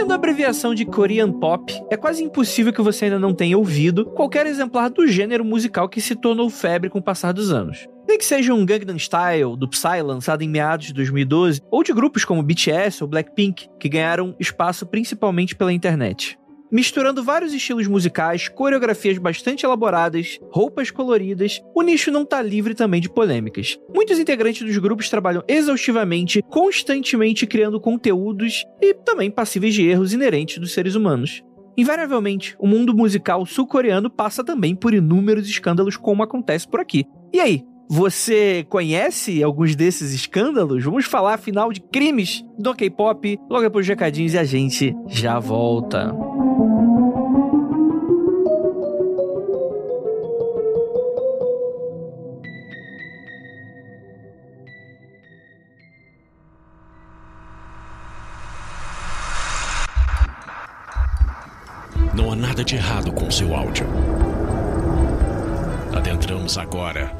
Sendo a abreviação de Korean Pop, é quase impossível que você ainda não tenha ouvido qualquer exemplar do gênero musical que se tornou febre com o passar dos anos. Nem que seja um Gangnam Style do Psy lançado em meados de 2012, ou de grupos como BTS ou Blackpink, que ganharam espaço principalmente pela internet. Misturando vários estilos musicais, coreografias bastante elaboradas, roupas coloridas, o nicho não tá livre também de polêmicas. Muitos integrantes dos grupos trabalham exaustivamente, constantemente criando conteúdos e também passíveis de erros inerentes dos seres humanos. Invariavelmente, o mundo musical sul-coreano passa também por inúmeros escândalos, como acontece por aqui. E aí, você conhece alguns desses escândalos? Vamos falar afinal de crimes do K-pop, logo depois dos recadinhos e a gente já volta. Não há nada de errado com seu áudio. Adentramos agora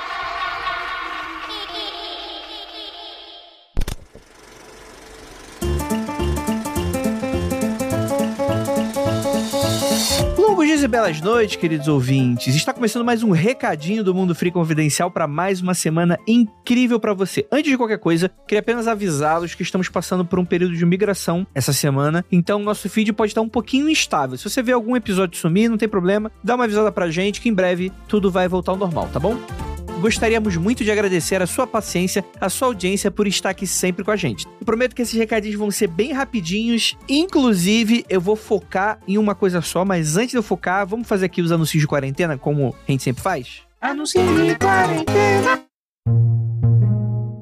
Dias e belas noites, queridos ouvintes. Está começando mais um recadinho do Mundo Free Confidencial para mais uma semana incrível para você. Antes de qualquer coisa, queria apenas avisá-los que estamos passando por um período de migração essa semana, então nosso feed pode estar um pouquinho instável. Se você vê algum episódio sumir, não tem problema, dá uma avisada pra gente que em breve tudo vai voltar ao normal, tá bom? Gostaríamos muito de agradecer a sua paciência, a sua audiência por estar aqui sempre com a gente. Eu prometo que esses recadinhos vão ser bem rapidinhos. Inclusive, eu vou focar em uma coisa só, mas antes de eu focar, vamos fazer aqui os anúncios de quarentena, como a gente sempre faz? Anúncio de quarentena.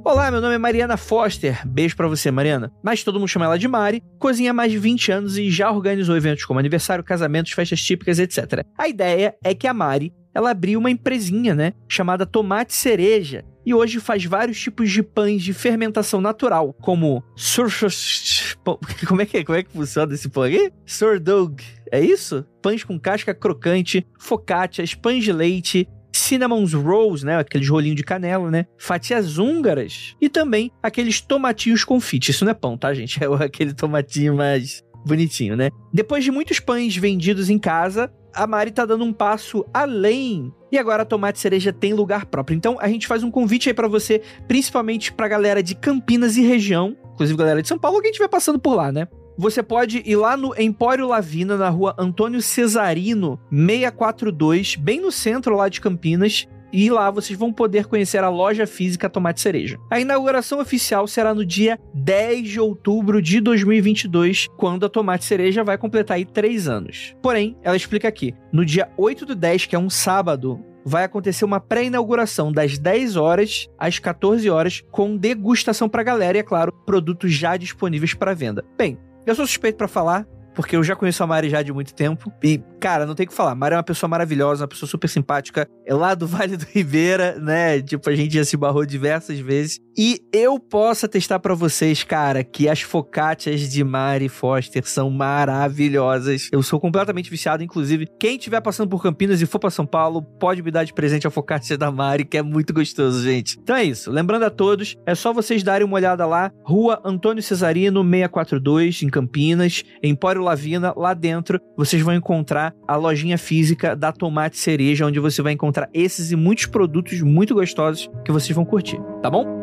Olá, meu nome é Mariana Foster. Beijo pra você, Mariana. Mas todo mundo chama ela de Mari. Cozinha há mais de 20 anos e já organizou eventos como aniversário, casamentos, festas típicas, etc. A ideia é que a Mari ela abriu uma empresinha, né, chamada Tomate Cereja, e hoje faz vários tipos de pães de fermentação natural, como como é que como é que funciona esse pão aqui? Sourdough, é isso? Pães com casca crocante, focaccias, pães de leite, cinnamons rolls, né, aqueles rolinhos de canela, né, fatias húngaras e também aqueles tomatinhos confite. Isso não é pão, tá, gente? É aquele tomatinho mais bonitinho, né? Depois de muitos pães vendidos em casa, a Mari tá dando um passo além. E agora a Tomate Cereja tem lugar próprio. Então a gente faz um convite aí para você, principalmente pra galera de Campinas e região, inclusive galera de São Paulo, quem estiver passando por lá, né? Você pode ir lá no Empório Lavina, na rua Antônio Cesarino, 642, bem no centro lá de Campinas. E lá vocês vão poder conhecer a loja física Tomate Cereja. A inauguração oficial será no dia 10 de outubro de 2022, quando a Tomate Cereja vai completar aí 3 anos. Porém, ela explica aqui, no dia 8 do 10, que é um sábado, vai acontecer uma pré-inauguração das 10 horas às 14 horas, com degustação pra galera e, é claro, produtos já disponíveis para venda. Bem, eu sou suspeito para falar, porque eu já conheço a Mari já de muito tempo. E, cara, não tem o que falar. A Mari é uma pessoa maravilhosa, uma pessoa super simpática. É lá do Vale do Ribeira, né? Tipo, a gente já se barrou diversas vezes. E eu posso atestar para vocês, cara, que as focaccias de Mari Foster são maravilhosas. Eu sou completamente viciado, inclusive. Quem estiver passando por Campinas e for para São Paulo, pode me dar de presente a focaccia da Mari, que é muito gostoso, gente. Então é isso. Lembrando a todos, é só vocês darem uma olhada lá. Rua Antônio Cesarino, 642, em Campinas. Empório Lavina, lá dentro, vocês vão encontrar a lojinha física da Tomate Cereja, onde você vai encontrar esses e muitos produtos muito gostosos que vocês vão curtir, tá bom?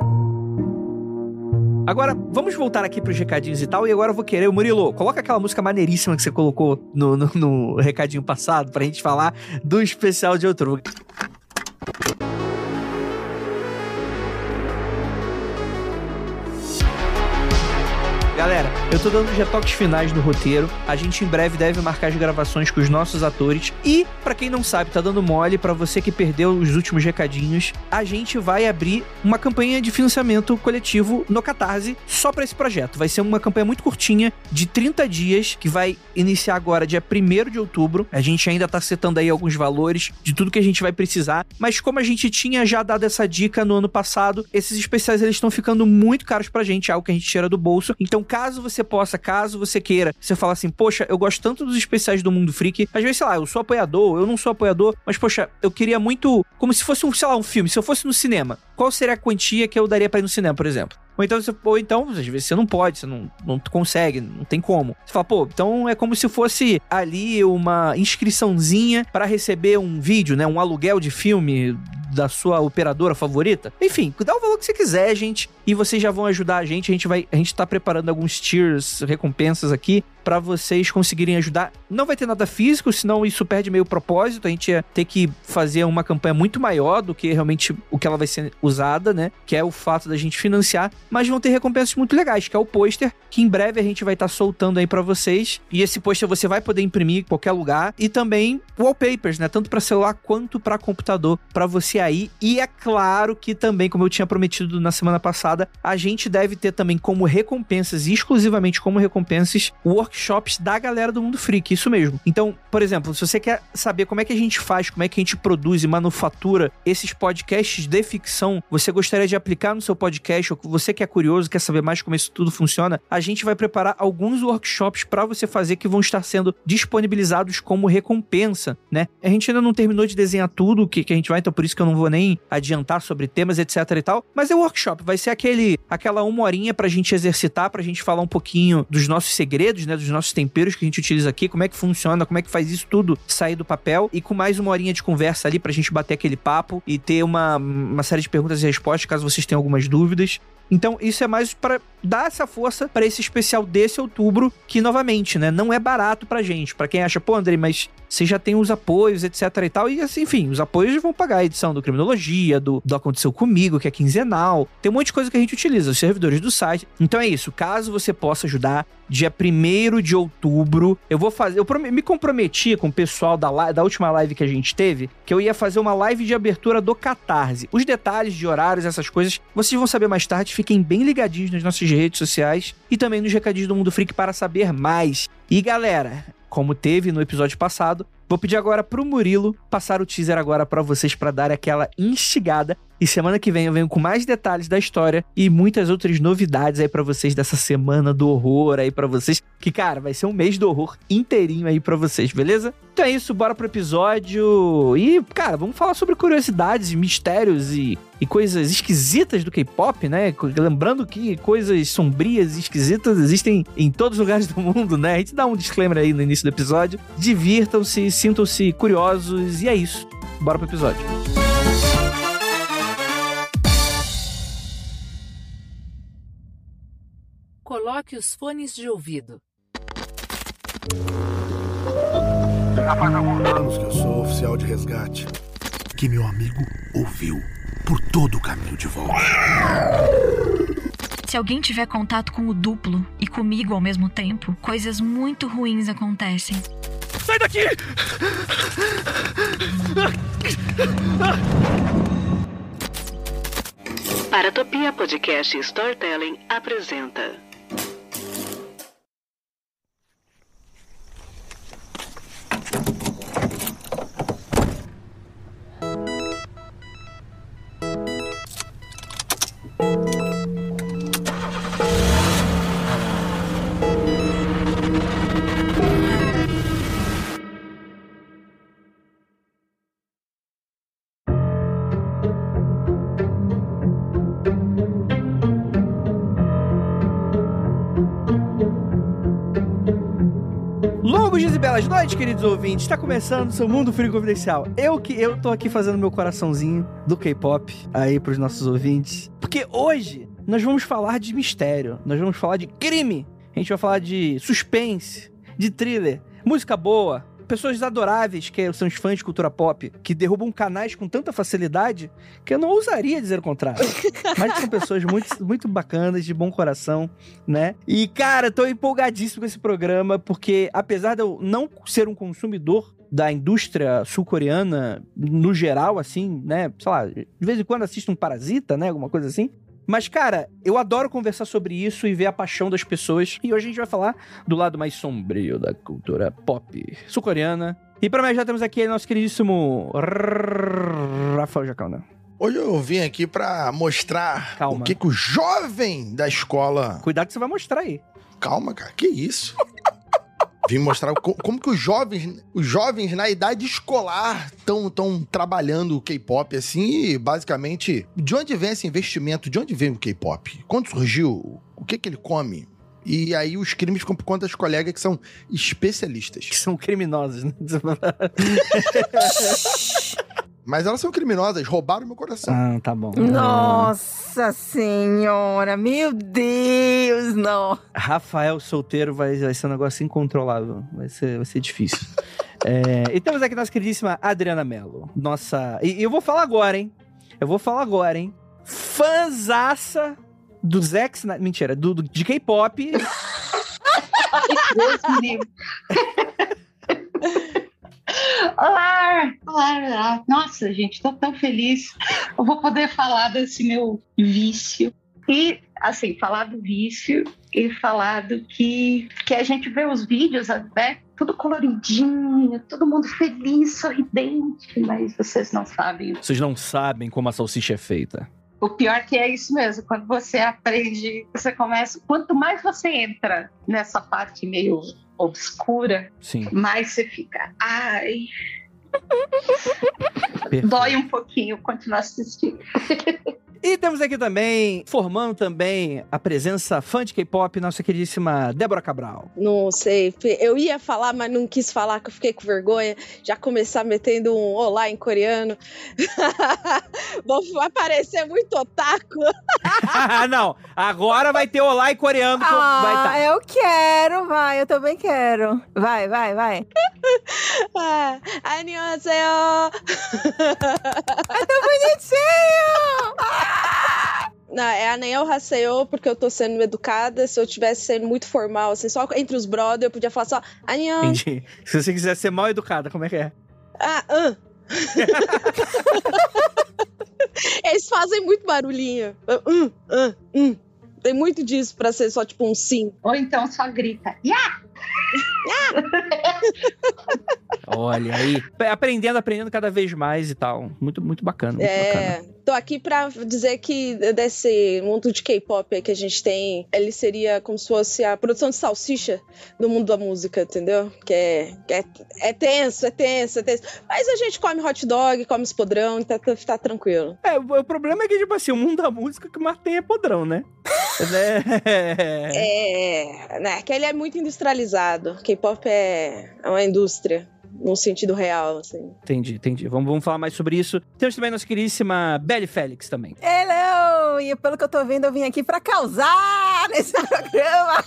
Agora, vamos voltar aqui pros recadinhos e tal, e agora eu vou querer, Murilo, coloca aquela música maneiríssima que você colocou no, no, no recadinho passado pra gente falar do especial de outubro. Galera, Eu tô dando os retoques finais no roteiro. A gente em breve deve marcar as gravações com os nossos atores. E, para quem não sabe, tá dando mole, para você que perdeu os últimos recadinhos, a gente vai abrir uma campanha de financiamento coletivo no Catarse só para esse projeto. Vai ser uma campanha muito curtinha, de 30 dias, que vai iniciar agora dia 1 de outubro. A gente ainda tá setando aí alguns valores de tudo que a gente vai precisar. Mas como a gente tinha já dado essa dica no ano passado, esses especiais eles estão ficando muito caros pra gente, algo que a gente tira do bolso. Então, caso você você possa, caso você queira, você fala assim, poxa, eu gosto tanto dos especiais do Mundo Freak, às vezes, sei lá, eu sou apoiador, eu não sou apoiador, mas, poxa, eu queria muito, como se fosse um, sei lá, um filme, se eu fosse no cinema, qual seria a quantia que eu daria para ir no cinema, por exemplo? Ou então, você, ou então, às vezes você não pode, você não, não consegue, não tem como. Você fala, pô, então é como se fosse ali uma inscriçãozinha para receber um vídeo, né? Um aluguel de filme da sua operadora favorita. Enfim, dá o valor que você quiser, gente. E vocês já vão ajudar a gente. A gente vai. A gente tá preparando alguns tiers, recompensas aqui para vocês conseguirem ajudar. Não vai ter nada físico, senão isso perde meio propósito. A gente ia ter que fazer uma campanha muito maior do que realmente o que ela vai ser usada, né? Que é o fato da gente financiar. Mas vão ter recompensas muito legais, que é o pôster, que em breve a gente vai estar tá soltando aí para vocês. E esse pôster você vai poder imprimir em qualquer lugar. E também wallpapers, né? Tanto para celular quanto para computador, para você aí. E é claro que também, como eu tinha prometido na semana passada, a gente deve ter também como recompensas, exclusivamente como recompensas, workshops workshops da galera do Mundo Freak, isso mesmo. Então, por exemplo, se você quer saber como é que a gente faz, como é que a gente produz e manufatura esses podcasts de ficção, você gostaria de aplicar no seu podcast, ou você que é curioso, quer saber mais como isso tudo funciona, a gente vai preparar alguns workshops para você fazer que vão estar sendo disponibilizados como recompensa, né? A gente ainda não terminou de desenhar tudo o que, que a gente vai, então por isso que eu não vou nem adiantar sobre temas, etc e tal, mas é o workshop, vai ser aquele, aquela uma horinha pra gente exercitar, pra gente falar um pouquinho dos nossos segredos, né, dos dos nossos temperos que a gente utiliza aqui, como é que funciona, como é que faz isso tudo sair do papel e com mais uma horinha de conversa ali pra gente bater aquele papo e ter uma, uma série de perguntas e respostas caso vocês tenham algumas dúvidas. Então, isso é mais para dar essa força para esse especial desse outubro, que novamente, né, não é barato pra gente. Para quem acha, pô, André, mas você já tem os apoios, etc e tal. E assim, enfim, os apoios vão pagar a edição do Criminologia, do, do Aconteceu Comigo, que é quinzenal. Tem um monte de coisa que a gente utiliza, os servidores do site. Então é isso. Caso você possa ajudar, dia 1 de outubro, eu vou fazer. Eu me comprometi com o pessoal da, da última live que a gente teve, que eu ia fazer uma live de abertura do Catarse. Os detalhes de horários, essas coisas, vocês vão saber mais tarde. Fiquem bem ligadinhos nas nossas redes sociais e também nos recadinhos do Mundo Freak para saber mais. E galera, como teve no episódio passado, vou pedir agora pro Murilo passar o teaser agora para vocês para dar aquela instigada e semana que vem eu venho com mais detalhes da história e muitas outras novidades aí para vocês dessa semana do horror aí para vocês. Que, cara, vai ser um mês do horror inteirinho aí para vocês, beleza? Então é isso, bora pro episódio. E, cara, vamos falar sobre curiosidades, mistérios e, e coisas esquisitas do K-pop, né? Lembrando que coisas sombrias e esquisitas existem em todos os lugares do mundo, né? A gente dá um disclaimer aí no início do episódio. Divirtam-se, sintam-se curiosos e é isso. Bora pro episódio. Coloque os fones de ouvido. Já faz alguns anos que eu sou oficial de resgate. Que meu amigo ouviu por todo o caminho de volta. Se alguém tiver contato com o duplo e comigo ao mesmo tempo, coisas muito ruins acontecem. Sai daqui! Paratopia Podcast Storytelling apresenta. Belas noites, queridos ouvintes. Está começando o seu Mundo Frio Confidencial. Eu que eu tô aqui fazendo meu coraçãozinho do K-pop aí pros nossos ouvintes. Porque hoje nós vamos falar de mistério, nós vamos falar de crime, a gente vai falar de suspense, de thriller, música boa, pessoas adoráveis, que são os fãs de cultura pop, que derrubam canais com tanta facilidade, que eu não ousaria dizer o contrário. Mas são pessoas muito, muito bacanas, de bom coração, né? E, cara, tô empolgadíssimo com esse programa, porque apesar de eu não ser um consumidor da indústria sul-coreana no geral, assim, né? Sei lá, de vez em quando assisto um Parasita, né? Alguma coisa assim. Mas, cara, eu adoro conversar sobre isso e ver a paixão das pessoas. E hoje a gente vai falar do lado mais sombrio da cultura pop sul-coreana. E pra mais já temos aqui nosso queridíssimo Rafael Jacalna. Hoje eu vim aqui pra mostrar Calma. o que, que o jovem da escola. Cuidado que você vai mostrar aí. Calma, cara, que isso? Vim mostrar co- como que os jovens, os jovens na idade escolar estão tão trabalhando o K-pop assim e basicamente de onde vem esse investimento, de onde vem o K-pop? Quando surgiu? O que que ele come? E aí os crimes ficam por conta das colegas que são especialistas. Que são criminosos, né? Mas elas são criminosas, roubaram meu coração. ah, tá bom. Nossa senhora, meu Deus, não. Rafael solteiro vai, vai ser um negócio incontrolável. Vai ser, vai ser difícil. É, e temos aqui nossa queridíssima Adriana Mello. Nossa. E, e eu vou falar agora, hein? Eu vou falar agora, hein? Fanzaça do Zack Snyder. Mentira, do, do- de K-pop. Deus me livre. Olá, olá, olá. Nossa, gente, tô tão feliz. Eu vou poder falar desse meu vício. E, assim, falar do vício e falar do que, que a gente vê os vídeos, né? Tudo coloridinho, todo mundo feliz, sorridente, mas vocês não sabem. Vocês não sabem como a salsicha é feita. O pior que é isso mesmo, quando você aprende, você começa, quanto mais você entra nessa parte meio obscura, Sim. mais você fica, ai, perfeito. dói um pouquinho continuar assistindo. E temos aqui também, formando também a presença fã de K-pop, nossa queridíssima Débora Cabral. Não sei. Eu ia falar, mas não quis falar, que eu fiquei com vergonha. Já começar metendo um olá em coreano. Vou vai parecer muito otaku. não, agora vai ter olá em coreano. que eu- vai Ah, tá. eu quero, vai, eu também quero. Vai, vai, vai. Ah, 안녕하세요. Bonitinho! Não, é Anel Haseyo, porque eu tô sendo educada. Se eu tivesse sendo muito formal, assim, só entre os brothers, eu podia falar só Anhão. Entendi. Se você quiser ser mal educada, como é que é? Ah, ah. Eles fazem muito barulhinho. Hum, hum, hum. Tem muito disso pra ser só tipo um sim. Ou então só grita, yeah! Olha aí. Aprendendo, aprendendo cada vez mais e tal. Muito, muito bacana. Muito bacana. É, tô aqui pra dizer que desse mundo de K-pop que a gente tem, ele seria como se fosse a produção de salsicha do mundo da música, entendeu? Que é, que é, é tenso, é tenso, é tenso. Mas a gente come hot dog, come podrão, tá, tá, tá tranquilo. É, o, o problema é que, tipo assim, o mundo da música que mais tem é podrão, né? é. É, né? Que ele é muito industrializado. K-pop é, é uma indústria. Num sentido real, assim. Entendi, entendi. Vamos, vamos falar mais sobre isso. Temos também a nossa queridíssima Belly Félix também. Hello! E pelo que eu tô vendo, eu vim aqui pra causar nesse programa.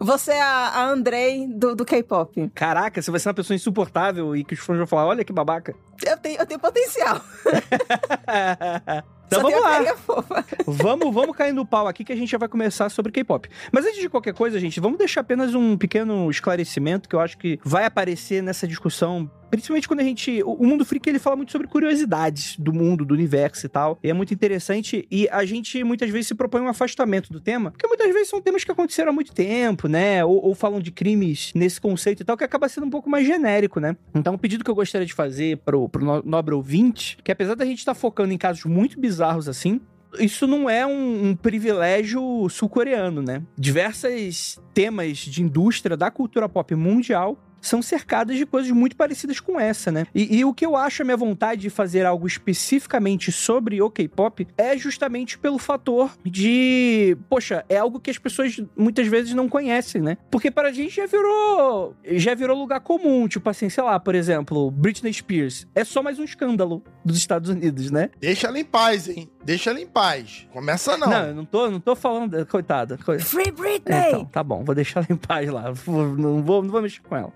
Você é a, a Andrei do, do K-pop. Caraca, você vai ser uma pessoa insuportável e que os fãs vão falar: olha que babaca. Eu tenho, eu tenho potencial. então Só vamos lá. vamos, vamos cair no pau aqui que a gente já vai começar sobre K-pop. Mas antes de qualquer coisa, gente, vamos deixar apenas um pequeno esclarecimento que eu acho que vai aparecer nessa discussão. Principalmente quando a gente. O mundo freak ele fala muito sobre curiosidades do mundo, do universo e tal. E é muito interessante. E a gente muitas vezes se propõe um afastamento do tema. Porque muitas vezes são temas que aconteceram há muito tempo, né? Ou, ou falam de crimes nesse conceito e tal, que acaba sendo um pouco mais genérico, né? Então, o pedido que eu gostaria de fazer pro, pro no- nobre ouvinte, que apesar da gente estar focando em casos muito bizarros assim, isso não é um, um privilégio sul-coreano, né? Diversos temas de indústria da cultura pop mundial são cercadas de coisas muito parecidas com essa, né? E, e o que eu acho a minha vontade de fazer algo especificamente sobre o K-pop é justamente pelo fator de, poxa, é algo que as pessoas muitas vezes não conhecem, né? Porque para a gente já virou, já virou lugar comum, tipo assim, sei lá, por exemplo, Britney Spears é só mais um escândalo dos Estados Unidos, né? Deixa ela em paz, hein? Deixa ela em paz. Começa não. Não, eu não tô, não tô falando. Coitada. coi- Free Britney! Então, tá bom, vou deixar ela em paz lá. Não vou, não vou mexer com ela.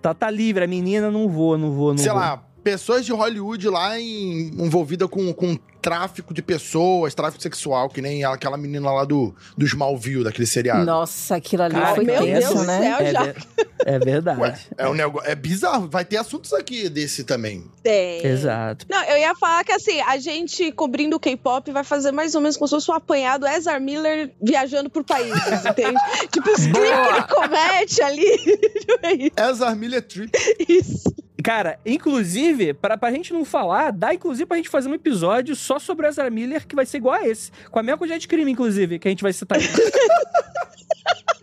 Tá, tá livre, a menina não vou, não vou, não Sei vou. lá, pessoas de Hollywood lá em, envolvida com, com tráfico de pessoas, tráfico sexual, que nem aquela menina lá do, do Smallville, daquele seriado. Nossa, aquilo ali Cara, foi meu tenso, Deus do né? céu, É, já é verdade. Ué, é um negócio. É bizarro. Vai ter assuntos aqui desse também. tem. Exato. Não, eu ia falar que assim, a gente cobrindo o K-pop vai fazer mais ou menos como se fosse um apanhado Ezra Miller viajando por países, entende? tipo, os clipes que ele comete ali. Isso. Ezra Miller Trip. isso. Cara, inclusive, pra, pra gente não falar, dá inclusive pra gente fazer um episódio só sobre o Ezra Miller que vai ser igual a esse. Com a mesma quantidade de crime, inclusive, que a gente vai citar.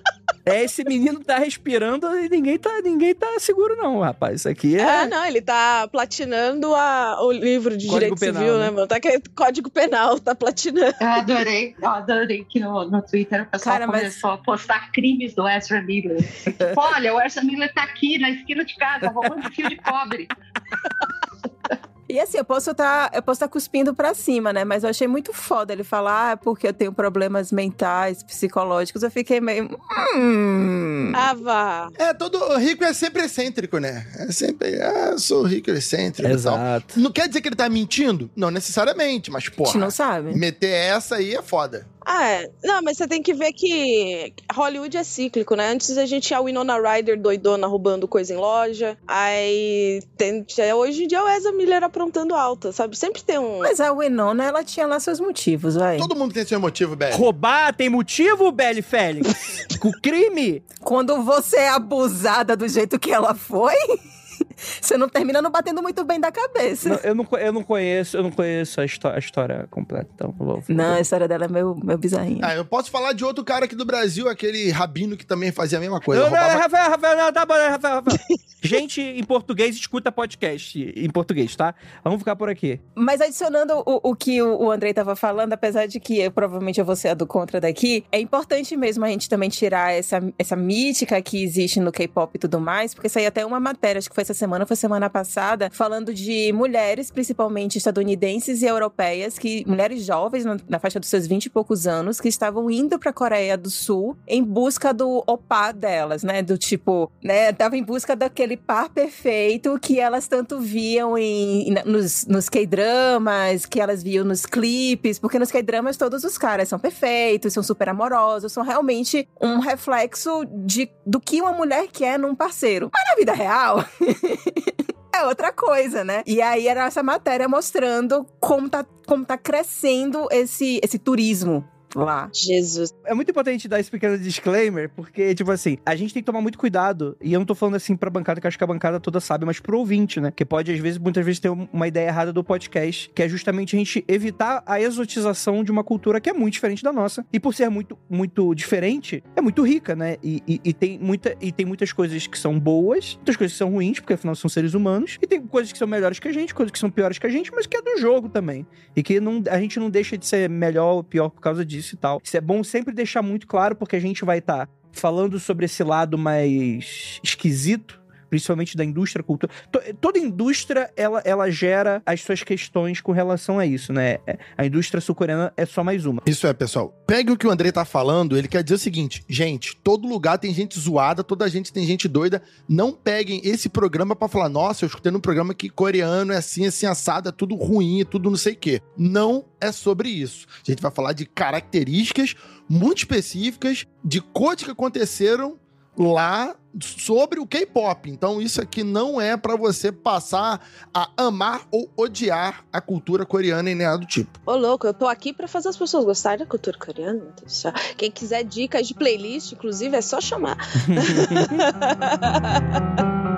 É, esse menino tá respirando e ninguém tá, ninguém tá seguro, não, rapaz. Isso aqui é. Ah, não, ele tá platinando a- o livro de Código direito penal, civil, né? né, mano? Tá que código penal, tá platinando. Eu adorei, eu adorei que no, no Twitter o pessoal Cara, mas- começou a postar crimes do Ezra Miller. Tipo, olha, o Ezra Miller tá aqui na esquina de casa, roubando fio de cobre. E assim, eu posso estar eu posso tá cuspindo pra cima, né? Mas eu achei muito foda ele falar ah, porque eu tenho problemas mentais, psicológicos. Eu fiquei meio. Hum. Ah, vá. É, todo rico é sempre excêntrico, né? É sempre, ah, eu sou rico e excêntrico. Exato. Não quer dizer que ele tá mentindo? Não necessariamente, mas, a gente porra, não sabe. meter essa aí é foda. Ah, é. Não, mas você tem que ver que Hollywood é cíclico, né? Antes a gente tinha a Winona Ryder doidona roubando coisa em loja. Aí tem, é, hoje em dia o Ezra Miller aprontando alta, sabe? Sempre tem um. Mas a Winona, ela tinha lá seus motivos, vai. Todo mundo tem seu motivo, Belly. Roubar tem motivo, Belly Félix? Com crime? Quando você é abusada do jeito que ela foi, você não termina não batendo muito bem da cabeça. Não, eu, não, eu não conheço, eu não conheço a, histó- a história completa, então não vou. Não, a história dela é meio, meio bizarrinha. Ah, eu posso falar de outro cara aqui do Brasil, aquele rabino que também fazia a mesma coisa. Não, não, roubava- Rafael, Rafael, não, tá bom, né, Rafael, Rafael. Gente em português escuta podcast em português, tá? Vamos ficar por aqui. Mas adicionando o, o que o, o Andrei tava falando, apesar de que eu, provavelmente eu vou ser a do contra daqui, é importante mesmo a gente também tirar essa, essa mítica que existe no K-pop e tudo mais, porque saiu até uma matéria, acho que foi essa semana, foi semana passada, falando de mulheres, principalmente estadunidenses e europeias, que mulheres jovens, na, faixa dos seus 20 e poucos anos, que estavam indo pra Coreia do Sul em busca do opá delas, né? Do tipo, né? Tava em busca daquele par perfeito que elas tanto viam em, nos, nos K-dramas, que elas viam nos clipes, porque nos K-dramas todos os caras são perfeitos, são super amorosos, são realmente um reflexo de, do que uma mulher quer num parceiro. Mas na vida real. É outra coisa, né? E aí era essa matéria mostrando como tá, como tá crescendo esse, esse turismo lá. Jesus. É muito importante dar esse pequeno disclaimer, porque, tipo assim, a gente tem que tomar muito cuidado. E eu não tô falando assim pra bancada, que eu acho que a bancada toda sabe, mas pro ouvinte, né? Que pode, às vezes, muitas vezes, ter um- uma ideia errada do podcast, que é justamente a gente evitar a exotização de uma cultura que é muito diferente da nossa. E por ser muito, muito diferente, é muito rica, né? E, e- e tem muita, e tem muitas coisas que são boas, muitas coisas que são ruins, porque afinal são seres humanos. E tem coisas que são melhores que a gente, coisas que são piores que a gente, mas que é do jogo também. E que não, a gente não deixa de ser melhor ou pior por causa disso e tal. Isso é bom sempre deixar muito claro, porque a gente vai estar falando sobre esse lado mais esquisito. Principalmente da indústria cultural. Toda indústria, ela, ela gera as suas questões com relação a isso, né? É- A indústria sul-coreana é só mais uma. Isso é, pessoal. Pegue o que o André tá falando, ele quer dizer o seguinte: gente, todo lugar tem gente zoada, toda gente tem gente doida. Não peguem esse programa pra falar, nossa, eu escutei num programa que coreano é assim, assim, assado, é tudo ruim, é tudo não sei o quê. Não é sobre isso. A gente vai falar de características muito específicas de coisas que aconteceram lá sobre o K-pop. Então isso aqui não é pra você passar a amar ou odiar a cultura coreana e nem nada do tipo. Ô, louco, eu tô aqui pra fazer as pessoas gostarem da cultura coreana. Quem quiser dicas de playlist, inclusive, é só chamar.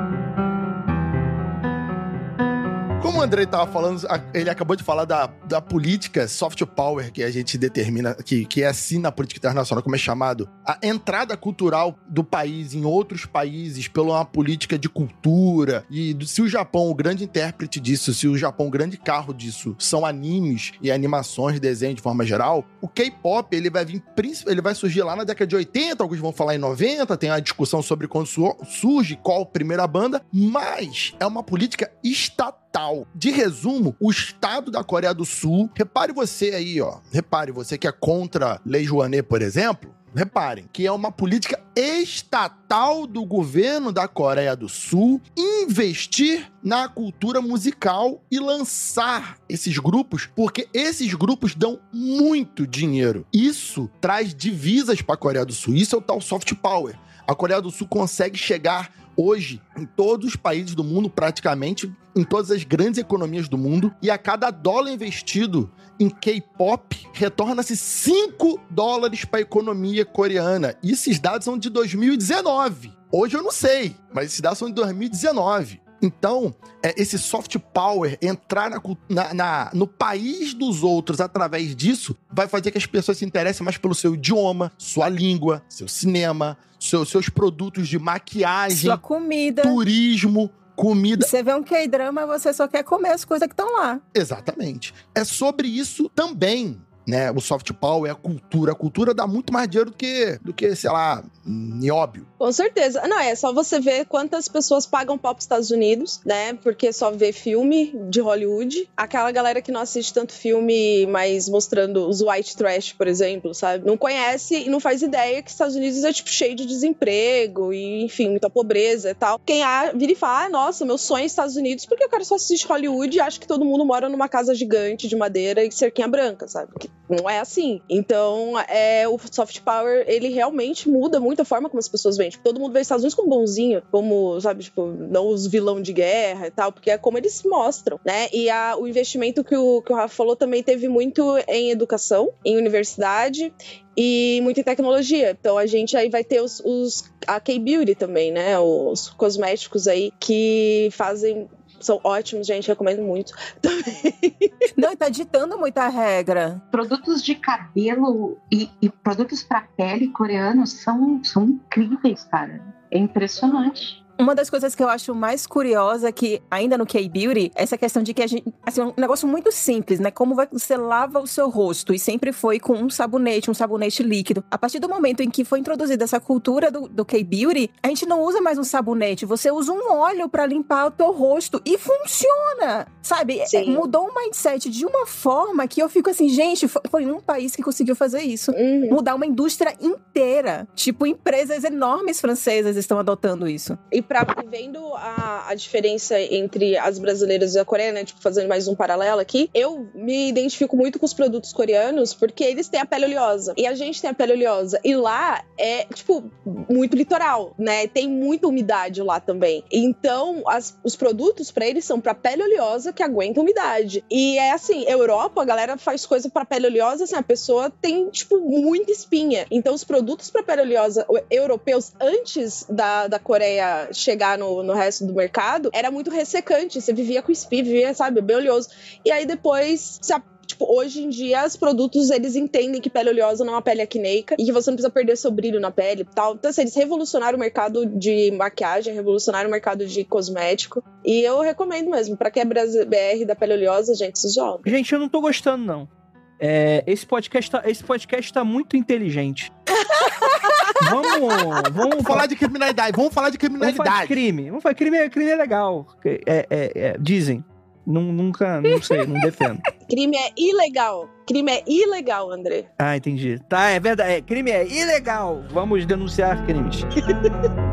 Como o Andrei tava falando, ele acabou de falar da, da política soft power que a gente determina, que, que é assim na política internacional, como é chamado. A entrada cultural do país em outros países pela uma política de cultura. E se o Japão, o grande intérprete disso, se o Japão, o grande carro disso, são animes e animações, desenho de forma geral, o K-pop, ele vai vir, ele vai surgir lá na década de 80, alguns vão falar em 90, tem a discussão sobre quando su- surge, qual primeira banda, mas é uma política estatal estatal. De resumo, o Estado da Coreia do Sul, repare você aí, ó, repare você que é contra Lei Rouanet, por exemplo, reparem, que é uma política estatal do governo da Coreia do Sul investir na cultura musical e lançar esses grupos, porque esses grupos dão muito dinheiro. Isso traz divisas para a Coreia do Sul. Isso é o tal soft power. A Coreia do Sul consegue chegar hoje em todos os países do mundo, praticamente em todas as grandes economias do mundo, e a cada dólar investido em K-pop retorna-se 5 dólares para a economia coreana. E esses dados são de 2019. Hoje eu não sei, mas esses dados são de 2019. Então, é, esse soft power, entrar na, na, na, no país dos outros através disso, vai fazer que as pessoas se interessem mais pelo seu idioma, sua língua, seu cinema, seu, seus produtos de maquiagem, Sua comida. turismo, comida. Você vê um K-drama, você só quer comer as coisas que estão lá. Exatamente. É sobre isso também. Né, o soft power, a cultura. A cultura dá muito mais dinheiro do que, do que sei lá, nióbio. Com certeza. Não, é só você ver quantas pessoas pagam pau pros Estados Unidos, né? Porque só vê filme de Hollywood. Aquela galera que não assiste tanto filme, mas mostrando os white trash, por exemplo, sabe? Não conhece e não faz ideia que Estados Unidos é, tipo, cheio de desemprego e, enfim, muita pobreza e tal. Quem a, vira e fala, ah, nossa, meu sonho é Estados Unidos porque eu quero só assistir Hollywood e acho que todo mundo mora numa casa gigante de madeira e cerquinha branca, sabe? Não é assim. Então, é, o soft power, ele realmente muda muito a forma como as pessoas veem. Tipo, todo mundo vê os Estados Unidos como bonzinho, como, sabe, tipo, não os vilão de guerra e tal, porque é como eles se mostram, né? E a, o investimento que o, que o Rafa falou também teve muito em educação, em universidade e muito em tecnologia. Então a gente aí vai ter os, os a K-Beauty também, né? Os cosméticos aí que fazem são ótimos, gente, recomendo muito. Não, e tá ditando muita regra. Produtos de cabelo e, e produtos para pele coreanos são, são incríveis, cara. É impressionante. Uma das coisas que eu acho mais curiosa que ainda no K-Beauty, é essa questão de que a gente, assim, um negócio muito simples, né? Como você lava o seu rosto e sempre foi com um sabonete, um sabonete líquido. A partir do momento em que foi introduzida essa cultura do, do K-Beauty, a gente não usa mais um sabonete, você usa um óleo para limpar o teu rosto e funciona. Sabe? Sim. Mudou o mindset de uma forma que eu fico assim, gente, foi, foi um país que conseguiu fazer isso. Uhum. Mudar uma indústria inteira. Tipo, empresas enormes francesas estão adotando isso. E pra vendo a, a diferença entre as brasileiras e a coreana, tipo, fazendo mais um paralelo aqui, eu me identifico muito com os produtos coreanos porque eles têm a pele oleosa. E a gente tem a pele oleosa. E lá é, tipo, muito litoral, né? Tem muita umidade lá também. Então, as- os produtos pra eles são pra pele oleosa que aguenta umidade. E é assim, Europa, a galera faz coisa pra pele oleosa, assim, a pessoa tem, tipo, muita espinha. Então, os produtos pra pele oleosa europeus, antes da, da Coreia chegar no, no resto do mercado, era muito ressecante. Você vivia com espinha, vivia, sabe, bem oleoso. E aí depois, se Tipo, hoje em dia, os produtos, eles entendem que pele oleosa não é uma pele acneica e que você não precisa perder seu brilho na pele tal. Então, assim, eles revolucionaram o mercado de maquiagem, revolucionaram o mercado de cosmético. E eu recomendo mesmo. Pra quem é BR da pele oleosa, gente, se joga. Gente, eu não tô gostando, não. É, esse, podcast tá, esse podcast tá muito inteligente. vamos, vamos Vamos falar de criminalidade, vamos falar de Vamos falar de criminalidade. crime. Vamos falar crime, é- crime é legal. É, é- é- dizem. Nun- nunca, não sei, não defendo. Crime é ilegal. Crime é ilegal, André. Ah, entendi. Tá, é verdade. É, crime é ilegal. Vamos denunciar crimes.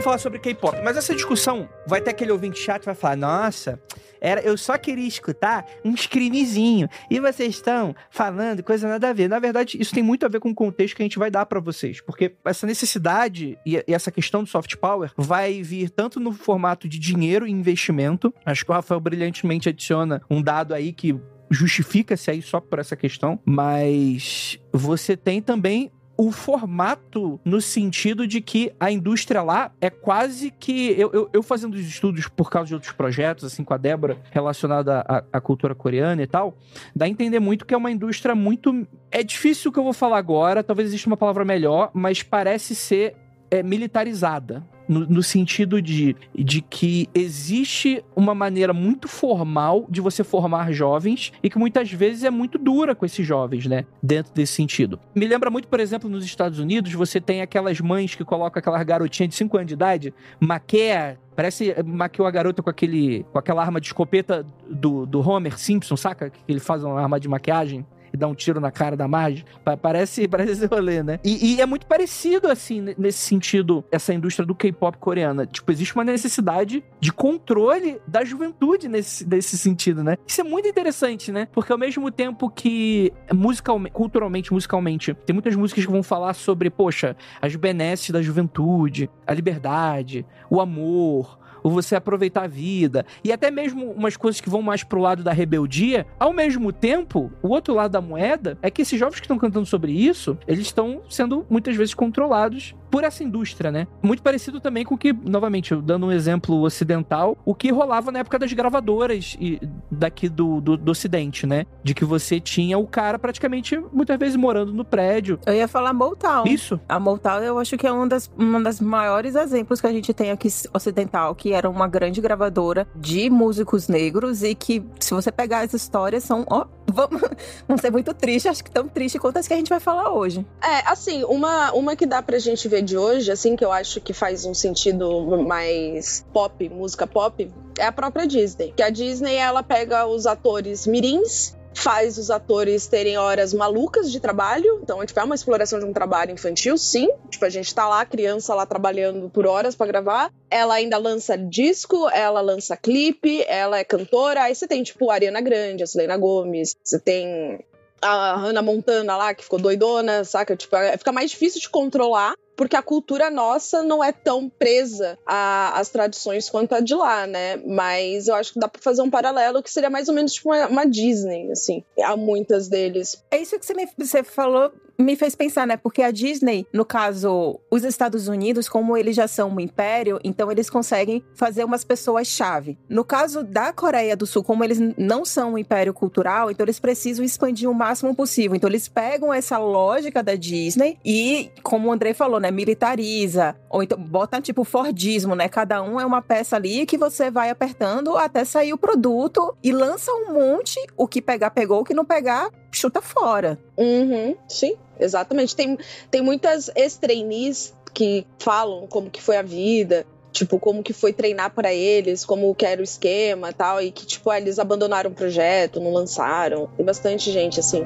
Vamos falar sobre K-pop. Mas essa discussão vai ter aquele ouvinte chato que vai falar: Nossa, era, eu só queria escutar uns crimezinho. E vocês estão falando coisa nada a ver. Na verdade, isso tem muito a ver com o contexto que a gente vai dar pra vocês. Porque essa necessidade e, e essa questão do soft power vai vir tanto no formato de dinheiro e investimento. Acho que o Rafael brilhantemente adiciona um dado aí que justifica-se aí só por essa questão. Mas você tem também o formato no sentido de que a indústria lá é quase que. Eu, eu, eu fazendo os estudos por causa de outros projetos, assim, com a Débora, relacionada à, à cultura coreana e tal, dá a entender muito que é uma indústria muito. É difícil o que eu vou falar agora, talvez exista uma palavra melhor, mas parece ser é, militarizada. No, no sentido de, de que existe uma maneira muito formal de você formar jovens e que muitas vezes é muito dura com esses jovens, né? Dentro desse sentido. Me lembra muito, por exemplo, nos Estados Unidos, você tem aquelas mães que colocam aquelas garotinhas de 5 anos de idade, maquia Parece maquiou a garota com aquele com aquela arma de escopeta do, do Homer Simpson, saca? Que ele faz uma arma de maquiagem e dá um tiro na cara da Marge. Parece, parece esse rolê, né? E, e, é muito parecido, assim, nesse sentido, essa indústria do K-pop coreana. Tipo, existe uma necessidade de controle da juventude nesse, nesse sentido, né? Isso é muito interessante, né? Porque ao mesmo tempo que musicalmente, culturalmente, musicalmente, tem muitas músicas que vão falar sobre, poxa, as benesses da juventude, a liberdade, o amor, ou você aproveitar a vida, e até mesmo umas coisas que vão mais pro lado da rebeldia, ao mesmo tempo, o outro lado da moeda é que esses jovens que estão cantando sobre isso, eles estão sendo muitas vezes controlados por essa indústria, né? Muito parecido também com o que, novamente, dando um exemplo ocidental, o que rolava na época das gravadoras e daqui do, do, do ocidente, né? De que você tinha o cara praticamente, muitas vezes, morando no prédio. Eu ia falar Motown. Isso. A Motown eu acho que é um das, um das maiores exemplos que a gente tem aqui ocidental, que era uma grande gravadora de músicos negros e que, se você pegar as histórias, são, vamos, vão ser muito tristes, acho que tão tristes quanto as que a gente vai falar hoje. É, assim, uma, uma que dá pra gente ver de hoje, assim, que eu acho que faz um sentido mais pop, música pop, é a própria Disney. Que a Disney, ela pega os atores mirins faz os atores terem horas malucas de trabalho. Então, tipo, é uma exploração de um trabalho infantil, sim. Tipo, a gente tá lá, criança lá trabalhando por horas para gravar. Ela ainda lança disco, ela lança clipe, ela é cantora. Aí você tem, tipo, a Ariana Grande, a Selena Gomes, você tem a Hannah Montana lá, que ficou doidona, saca? Tipo, é, fica mais difícil de controlar porque a cultura nossa não é tão presa às tradições quanto a de lá, né? Mas eu acho que dá pra fazer um paralelo que seria mais ou menos tipo uma, uma Disney, assim, há muitas deles. É isso que você, me, você falou, me fez pensar, né? Porque a Disney, no caso, os Estados Unidos, como eles já são um império, então eles conseguem fazer umas pessoas-chave. No caso da Coreia do Sul, como eles não são um império cultural, então eles precisam expandir o máximo possível. Então eles pegam essa lógica da Disney e, como o André falou, né? Militariza. Ou então bota tipo Fordismo, né? Cada um é uma peça ali que você vai apertando até sair o produto e lança um monte. O que pegar, pegou. O que não pegar, chuta fora. Uhum, sim. Exatamente. Tem, tem muitas ex-trainees que falam como que foi a vida, tipo, como que foi treinar para eles, como que era o esquema tal, e que, tipo, eles abandonaram o projeto, não lançaram. Tem bastante gente assim.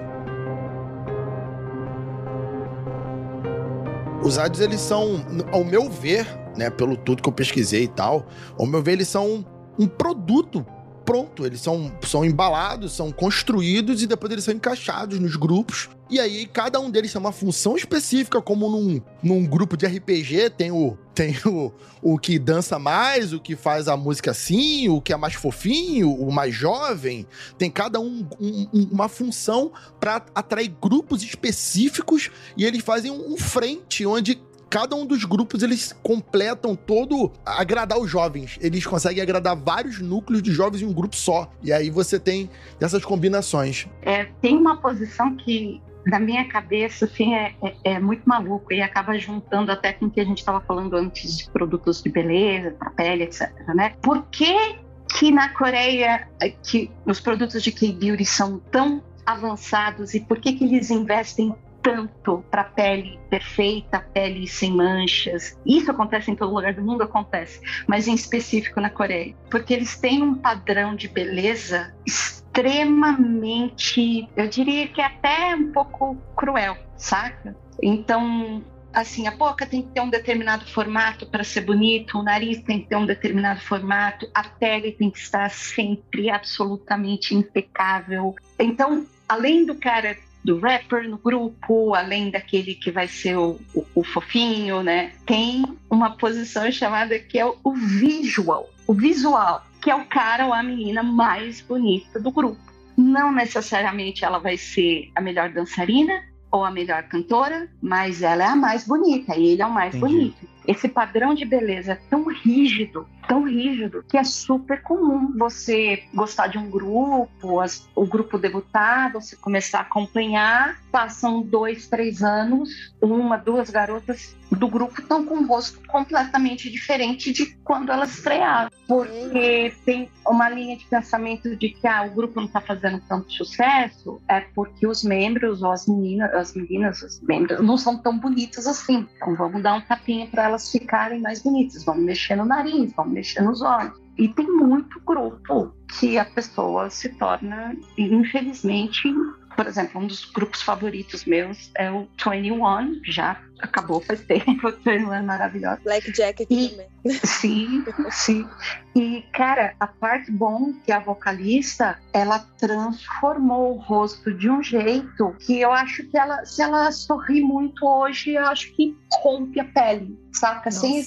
Os áudios, eles são, ao meu ver, né, pelo tudo que eu pesquisei e tal, ao meu ver, eles são um produto pronto. Eles são, são embalados, são construídos e depois eles são encaixados nos grupos. E aí, cada um deles tem uma função específica, como num, num grupo de RPG tem o tem o, o que dança mais, o que faz a música assim, o que é mais fofinho, o mais jovem. Tem cada um, um uma função para atrair grupos específicos e eles fazem um frente onde cada um dos grupos eles completam todo agradar os jovens. Eles conseguem agradar vários núcleos de jovens em um grupo só. E aí você tem essas combinações. É, tem uma posição que na minha cabeça, assim, é, é, é, muito maluco e acaba juntando até com o que a gente estava falando antes de produtos de beleza, para pele, etc. Né? Por que, que na Coreia que os produtos de K-beauty são tão avançados e por que, que eles investem tanto para pele perfeita, pele sem manchas. Isso acontece em todo lugar do mundo, acontece, mas em específico na Coreia, porque eles têm um padrão de beleza extremamente, eu diria que até um pouco cruel, saca? Então, assim, a boca tem que ter um determinado formato para ser bonito, o nariz tem que ter um determinado formato, a pele tem que estar sempre absolutamente impecável. Então, além do cara do rapper no grupo, além daquele que vai ser o, o, o fofinho, né? Tem uma posição chamada que é o visual, o visual, que é o cara ou a menina mais bonita do grupo. Não necessariamente ela vai ser a melhor dançarina ou a melhor cantora, mas ela é a mais bonita e ele é o mais Entendi. bonito. Esse padrão de beleza é tão rígido tão rígido que é super comum você gostar de um grupo, as, o grupo debutar, você começar a acompanhar, passam dois, três anos, uma, duas garotas do grupo estão com um rosto completamente diferente de quando elas estrearam. Porque tem uma linha de pensamento de que ah, o grupo não está fazendo tanto sucesso, é porque os membros, ou as meninas, as meninas, os membros, não são tão bonitos assim. Então vamos dar um tapinha para elas ficarem mais bonitas, vamos mexer no nariz, vamos mexer nos olhos. E tem muito grupo que a pessoa se torna, infelizmente, por exemplo, um dos grupos favoritos meus é o 21, já acabou faz tempo, o 21 é maravilhoso. Black Jacket E- também. Sim, sim. E, cara, a parte bom que a vocalista, ela transformou o rosto de um jeito que eu acho que ela, se ela sorrir muito hoje, eu acho que rompe a pele, saca? Sem,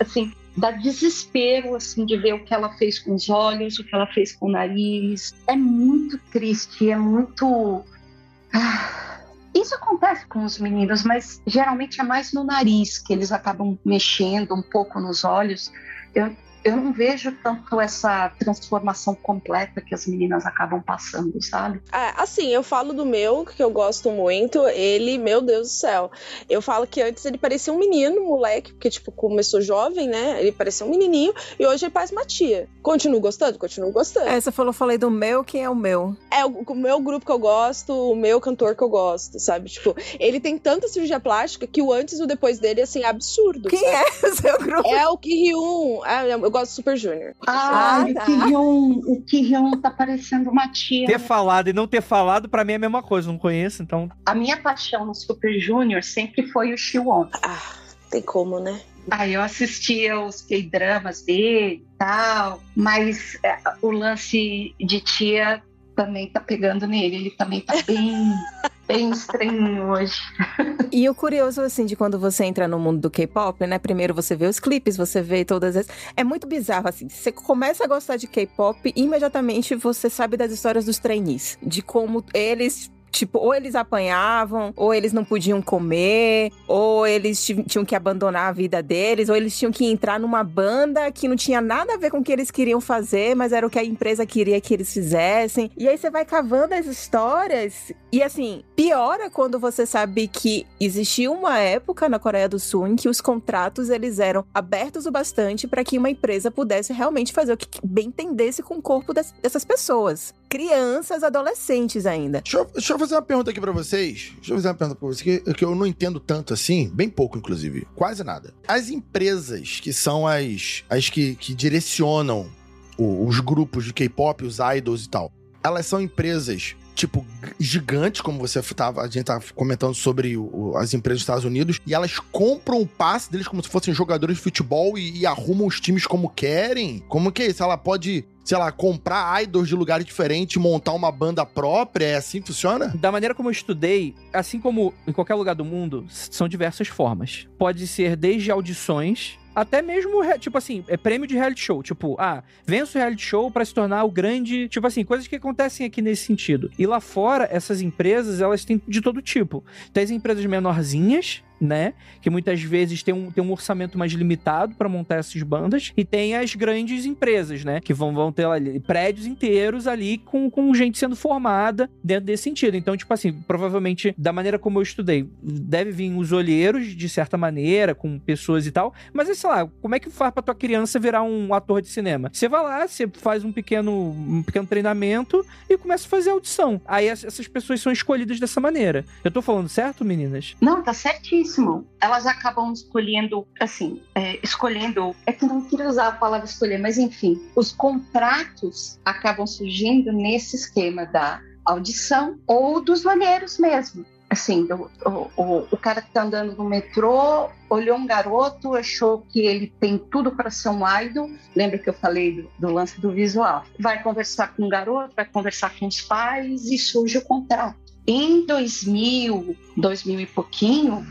assim, dá desespero, assim, de ver o que ela fez com os olhos, o que ela fez com o nariz. É muito triste, é muito... Ah, Isso acontece com os meninos, mas geralmente é mais no nariz que eles acabam mexendo um pouco nos olhos. Eu, eu não vejo tanto essa transformação completa que as meninas acabam passando, sabe? Ah, assim, eu falo do meu, que eu gosto muito. Ele, meu Deus do céu. Eu falo que antes ele parecia um menino, moleque, porque, tipo, começou jovem, né? Ele parecia um menininho. E hoje ele parece uma tia. Continuo gostando? Continuo gostando. É, você falou, falei do meu, quem é o meu? É o, o meu grupo que eu gosto, o meu cantor que eu gosto, sabe? Tipo, ele tem tanta cirurgia plástica que o antes e o depois dele, assim, é absurdo. Quem sabe? é o seu grupo? É o Ki-hyun. Ah, eu gosto do Super Junior. Ah, Ah, o tá. Ki-hyun, o Ki-hyun tá parecendo uma tia. Ter falado e não ter falado, pra mim é a mesma coisa, não conheço, então. A minha paixão no Super Junior sempre foi o Shiwon. Ah, tem como, né? Aí eu assistia os K-dramas dele e tal, mas é, o lance de tia também tá pegando nele. Ele também tá bem, bem estranho hoje. E o curioso, assim, de quando você entra no mundo do K-pop, né? Primeiro você vê os clipes, você vê todas as. É muito bizarro, assim. Você começa a gostar de K-pop e imediatamente você sabe das histórias dos trainees. De como eles. Tipo, ou eles apanhavam, ou eles não podiam comer, ou eles ti- tinham que abandonar a vida deles, ou eles tinham que entrar numa banda que não tinha nada a ver com o que eles queriam fazer, mas era o que a empresa queria que eles fizessem. E aí você vai cavando as histórias e assim, piora quando você sabe que existia uma época na Coreia do Sul em que os contratos eles eram abertos o bastante para que uma empresa pudesse realmente fazer o que bem entendesse com o corpo das- dessas pessoas. Crianças, adolescentes ainda. Deixa eu, deixa eu fazer uma pergunta aqui pra vocês. Deixa eu fazer uma pergunta pra vocês que, que eu não entendo tanto assim, bem pouco, inclusive. Quase nada. As empresas que são as, as que, que direcionam os grupos de K-pop, os idols e tal, elas são empresas. Tipo, g- gigantes, como você tava, a gente tava comentando sobre o- as empresas dos Estados Unidos, e elas compram o passe deles como se fossem jogadores de futebol e, e arrumam os times como querem. Como que é isso? Ela pode sei lá, comprar idols de lugares diferentes, montar uma banda própria? É assim que funciona? Da maneira como eu estudei, assim como em qualquer lugar do mundo, são diversas formas. Pode ser desde audições. Até mesmo, tipo assim, é prêmio de reality show. Tipo, ah, vença o reality show pra se tornar o grande. Tipo assim, coisas que acontecem aqui nesse sentido. E lá fora, essas empresas, elas têm de todo tipo. Tem as empresas menorzinhas, né? Que muitas vezes tem um, tem um orçamento mais limitado pra montar essas bandas. E tem as grandes empresas, né? Que vão, vão ter ali, prédios inteiros ali com, com gente sendo formada dentro desse sentido. Então, tipo assim, provavelmente, da maneira como eu estudei, deve vir os olheiros, de certa maneira, com pessoas e tal. Mas, é, sei lá, como é que faz pra tua criança virar um ator de cinema? Você vai lá, você faz um pequeno, um pequeno treinamento e começa a fazer audição. Aí es- essas pessoas são escolhidas dessa maneira. Eu tô falando certo, meninas? Não, tá certíssimo. Elas acabam escolhendo, assim, é, escolhendo. É que não queria usar a palavra escolher, mas enfim, os contratos acabam surgindo nesse esquema da audição ou dos olheiros mesmo. Assim, do- o, o, o cara que tá andando no metrô olhou um garoto, achou que ele tem tudo para ser um idol. Lembra que eu falei do, do lance do visual? Vai conversar com o garoto, vai conversar com os pais e surge o contrato. Em 2000, 2000 e pouquinho,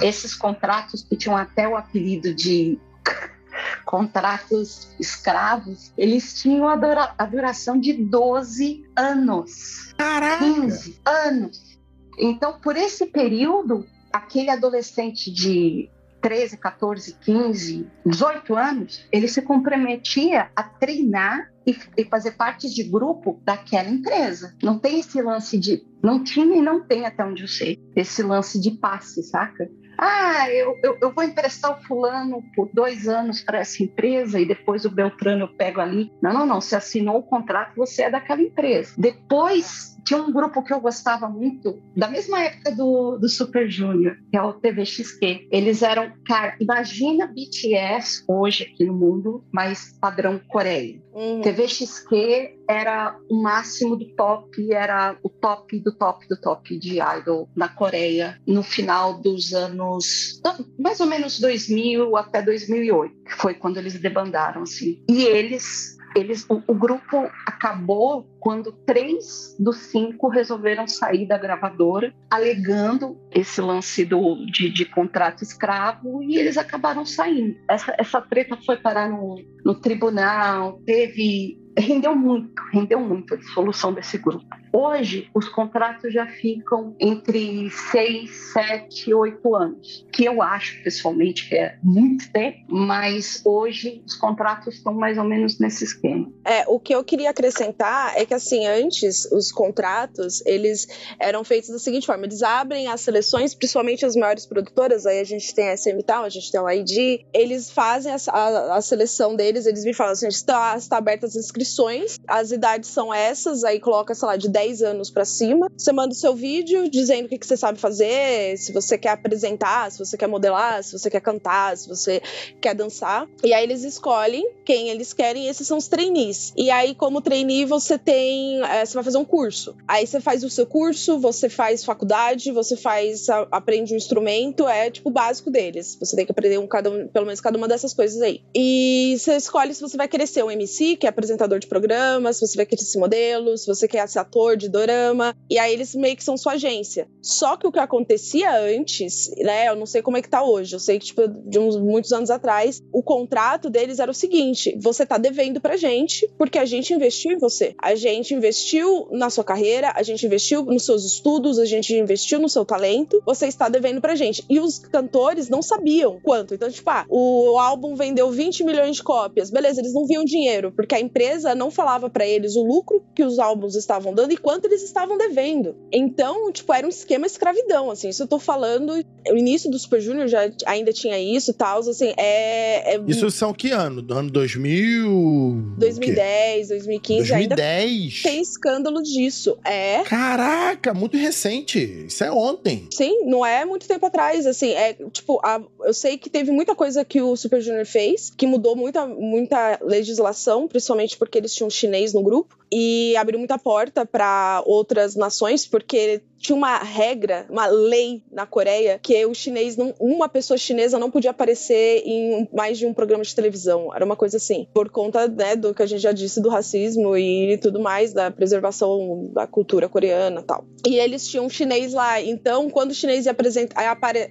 esses contratos que tinham até o apelido de contratos escravos, eles tinham a, dura- a duração de 12 anos. Caraca! 15 anos. Então, por esse período, aquele adolescente de 13, 14, 15, 18 anos, ele se comprometia a treinar e, e fazer parte de grupo daquela empresa. Não tem esse lance de. Não tinha e não tem até onde eu sei. Esse lance de passe, saca? Ah, eu, eu, eu, vou emprestar o fulano por dois anos para essa empresa e depois o Beltrano eu pego ali. Não, não, não. Você assinou o contrato, você é daquela empresa. Depois tinha um grupo que eu gostava muito, da mesma época do, do Super Junior, que é o TVXQ. Eles eram, cara, imagina BTS hoje aqui no mundo, mas padrão Coreia. Uhum. TVXQ era o máximo do top, era o top do top do top de idol na Coreia no final dos anos, mais ou menos 2000 até 2008, que foi quando eles debandaram assim. E eles eles, o, o, grupo acabou quando três dos cinco resolveram sair da gravadora, alegando esse lance do, de, de contrato escravo, e eles acabaram saindo. Essa, essa treta foi parar no, no tribunal, teve rendeu muito, rendeu muito a dissolução desse grupo. Hoje, os contratos já ficam entre seis, sete, oito anos, que eu acho pessoalmente que é muito tempo, mas hoje os contratos estão mais ou menos nesse esquema. É, o que eu queria acrescentar é que assim, antes os contratos, eles eram feitos da seguinte forma, eles abrem as seleções, principalmente as maiores produtoras, aí a gente tem a SM Tal, a gente tem o ID, eles fazem a, a, a seleção deles, eles me falam assim, está, está aberta as inscrições, as idades são essas, aí coloca, sei lá, de 10 10 anos para cima. Você manda o seu vídeo dizendo o que, que você sabe fazer, se você quer apresentar, se você quer modelar, se você quer cantar, se você quer dançar. E aí eles escolhem quem eles querem, esses são os trainees. E aí, como trainee, você tem. É, você vai fazer um curso. Aí você faz o seu curso, você faz faculdade, você faz. aprende um instrumento, é tipo o básico deles. Você tem que aprender um, cada, pelo menos cada uma dessas coisas aí. E você escolhe se você vai querer ser um MC, que é apresentador de programas, se você vai querer ser modelo, se você quer ser ator de dorama, e aí eles meio que são sua agência. Só que o que acontecia antes, né, eu não sei como é que tá hoje, eu sei que, tipo, de uns muitos anos atrás, o contrato deles era o seguinte: você tá devendo pra gente, porque a gente investiu em você. A gente investiu na sua carreira, a gente investiu nos seus estudos, a gente investiu no seu talento, você está devendo pra gente. E os cantores não sabiam quanto. Então, tipo, ah, o álbum vendeu 20 milhões de cópias. Beleza, eles não viam dinheiro, porque a empresa não falava para eles o lucro que os álbuns estavam dando e quanto eles estavam devendo. Então, tipo, era um esquema escravidão, assim. Isso eu tô falando. O início do Super Junior já ainda tinha isso e tal, assim. É, é, Isso são que ano? Do ano 2000. 2010, 2015. 2010. Ainda tem escândalo disso. É. Caraca, muito recente. Isso é ontem. Sim, não é muito tempo atrás, assim. É, tipo, a, eu sei que teve muita coisa que o Super Junior fez, que mudou muita, muita legislação, principalmente porque eles tinham chinês no grupo e abriu muita porta para outras nações, porque tinha uma regra, uma lei na Coreia que o chinês não, uma pessoa chinesa não podia aparecer em mais de um programa de televisão. Era uma coisa assim, por conta né, do que a gente já disse do racismo e tudo mais, da preservação da cultura coreana, tal. E eles tinham um chinês lá, então quando o chinês ia apresentar,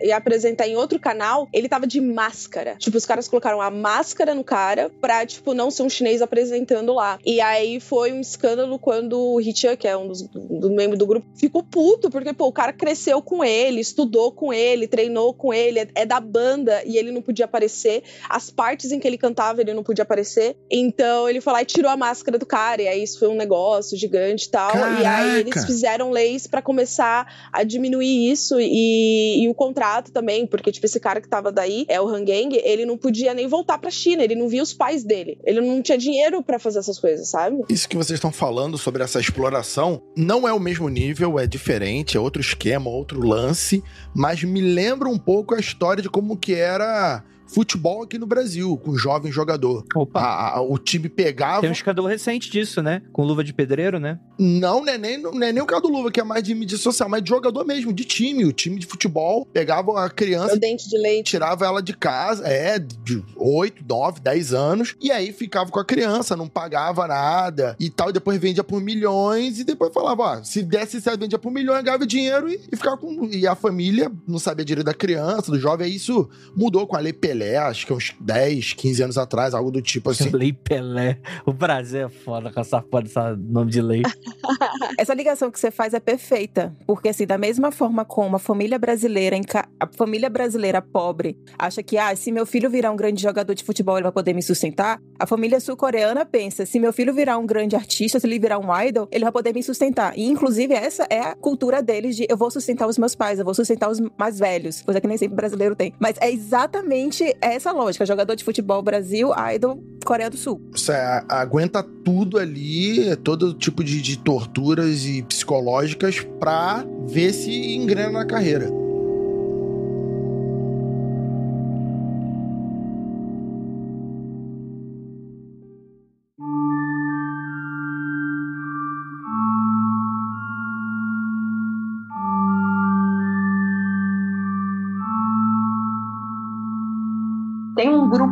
ia apresentar em outro canal, ele tava de máscara. Tipo, os caras colocaram a máscara no cara pra tipo não ser um chinês apresentando lá. E aí foi um escândalo quando o Hee-chan, que é um dos do membros do grupo, ficou puto puto, porque, pô, o cara cresceu com ele, estudou com ele, treinou com ele, é, é da banda e ele não podia aparecer. As partes em que ele cantava, ele não podia aparecer. Então ele foi lá e tirou a máscara do cara, e aí isso foi um negócio gigante e tal. Caraca. E aí eles fizeram leis para começar a diminuir isso e, e, o contrato também, porque, tipo, esse cara que tava daí, é o Hangeng, ele não podia nem voltar pra China, ele não via os pais dele. Ele não tinha dinheiro para fazer essas coisas, sabe? Isso que vocês estão falando sobre essa exploração não é o mesmo nível, é diferente diferente, é outro esquema, outro lance, mas me lembra um pouco a história de como que era futebol aqui no Brasil, com jovem jogador. Opa. A, a, o time pegava. Tem um escândalo recente disso, né? Com luva de pedreiro, né? Não, não é nem, não é nem o caso do luva, que é mais de mídia social, mas de jogador mesmo, de time. O time de futebol pegava a criança. O dente de leite. Tirava ela de casa, é, de 8, 9, 10 anos, e aí ficava com a criança, não pagava nada e tal, e depois vendia por milhões, e depois falava, ó, se desse certo, vendia por milhões, ganhava dinheiro e, e ficava com. E a família não sabia direito da criança, do jovem, aí isso mudou com a lei Pelé, acho que uns 10, 15 anos atrás, algo do tipo assim. Lei Pelé. O Brasil é foda com essa porra desse nome de lei. Essa ligação que você faz é perfeita, porque assim, da mesma forma como a família brasileira, a família brasileira pobre acha que, ah, se meu filho virar um grande jogador de futebol, ele vai poder me sustentar, a família sul-coreana pensa, se meu filho virar um grande artista, se ele virar um idol, ele vai poder me sustentar. E, inclusive, essa é a cultura deles de eu vou sustentar os meus pais, eu vou sustentar os mais velhos, coisa que nem sempre brasileiro tem. Mas é exatamente essa lógica, jogador de futebol Brasil, idol Coreia do Sul. Isso é, aguenta tudo ali, todo tipo de, de torturas e psicológicas pra ver se engrena na carreira.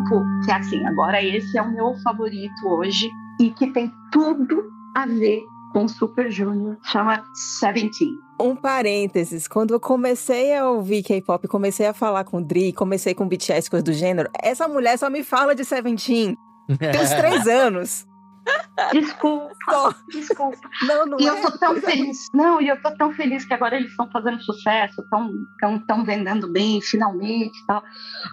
Grupo que, assim, agora esse é o meu favorito hoje e que tem tudo a ver com Super Junior, chama Seventeen. Um parênteses, quando eu comecei a ouvir K-pop, comecei a falar com Dri, comecei com BTS, coisa do gênero, essa mulher só me fala de Seventeen. Tem uns três anos. Desculpa, desculpa. Não, não E é. eu tô tão coisa feliz. Não, e eu tô tão feliz que agora eles estão fazendo sucesso, estão tão, tão vendendo bem, finalmente tal.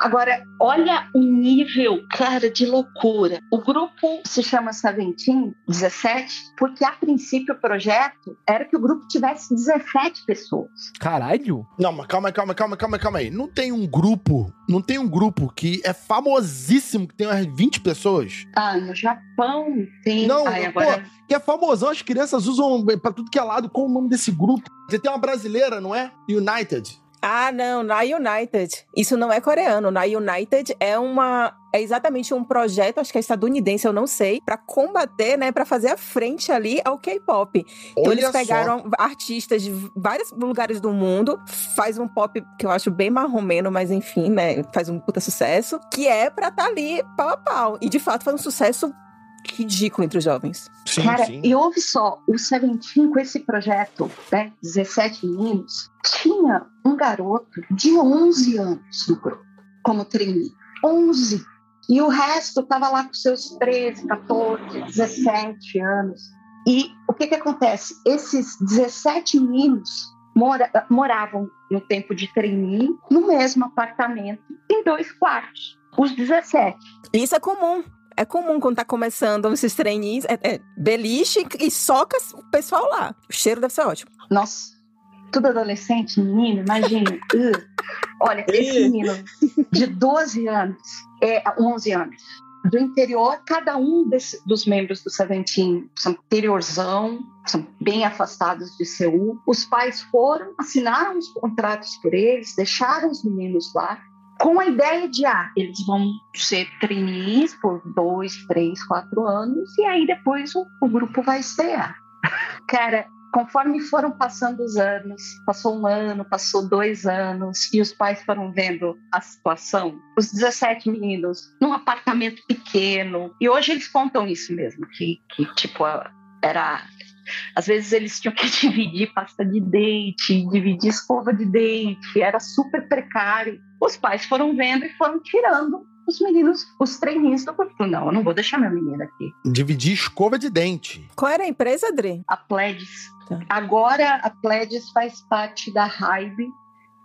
Agora, olha o nível, cara, de loucura. O grupo se chama Seventeen, 17, porque a princípio o projeto era que o grupo tivesse 17 pessoas. Caralho? Não, mas calma aí, calma calma calma calma aí. Não tem um grupo, não tem um grupo que é famosíssimo, que tem umas 20 pessoas. Ah, no Japão tem. Não, Ai, pô, agora. que é famosão, as crianças usam pra tudo que é lado. Qual o nome desse grupo? Você tem uma brasileira, não é? United. Ah, não, na United. Isso não é coreano. Na United é uma. É exatamente um projeto, acho que é estadunidense, eu não sei, pra combater, né, Pra fazer a frente ali ao K-pop. Então eles só. pegaram artistas de vários lugares do mundo, faz um pop que eu acho bem marromeno, mas enfim, né, faz um puta sucesso, que é pra tá ali pau a pau. E de fato faz um sucesso ridículo entre os jovens. Sim, Cara, sim. e ouve só, o Seventeen com esse projeto, né, 17 meninos, tinha um garoto de 11 anos no grupo, como trainee. 11. E o resto tava lá com seus 13, 14, 17 anos. E o que que acontece? Esses 17 meninos mora- moravam no tempo de trainee, no mesmo apartamento, em dois quartos. Os 17. Isso é comum. É comum quando tá começando esses trainees, é, é beliche e soca o pessoal lá. O cheiro deve ser ótimo. Nossa, tudo adolescente, menino, imagina. Uh. Olha, esse menino de 12 anos, é, 11 anos, do interior, cada um desse- dos membros do Seventeen são interiorzão, são bem afastados de Seul. Os pais foram, assinaram os contratos por eles, deixaram os meninos lá, com a ideia de, ah, eles vão ser trainees por dois, três, quatro anos, e aí depois o, o grupo vai estrear. Cara, conforme foram passando os anos, passou um ano, passou dois anos, e os pais foram vendo a situação, os 17 meninos num apartamento pequeno, e hoje eles contam isso mesmo, que, que tipo, era. Às vezes eles tinham que dividir pasta de dente, dividir escova de dente, era super precário. Os pais foram vendo e foram tirando os meninos, os treininhos do grupo. Não, eu não vou deixar meu menino aqui. Dividir escova de dente. Qual era a empresa, Adri? a Pledis. Tá. Agora a Pledis faz parte da Hybe,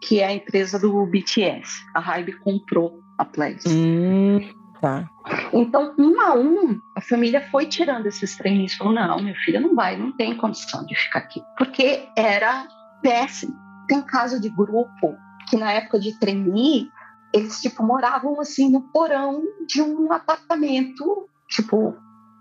que é a empresa do BTS. A Hybe comprou a Pledis. Hum, tá. Então, um a um, a família foi tirando esses treininhos. Falou, não, meu filho não vai, não tem condição de ficar aqui. Porque era péssimo. Tem caso de grupo que na época de trainee, eles, tipo, moravam, assim, no porão de um apartamento, tipo,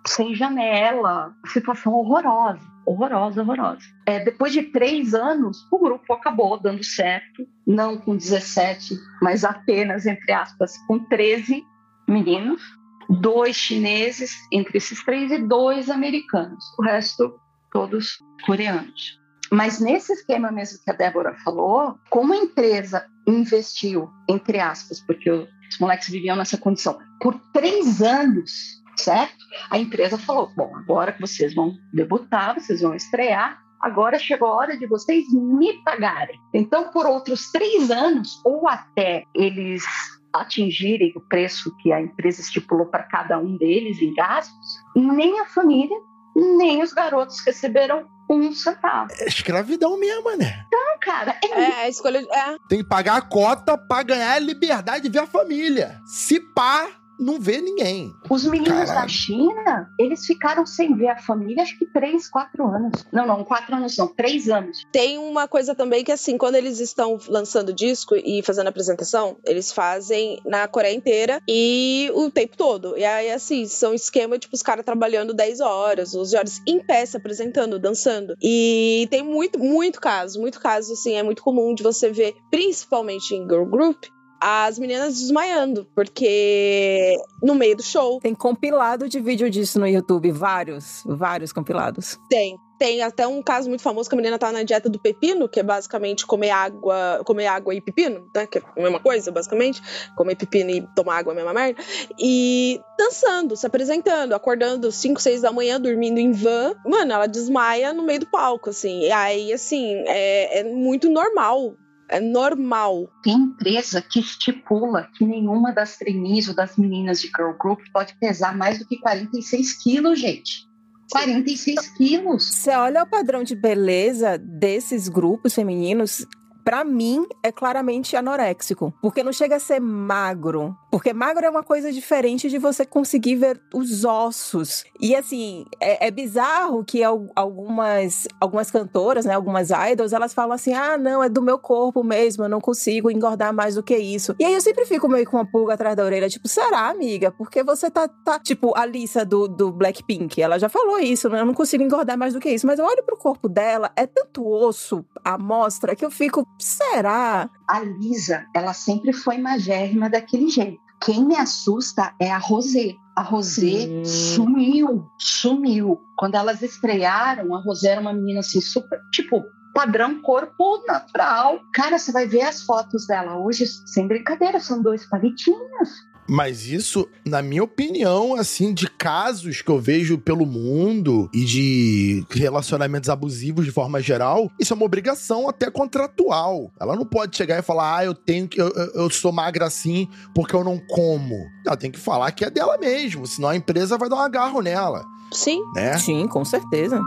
sem janela. Situação horrorosa, horrorosa, horrorosa. É, depois de três anos, o grupo acabou dando certo. Não com 17, mas apenas, entre aspas, com 13 meninos dois chineses entre esses três e dois americanos. O resto, todos coreanos. Mas nesse esquema mesmo que a Débora falou, como a empresa investiu, entre aspas, porque os moleques viviam nessa condição, por três anos, certo? A empresa falou: bom, agora que vocês vão debutar, vocês vão estrear, agora chegou a hora de vocês me pagarem. Então, por outros três anos, ou até eles atingirem o preço que a empresa estipulou para cada um deles em gastos, nem a família, nem os garotos receberam um centavo. É escravidão mesmo, né? Então, cara, é, É, a escolha. É. Tem que pagar a cota pra ganhar a liberdade de ver a família. Se pá, não vê ninguém. Os meninos Caralho. da China, eles ficaram sem ver a família, acho que três, quatro anos. Não, não, quatro anos não, três anos. Tem uma coisa também que, assim, quando eles estão lançando disco e fazendo apresentação, eles fazem na Coreia inteira e o tempo todo. E aí, assim, são esquema, tipo, os caras trabalhando 10 horas, 12 horas em pé, se apresentando, dançando. E tem muito, muito caso, muito caso, assim, é muito comum de você ver, principalmente em girl group, as meninas desmaiando, porque no meio do show Tem compilado de vídeo disso no YouTube, vários, vários compilados. Tem. Tem até um caso muito famoso que a menina tá na dieta do pepino, que é basicamente comer água, comer água e pepino, né? Que é a mesma coisa, basicamente. Comer pepino e tomar água é a mesma merda. E dançando, se apresentando, acordando 5, 6 da manhã, dormindo em van. Mano, ela desmaia no meio do palco, assim. E aí, assim, é, é muito normal. É normal. Tem empresa que estipula que nenhuma das trainees ou das meninas de girl group pode pesar mais do que 46 quilos, gente. 46 quilos. Você olha o padrão de beleza desses grupos femininos, pra mim é claramente anoréxico, porque não chega a ser magro, porque magro é uma coisa diferente de você conseguir ver os ossos. E assim, é, é bizarro que al- algumas algumas cantoras, né, algumas idols, elas falam assim: "Ah, não, é do meu corpo mesmo, eu não consigo engordar mais do que isso". E aí eu sempre fico meio com uma pulga atrás da orelha, tipo, será, amiga? Porque você tá, tá tipo a Lisa do, do Blackpink, ela já falou isso, né? Eu não consigo engordar mais do que isso, mas eu olho pro corpo dela, é tanto osso à mostra que eu fico, será? A Lisa, ela sempre foi magérrima daquele jeito. Quem me assusta é a Rosé. A Rosé Hum. sumiu, sumiu. Quando elas estrearam, a Rosé era uma menina assim, super, tipo, padrão corpo natural. Cara, você vai ver as fotos dela hoje, sem brincadeira, são dois palitinhos. Mas isso, na minha opinião, assim, de casos que eu vejo pelo mundo e de relacionamentos abusivos de forma geral, isso é uma obrigação até contratual. Ela não pode chegar e falar, ah, eu tenho que. Eu, eu- sou magra assim porque eu não como. Ela tem que falar que é dela mesmo, senão a empresa vai dar um agarro nela, Sim. né? Sim, com certeza.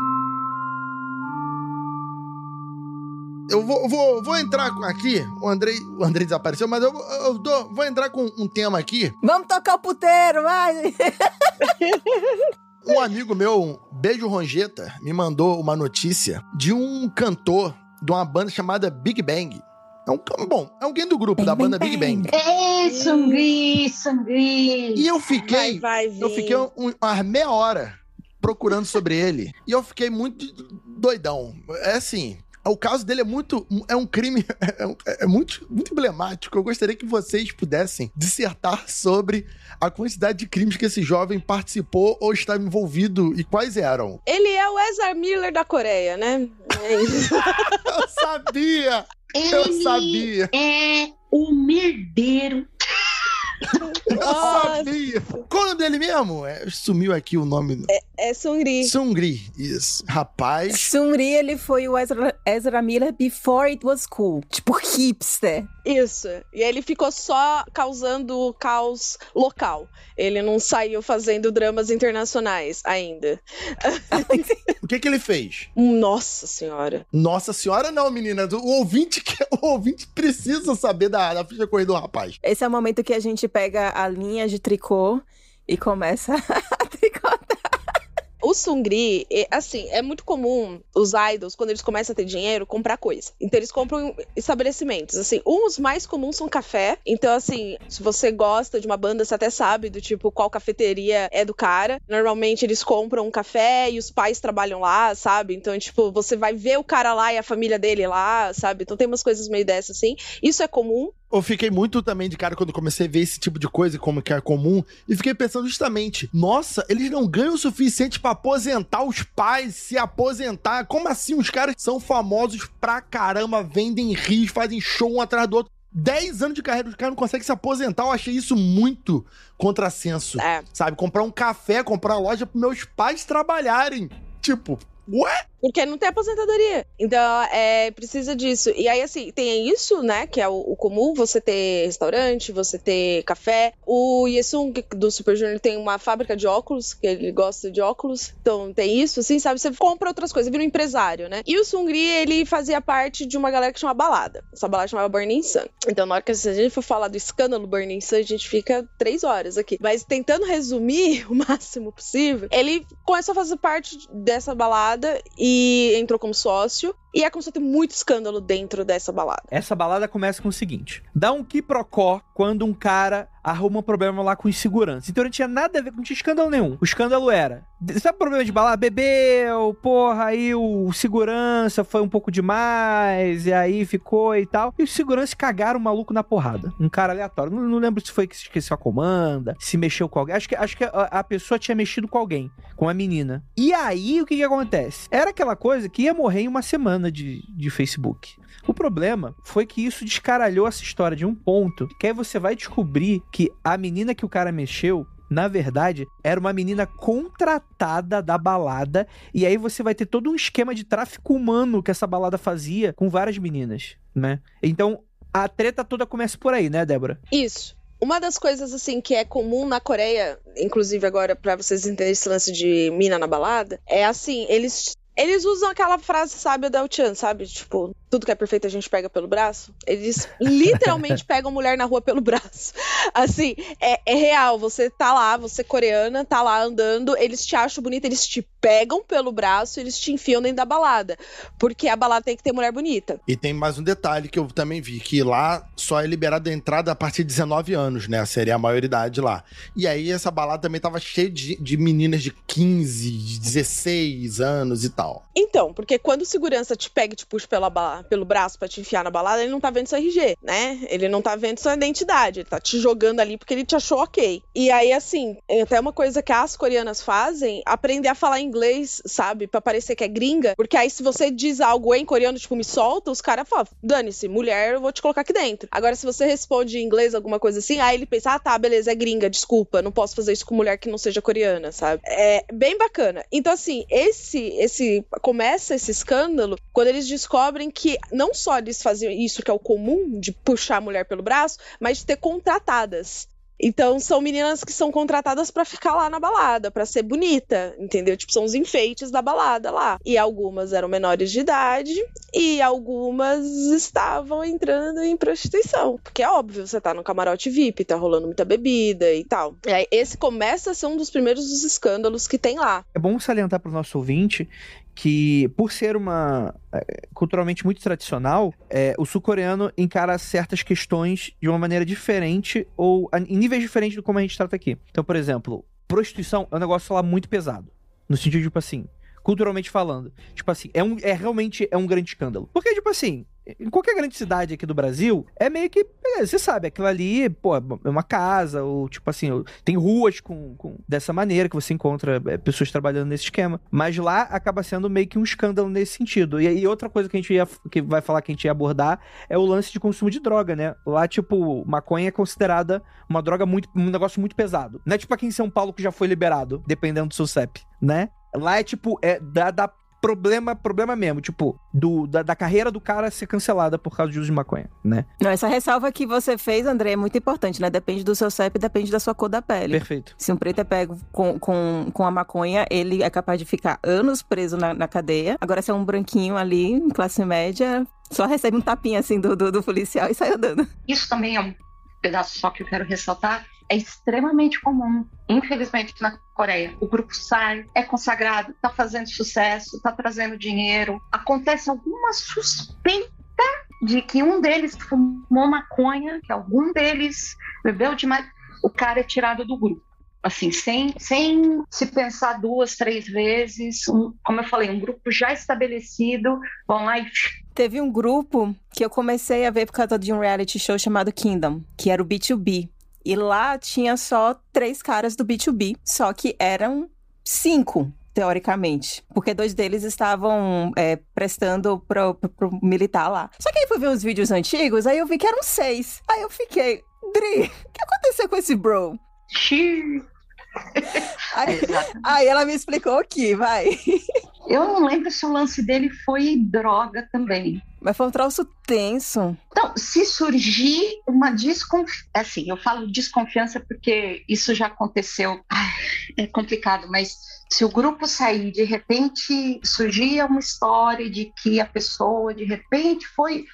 Eu vou, vou, vou entrar aqui. O Andrei, o Andrei desapareceu, mas eu, eu dou- vou entrar com um tema aqui. Vamos tocar o puteiro, vai! Um amigo meu, um Beijo Rongeta, me mandou uma notícia de um cantor de uma banda chamada Big Bang. É um, bom, é alguém do grupo da banda Big Bang. Ei, Sangri, Sangri! E eu fiquei, Vai, vai eu fiquei um, umas meia hora procurando sobre ele. E eu fiquei muito doidão. É assim, o caso dele é muito. É um crime. É, um- é muito, muito emblemático. Eu gostaria que vocês pudessem dissertar sobre a quantidade de crimes que esse jovem participou ou estava envolvido e quais eram. Ele é o Ezra Miller da Coreia, né? É isso. Eu sabia! Eu Ele sabia! é o merdeiro. Eu Nossa. sabia! Qual o nome dele mesmo? É, sumiu aqui o nome. É Sungri. Sungri, isso. Rapaz. Sumri, ele foi o Ezra, Ezra Miller before it was cool. Tipo, hipster. Isso. E ele ficou só causando caos local. Ele não saiu fazendo dramas internacionais ainda. O que que ele fez? Nossa senhora. Nossa senhora, não, meninas. O ouvinte, que, o ouvinte precisa saber da, da ficha corrida do rapaz. Esse é o momento que a gente pega a linha de tricô e começa a tricotar. O Sungri, é, assim, é muito comum os idols, quando eles começam a ter dinheiro, comprar coisa. Então eles compram estabelecimentos. Assim, uns mais comuns são café. Então, assim, se você gosta de uma banda, você até sabe do tipo qual cafeteria é do cara. Normalmente eles compram um café e os pais trabalham lá, sabe? Então, tipo, você vai ver o cara lá e a família dele lá, sabe? Então tem umas coisas meio dessas, assim. Isso é comum. Eu fiquei muito também de cara quando comecei a ver esse tipo de coisa, como que é comum, e fiquei pensando justamente, nossa, eles não ganham o suficiente pra aposentar os pais, se aposentar. Como assim? Os caras são famosos pra caramba, vendem rios, fazem show um atrás do outro. 10 anos de carreira, os caras não conseguem se aposentar. Eu achei isso muito contrassenso. É. Sabe? Comprar um café, comprar uma loja pros meus pais trabalharem. Tipo, ué? Porque não tem aposentadoria. Então, é, precisa disso. E aí, assim, tem isso, né? Que é o, o comum, você ter restaurante, você ter café. O Yesung do Super Junior tem uma fábrica de óculos, que ele gosta de óculos. Então, tem isso, assim, sabe? Você compra outras coisas, vira um empresário, né? E o Sungri, ele fazia parte de uma galera que chama Balada. Essa balada chamava Burning Sun. Então, na hora que a gente for falar do escândalo Burning Sun, a gente fica três horas aqui. Mas tentando resumir o máximo possível, ele começou a fazer parte dessa balada e entrou como sócio. E é começou a ter muito escândalo dentro dessa balada. Essa balada começa com o seguinte: dá um quiprocó quando um cara arruma um problema lá com insegurança. Então não tinha nada a ver, não tinha escândalo nenhum. O escândalo era. Sabe o problema de balada? Bebeu, porra, aí o segurança foi um pouco demais, e aí ficou e tal. E os seguranças cagaram o maluco na porrada. Um cara aleatório. Não, não lembro se foi que esqueceu a comanda, se mexeu com alguém. Acho que, acho que a, a pessoa tinha mexido com alguém, com a menina. E aí o que que acontece? Era aquela coisa que ia morrer em uma semana de, de Facebook. O problema foi que isso descaralhou essa história de um ponto que aí você vai descobrir que a menina que o cara mexeu na verdade, era uma menina contratada da balada. E aí você vai ter todo um esquema de tráfico humano que essa balada fazia com várias meninas, né? Então, a treta toda começa por aí, né, Débora? Isso. Uma das coisas assim que é comum na Coreia, inclusive agora para vocês entenderem esse lance de mina na balada, é assim, eles eles usam aquela frase sábia da Chan, sabe? Tipo, tudo que é perfeito a gente pega pelo braço. Eles literalmente pegam mulher na rua pelo braço. Assim, é, é, real. Você tá lá, você coreana, tá lá andando, eles te acham bonita, eles te pegam pelo braço, eles te enfiam dentro da balada. Porque a balada tem que ter mulher bonita. E tem mais um detalhe que eu também vi, que lá só é liberada a entrada a partir de 19 anos, né? Seria a maioridade lá. E aí essa balada também tava cheia de, de meninas de 15, de 16 anos e tal. Então, porque quando o segurança te pega e te puxa pela pelo braço para te enfiar na balada, ele não tá vendo seu RG, né? Ele não tá vendo sua identidade, ele tá te jogando ali porque ele te achou ok. E aí, assim, é até uma coisa que as coreanas fazem, aprender a falar inglês, sabe? para parecer que é gringa, porque aí se você diz algo em coreano, tipo, me solta, os caras falam, dane-se, mulher, eu vou te colocar aqui dentro. Agora, se você responde em inglês, alguma coisa assim, aí ele pensa, ah, tá, beleza, é gringa, desculpa, não posso fazer isso com mulher que não seja coreana, sabe? É bem bacana. Então, assim, esse, esse começa esse escândalo quando eles descobrem que não só eles faziam isso que é o comum de puxar a mulher pelo braço, mas de ter contratadas. Então são meninas que são contratadas para ficar lá na balada, para ser bonita, entendeu? Tipo, são os enfeites da balada lá. E algumas eram menores de idade e algumas estavam entrando em prostituição. Porque é óbvio, você tá no camarote VIP, tá rolando muita bebida e tal. E aí, esse começa a ser um dos primeiros dos escândalos que tem lá. É bom salientar pro nosso ouvinte que, por ser uma é, culturalmente muito tradicional, é, o sul-coreano encara certas questões de uma maneira diferente ou em níveis diferentes do como a gente trata aqui. Então, por exemplo, prostituição é um negócio lá muito pesado. No sentido, tipo assim, culturalmente falando. Tipo assim, é, um, é realmente é um grande escândalo. Porque, tipo assim, em qualquer grande cidade aqui do Brasil, é meio que. Você sabe, aquilo ali, pô, é uma casa, ou tipo assim, tem ruas com, com dessa maneira que você encontra é, pessoas trabalhando nesse esquema. Mas lá acaba sendo meio que um escândalo nesse sentido. E, e outra coisa que a gente ia, que vai falar que a gente ia abordar é o lance de consumo de droga, né? Lá, tipo, maconha é considerada uma droga muito. um negócio muito pesado. Não é tipo aqui em São Paulo que já foi liberado, dependendo do seu CEP, né? Lá é tipo, é da, da problema, problema mesmo, tipo, do, da, da, carreira do cara ser cancelada por causa de uso de maconha, né? Não, essa ressalva que você fez, André, é muito importante, né? Depende do seu CEP, depende da sua cor da pele. Perfeito. Se um preto é pego com, com, com a maconha, ele é capaz de ficar anos preso na, na cadeia. Agora, se é um branquinho ali, em classe média, só recebe um tapinha assim do, do, do policial e sai andando. Isso também é um pedaço só que eu quero ressaltar é extremamente comum, infelizmente, na Coreia. O grupo sai, é consagrado, está fazendo sucesso, está trazendo dinheiro. Acontece alguma suspeita de que um deles fumou maconha, que algum deles bebeu demais. O cara é tirado do grupo. Assim, sem, sem se pensar duas, três vezes. Um, como eu falei, um grupo já estabelecido, vão lá e Teve um grupo que eu comecei a ver por causa de um reality show chamado Kingdom, que era o B2B. E lá tinha só três caras do B2B, só que eram cinco teoricamente. Porque dois deles estavam é, prestando pro, pro, pro, militar lá. Só que aí fui ver os vídeos antigos, aí eu vi que eram seis. Aí eu fiquei, Dri, o que aconteceu com esse bro? aí, aí ela me explicou aqui, vai. Eu não lembro se o lance dele foi droga também. Mas foi um troço tenso. Então, se surgir uma desconfiança, assim, eu falo desconfiança porque isso já aconteceu, Ai, é complicado, mas se o grupo sair, de repente surgia uma história de que a pessoa, de repente, foi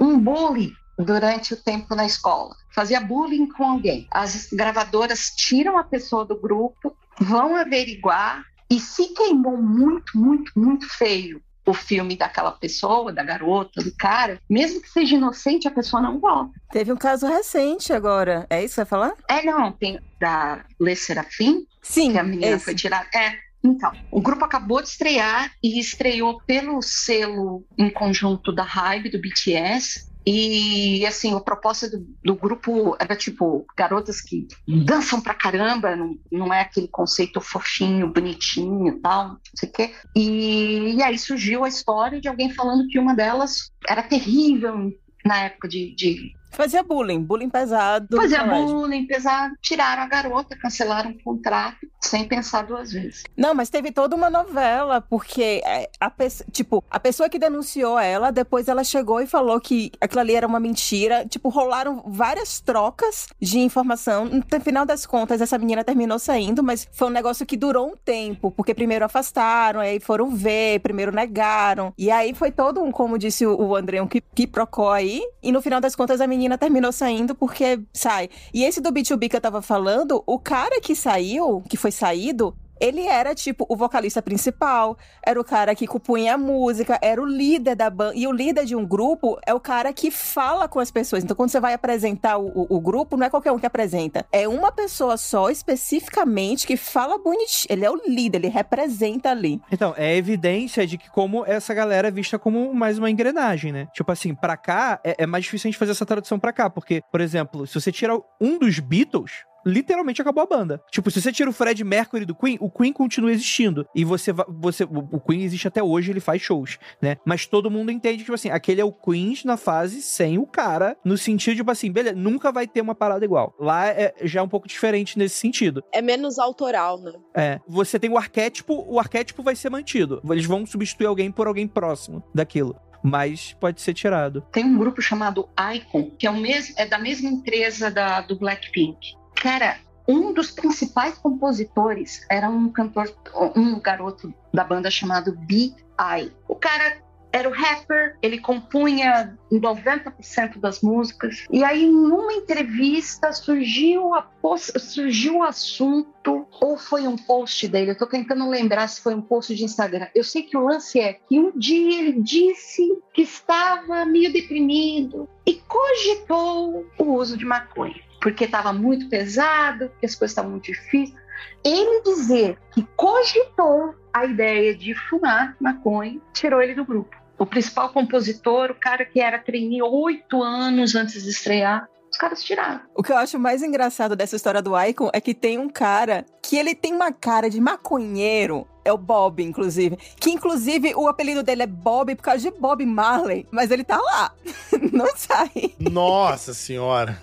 um bully durante o tempo na escola, fazia bullying com alguém. As gravadoras tiram a pessoa do grupo, vão averiguar e se queimou muito, muito, muito feio o filme daquela pessoa, da garota, do cara, mesmo que seja inocente, a pessoa não volta. Teve um caso recente agora. É isso que você vai falar? É, não, tem da Lê Serafim, Sim, que a menina esse. foi tirada. É. Então, o grupo acabou de estrear e estreou pelo selo em conjunto da Hybe, do BTS. E, assim, a proposta do, do grupo era, tipo, garotas que dançam pra caramba, não, não é aquele conceito fofinho, bonitinho e tal, não sei o quê. E, e aí surgiu a história de alguém falando que uma delas era terrível na época de, de Fazia bullying, bullying pesado. Fazia colégio. bullying, pesado, tiraram a garota, cancelaram o contrato, sem pensar duas vezes. Não, mas teve toda uma novela, porque é, a pessoa, tipo, a pessoa que denunciou ela, depois ela chegou e falou que aquilo ali era uma mentira. Tipo, rolaram várias trocas de informação. No final das contas, essa menina terminou saindo, mas foi um negócio que durou um tempo, porque primeiro afastaram, aí foram ver, primeiro negaram. E aí foi todo um, como disse o, o André, um que, que procó aí. E no final das contas, a menina terminou saindo porque sai. E esse do B2B que eu tava falando, o cara que saiu, que foi saído, ele era, tipo, o vocalista principal, era o cara que compunha a música, era o líder da banda. E o líder de um grupo é o cara que fala com as pessoas. Então, quando você vai apresentar o, o- o grupo, não é qualquer um que apresenta. É uma pessoa só, especificamente, que fala bonitinho. Ele é o líder, ele representa ali. Então, é evidência de que como essa galera é vista como mais uma engrenagem, né? Tipo assim, pra cá, é, é mais difícil a gente fazer essa tradução pra cá, porque, por exemplo, se você tira um dos Beatles, literalmente acabou a banda. Tipo, se você tira o Fred Mercury do Queen, o Queen continua existindo. E você você o o Queen existe até hoje, ele faz shows, né? Mas todo mundo entende que, tipo assim, aquele é o Queen na fase sem o cara, no sentido, tipo assim, beleza, nunca vai ter uma parada igual. Lá é já é um pouco diferente nesse sentido. É menos autoral, né? É, você tem o arquétipo, o arquétipo vai ser mantido. Eles vão substituir alguém por alguém próximo daquilo. Mas pode ser tirado. Tem um grupo chamado Icon, que é, o mesmo, é da mesma empresa da, do Blackpink. Cara, um dos principais compositores era um cantor, um garoto da banda chamado B.I. O cara era o rapper, ele compunha 90% das músicas. E aí, numa entrevista, surgiu, a surgiu o assunto, ou foi um post dele, eu tô tentando lembrar se foi um post de Instagram. Eu sei que o lance é que um dia ele disse que estava meio deprimido e cogitou o uso de maconha, porque estava muito pesado, porque as coisas estavam muito difíceis. Ele dizer que cogitou a ideia de fumar maconha tirou ele do grupo. O principal compositor, o cara que era trainee oito anos antes de estrear, caras tiraram. O que eu acho mais engraçado dessa história do Icon é que tem um cara que ele tem uma cara de maconheiro. É o Bob, inclusive. Que, inclusive, o apelido dele é Bob por causa de Bob Marley. Mas ele tá lá. Não sai. Nossa senhora.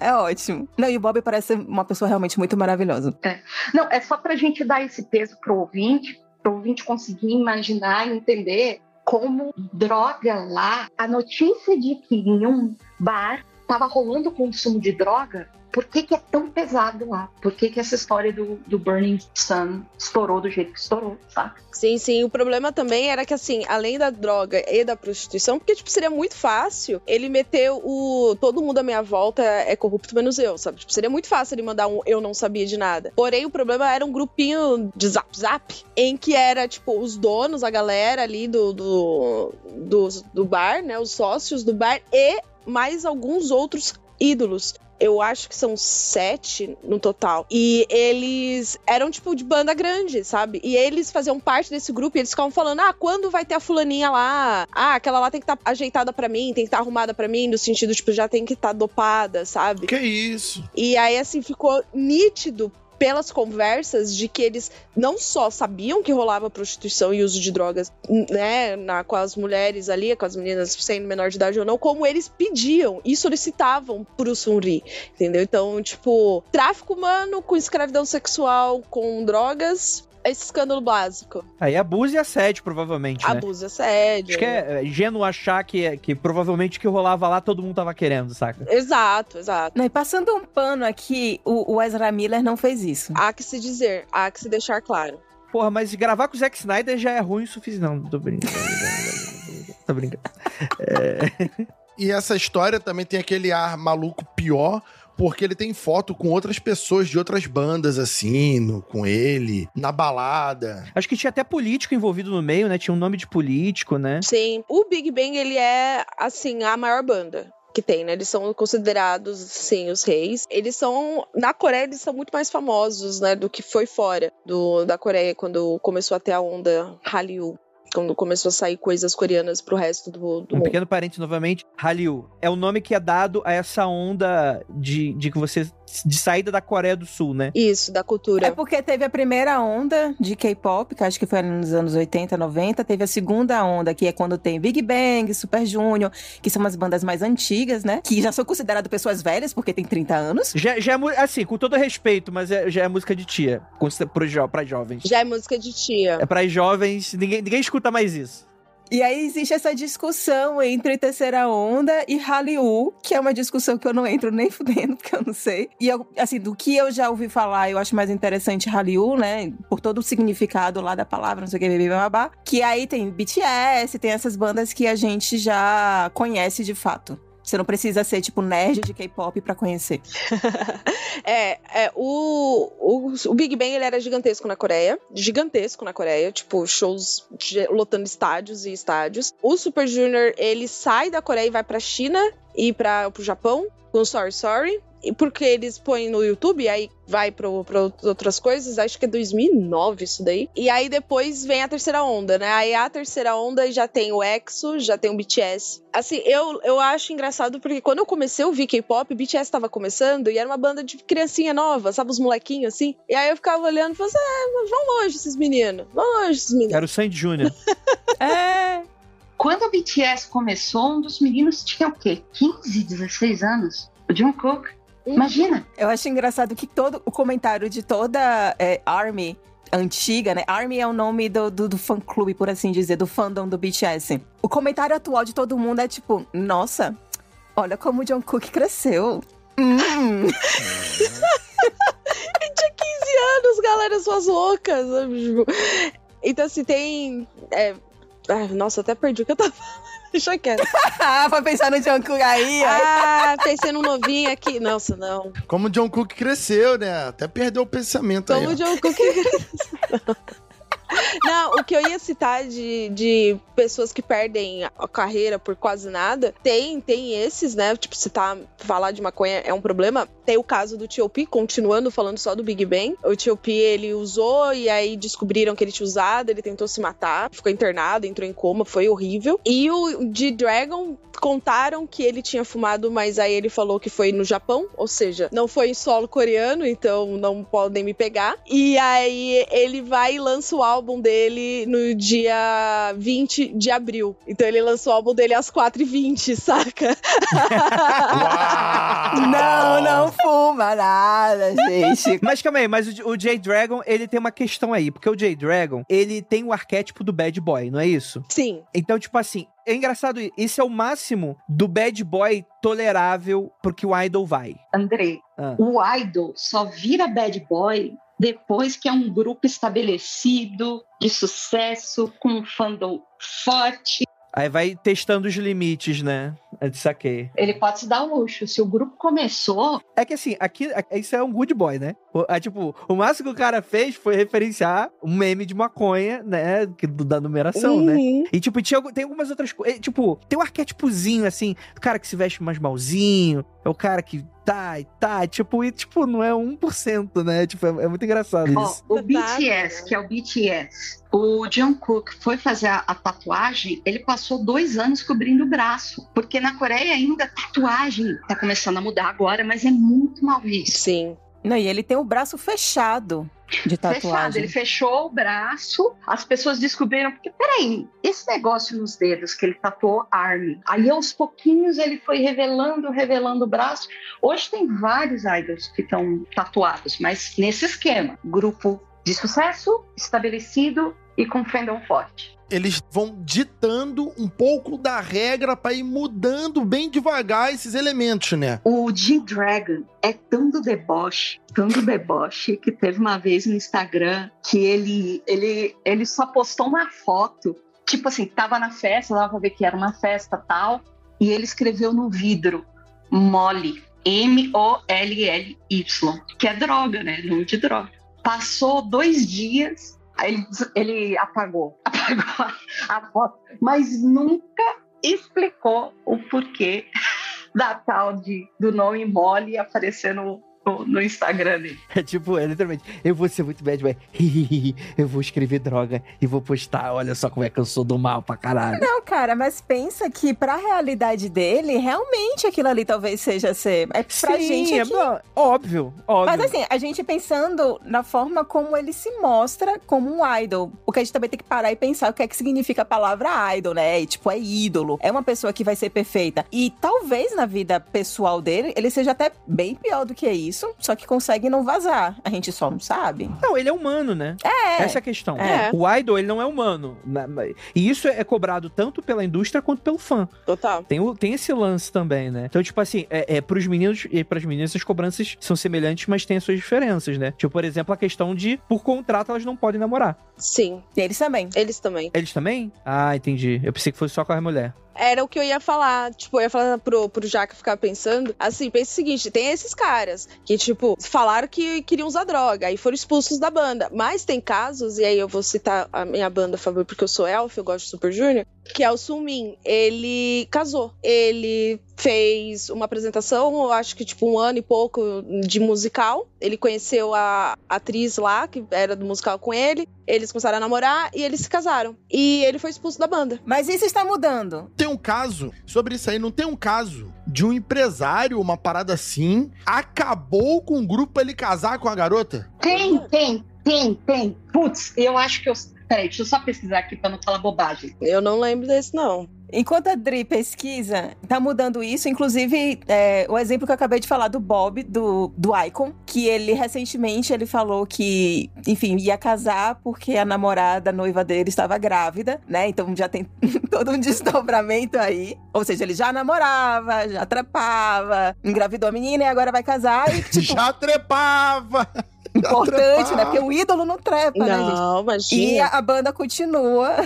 É ótimo. Não, e o Bob parece ser uma pessoa realmente muito maravilhosa. Não, é só pra gente dar esse peso pro ouvinte, pro ouvinte conseguir imaginar e entender como droga lá. A notícia de que em um bar tava rolando o consumo de droga, por que, que é tão pesado lá? Por que, que essa história do, do Burning Sun estourou do jeito que estourou, sabe? Sim, sim. O problema também era que, assim, além da droga e da prostituição, porque, tipo, seria muito fácil ele meter o. Todo mundo à minha volta é corrupto, menos eu, sabe? Tipo, seria muito fácil ele mandar um eu não sabia de nada. Porém, o problema era um grupinho de zap zap, em que era, tipo, os donos, a galera ali do, do, do, do bar, né? Os sócios do bar e mais alguns outros ídolos. Eu acho que são sete no total. E eles eram, tipo, de banda grande, sabe? E eles faziam parte desse grupo e eles ficavam falando: ah, quando vai ter a fulaninha lá? Ah, aquela lá tem que estar ajeitada pra mim, tem que estar arrumada pra mim, no sentido, tipo, já tem que estar dopada, sabe? Que isso? E aí, assim, ficou nítido pelas conversas de que eles não só sabiam que rolava prostituição e uso de drogas, né, na, com as mulheres ali, com as meninas sendo menor de idade ou não, como eles pediam e solicitavam pro Sunri, entendeu? Então, tipo, tráfico humano com escravidão sexual, com drogas, esse escândalo básico. Aí abuso e assédio, provavelmente, né? Abuso e assédio. Acho que é é ingênuo achar que, é- que provavelmente o que rolava lá todo mundo tava querendo, saca? Exato, exato. Não, e passando um pano aqui, o, o Ezra Miller não fez isso. Há que se dizer, há que se deixar claro. Porra, mas gravar com o Zack Snyder já é ruim o suficiente. Não, tô brincando. tô brincando. E essa história também tem aquele ar maluco pior, porque ele tem foto com outras pessoas de outras bandas, assim, no- com ele, na balada. Acho que tinha até político envolvido no meio, né? Tinha um nome de político, né? Sim, o Big Bang, ele é, assim, a maior banda que tem, né? Eles são considerados, sim, os reis. Eles são, na Coreia, eles são muito mais famosos, né, do que foi fora do, da Coreia, quando começou a ter a onda Hallyu. Quando começou a sair coisas coreanas pro resto do, do Um mundo. pequeno parente novamente, Hallyu. É o nome que é dado a essa onda de, de que você. de saída da Coreia do Sul, né? Isso, da cultura. É porque teve a primeira onda de K-pop, que acho que foi nos anos 80, 90. Teve a segunda onda, que é quando tem Big Bang, Super Junior, que são umas bandas mais antigas, né? Que já são consideradas pessoas velhas, porque tem 30 anos. Já, já é, assim, com todo respeito, mas é- já é música de tia. Pro, jo, pra jovens. Já é música de tia. É pra jovens, ninguém, ninguém escuta mais isso. E aí existe essa discussão entre terceira onda e Hallyu, que é uma discussão que eu não entro nem fudendo, porque eu não sei. E eu, assim, do que eu já ouvi falar, eu acho mais interessante Hallyu, né? Por todo o significado lá da palavra, não sei o que, blá, blá. Que aí tem BTS, tem essas bandas que a gente já conhece de fato. Você não precisa ser, tipo, nerd de K-pop pra conhecer. É, é o, o, o Big Bang ele era gigantesco na Coreia, gigantesco na Coreia, tipo shows ge- lotando estádios e estádios. O Super Junior ele sai da Coreia e vai pra China e para pro Japão com Sorry Sorry. E porque eles põem no YouTube, aí vai para outras coisas, acho que é 2009 isso daí. E aí depois vem a terceira onda, né? Aí a terceira onda já tem o EXO, já tem o BTS. Assim, eu, eu acho engraçado porque quando eu comecei a ouvir K-pop, o BTS tava começando e era uma banda de criancinha nova, sabe? Os molequinhos assim. E aí eu ficava olhando e falava assim: ah, vão longe esses meninos, vão longe esses meninos. Era o Sandy Júnior. É. Quando o BTS começou, um dos meninos tinha o quê? 15, 16 anos? O Jungkook. Imagina. Eu acho engraçado que todo o comentário de toda é, Army antiga, né? Army é o nome do, do, do fã-clube, por assim dizer, do fandom do BTS. O comentário atual de todo mundo é tipo, nossa, olha como o Jungkook cresceu. Hum. tinha 15 anos, galera, suas loucas. Tipo, Então, assim, tem. é, ai, nossa, até perdi o que eu tava falando. Deixa quieto. ah, vai pensar no Jungkook aí, ó. Ah, pensei num novinho aqui. Nossa, não. Como o John Cook cresceu, né? Até perdeu o pensamento aí. Como o John Cook. Não, o que eu ia citar de, de pessoas que perdem a carreira por quase nada, tem, tem esses, né? Tipo, se tá falar de maconha é um problema. Tem o caso do T.O.P., continuando falando só do Big Bang. O T.O.P., ele usou e aí descobriram que ele tinha usado, ele tentou se matar, ficou internado, entrou em coma, foi horrível. E o de Dragon contaram que ele tinha fumado, mas aí ele falou que foi no Japão, ou seja, não foi em solo coreano, então não podem me pegar. E aí ele vai e lança o álbum dele no dia 20 de abril. Então ele lançou o álbum dele às 4h20, saca? Não, não fuma nada, gente. Mas calma aí, mas o, o J-Dragon, ele tem uma questão aí. Porque o J-Dragon, ele tem o arquétipo do bad boy, não é isso? Sim. Então, tipo assim, é engraçado, isso é o máximo do bad boy tolerável porque o idol vai. Andrei, Ah. o idol só vira bad boy depois que é um grupo estabelecido, de sucesso, com um fandom forte. Aí vai testando os limites, né? Eu te saquei. Ele pode se dar o luxo. Se o grupo começou, É que assim, aqui, a- isso é um good boy, né? O, é, tipo, o máximo que o cara fez foi referenciar um meme de maconha, né? da numeração, né? Uhum. E, tipo, tinha, tem algumas outras coisas. Tipo, tem um arquétipozinho, assim, do cara que se veste mais malzinho, é o cara que tá e tá, tipo, e, tipo, não é 1%, né? Tipo, é, é muito engraçado ó, isso. o BTS, né? que é o BTS, o Jungkook foi fazer a, a tatuagem, ele passou dois anos cobrindo o braço, porque na Coreia ainda tatuagem tá começando a mudar agora, mas é muito mal visto. Sim. Não, e ele tem o braço fechado de Fechado, tatuagem. ele fechou o braço, as pessoas descobriram, porque peraí, esse negócio nos dedos que ele tatuou Army, aí aos pouquinhos ele foi revelando, revelando o braço. Hoje tem vários idols que estão tatuados, mas nesse esquema, grupo de sucesso, estabelecido e com fandom forte. Eles vão ditando um pouco da regra pra ir mudando bem devagar esses elementos, né? O G-Dragon é tão do deboche, tão do deboche, que teve uma vez no Instagram que ele, ele, ele só postou uma foto, tipo assim, tava na festa, dava pra ver que era uma festa tal, e ele escreveu no vidro, Molly, M-O-L-L-Y, que é droga, né? Nome de droga. Passou dois dias, ele, ele apagou, apagou a, foto, mas nunca explicou o porquê da tal de, do nome Molly aparecer no, Instagram dele. É tipo, é literalmente, eu vou ser muito bad boy. eu vou escrever droga e vou postar. Olha só como é que eu sou do mal pra caralho. Não, cara, mas pensa que pra realidade dele, realmente aquilo ali talvez seja ser. É pra Sim, gente. é aqui- bom, óbvio, óbvio. Mas assim, a gente pensando na forma como ele se mostra como um idol. Porque a gente também tem que parar e pensar o que é que significa a palavra idol, né? E, tipo, é ídolo. É uma pessoa que vai ser perfeita. E talvez na vida pessoal dele, ele seja até bem pior do que isso. Só que consegue não vazar. A gente só não sabe. Não, ele é humano, né? É. Essa é a questão. É. O idol, ele não é humano. Na- E isso é cobrado tanto pela indústria quanto pelo fã. Total. Tem, o- tem esse lance também, né? Então, tipo assim, é, é pros meninos e pras meninas as cobranças são semelhantes, mas têm as suas diferenças, né? Tipo, por exemplo, a questão de, por contrato, elas não podem namorar. Sim, E eles também. eles também. Eles também? Ah, entendi. Eu pensei que fosse só com a mulher. Era o que eu ia falar. Tipo, eu ia falar pro, pro Jaca ficar pensando. Assim, pensa o seguinte: tem esses caras que, tipo, falaram que queriam usar droga, aí foram expulsos da banda. Mas tem casos, e aí eu vou citar a minha banda favorita, porque eu sou elf, eu gosto de Super Junior, que é o Sumin. Ele casou. Ele fez uma apresentação, eu acho que tipo um ano e pouco de musical. Ele conheceu a atriz lá, que era do musical com ele. Eles começaram a namorar e eles se casaram. E ele foi expulso da banda. Mas isso está mudando. Tem um caso, sobre isso aí, não tem um caso de um empresário, uma parada assim, acabou com o grupo pra ele casar com a garota? Tem, tem, tem, tem. Putz, eu acho que eu. Peraí, deixa eu só pesquisar aqui pra não falar bobagem. Eu não lembro desse, não. Enquanto a Dri pesquisa, tá mudando isso. Inclusive, é, o exemplo que eu acabei de falar do Bob, do, do Icon, que ele recentemente ele falou que, enfim, ia casar porque a namorada, a noiva dele, estava grávida, né? Então já tem todo um desdobramento aí. Ou seja, ele já namorava, já trepava, engravidou a menina e agora vai casar. E, tipo, Já trepava! importante, trepava. né? Porque o ídolo não trepa, né, gente? Não, E imagina. a, a banda continua.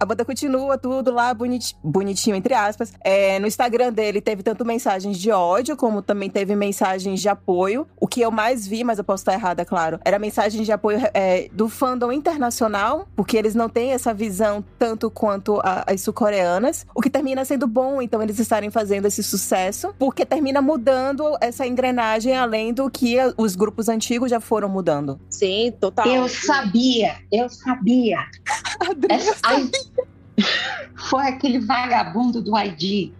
A banda continua tudo lá boniti- bonitinho, entre aspas. É, no Instagram dele teve tanto mensagens de ódio, como também teve mensagens de apoio. O que eu mais vi, mas eu posso estar errada, claro, era mensagem de apoio é, do fandom internacional, porque eles não têm essa visão tanto quanto a- as sul-coreanas. O que termina sendo bom, então, eles estarem fazendo esse sucesso, porque termina mudando essa engrenagem, além do que os grupos antigos já foram mudando. Sim, total. Eu sabia, eu sabia. Essa- ai, foi aquele vagabundo do ID.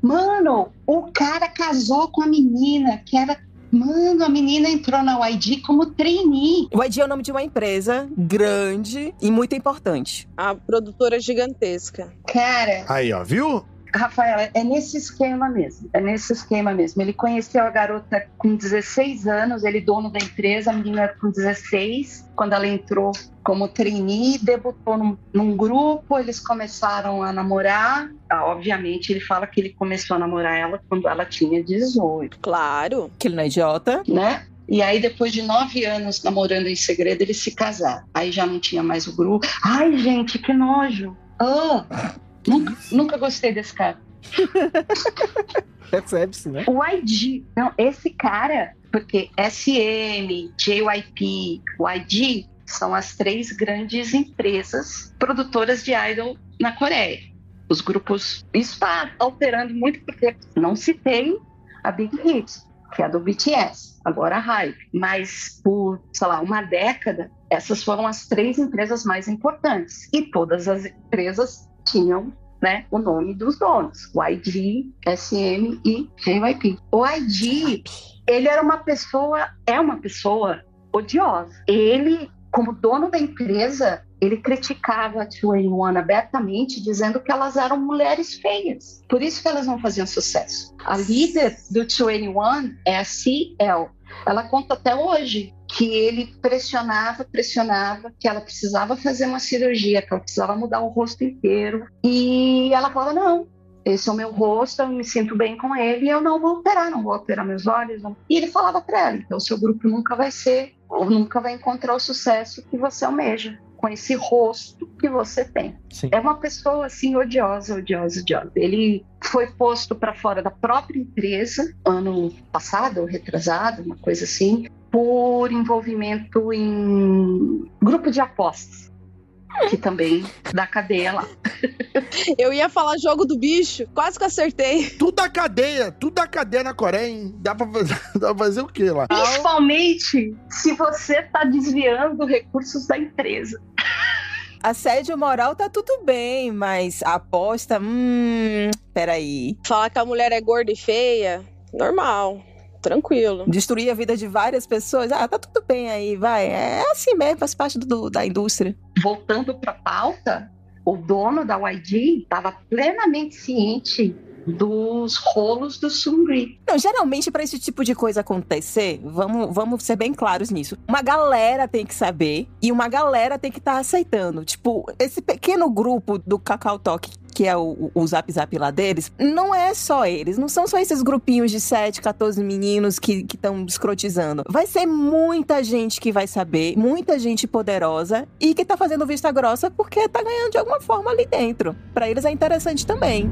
Mano, o cara casou com a menina que era. Mano, a menina entrou na YG como trainee. O ID é o nome de uma empresa grande e muito importante. A produtora gigantesca. Cara, Aí, ó, viu? Rafaela, é nesse esquema mesmo. É nesse esquema mesmo. Ele conheceu a garota com 16 anos, ele dono da empresa, a menina com 16, quando ela entrou como trainee, debutou num, num grupo, eles começaram a namorar. Ah, obviamente, ele fala que ele começou a namorar ela quando ela tinha 18, Claro. Que ele não é idiota. né? E aí, depois de nove anos namorando em segredo, eles se casaram. Aí já não tinha mais o grupo. Ai, gente, que nojo. Ah, nunca, nunca gostei desse cara. Percebe-se, né? O IG, não, esse cara, porque SM, JYP, o IG são as três grandes empresas produtoras de idol na Coreia. Os grupos. Isso está alterando muito porque não se tem a Big Hit, que é a do BTS, agora a Hype. Mas por, sei lá, uma década, essas foram as três empresas mais importantes. E todas as empresas tinham né, o nome dos donos, YG, SM e JYP. O YG, ele era uma pessoa, é uma pessoa odiosa. Ele, como dono da empresa, ele criticava a 2NE abertamente, dizendo que elas eram mulheres feias. Por isso que elas não faziam sucesso. A líder do 2NE é a CL. Ela conta até hoje que ele pressionava, pressionava, que ela precisava fazer uma cirurgia, que ela precisava mudar o rosto inteiro. E ela falava: não, esse é o meu rosto, eu me sinto bem com ele, eu não vou operar, não vou operar meus olhos. Não. E ele falava para ela: então, seu grupo nunca vai ser, ou nunca vai encontrar o sucesso que você almeja com esse rosto que você tem. Sim. É uma pessoa assim odiosa, odiosa, odiosa. Ele foi posto para fora da própria empresa ano passado, ou retrasado, uma coisa assim, por envolvimento em grupo de apostas, que também dá cadeia lá. Eu ia falar jogo do bicho, quase que acertei. Tudo da cadeia, tudo da cadeia na Coreia, hein? Dá pra fazer, dá pra fazer o quê lá? Principalmente se você está desviando recursos da empresa. Assédio moral tá tudo bem, mas a aposta, hum, peraí. Falar que a mulher é gorda e feia, normal. Tranquilo. Destruir a vida de várias pessoas, ah, tá tudo bem aí, vai. É assim mesmo, faz parte do, da indústria. Voltando para a pauta, o dono da YG estava plenamente ciente dos rolos do Sungri. Não, geralmente para esse tipo de coisa acontecer, vamos, vamos ser bem claros nisso. Uma galera tem que saber e uma galera tem que estar aceitando. Tipo, esse pequeno grupo do Cacau Talk que é o, o Zap Zap lá deles, não é só eles, não são só esses grupinhos de 7, 14 meninos que estão escrotizando. Vai ser muita gente que vai saber, muita gente poderosa e que tá fazendo vista grossa porque tá ganhando de alguma forma ali dentro. Para eles é interessante também.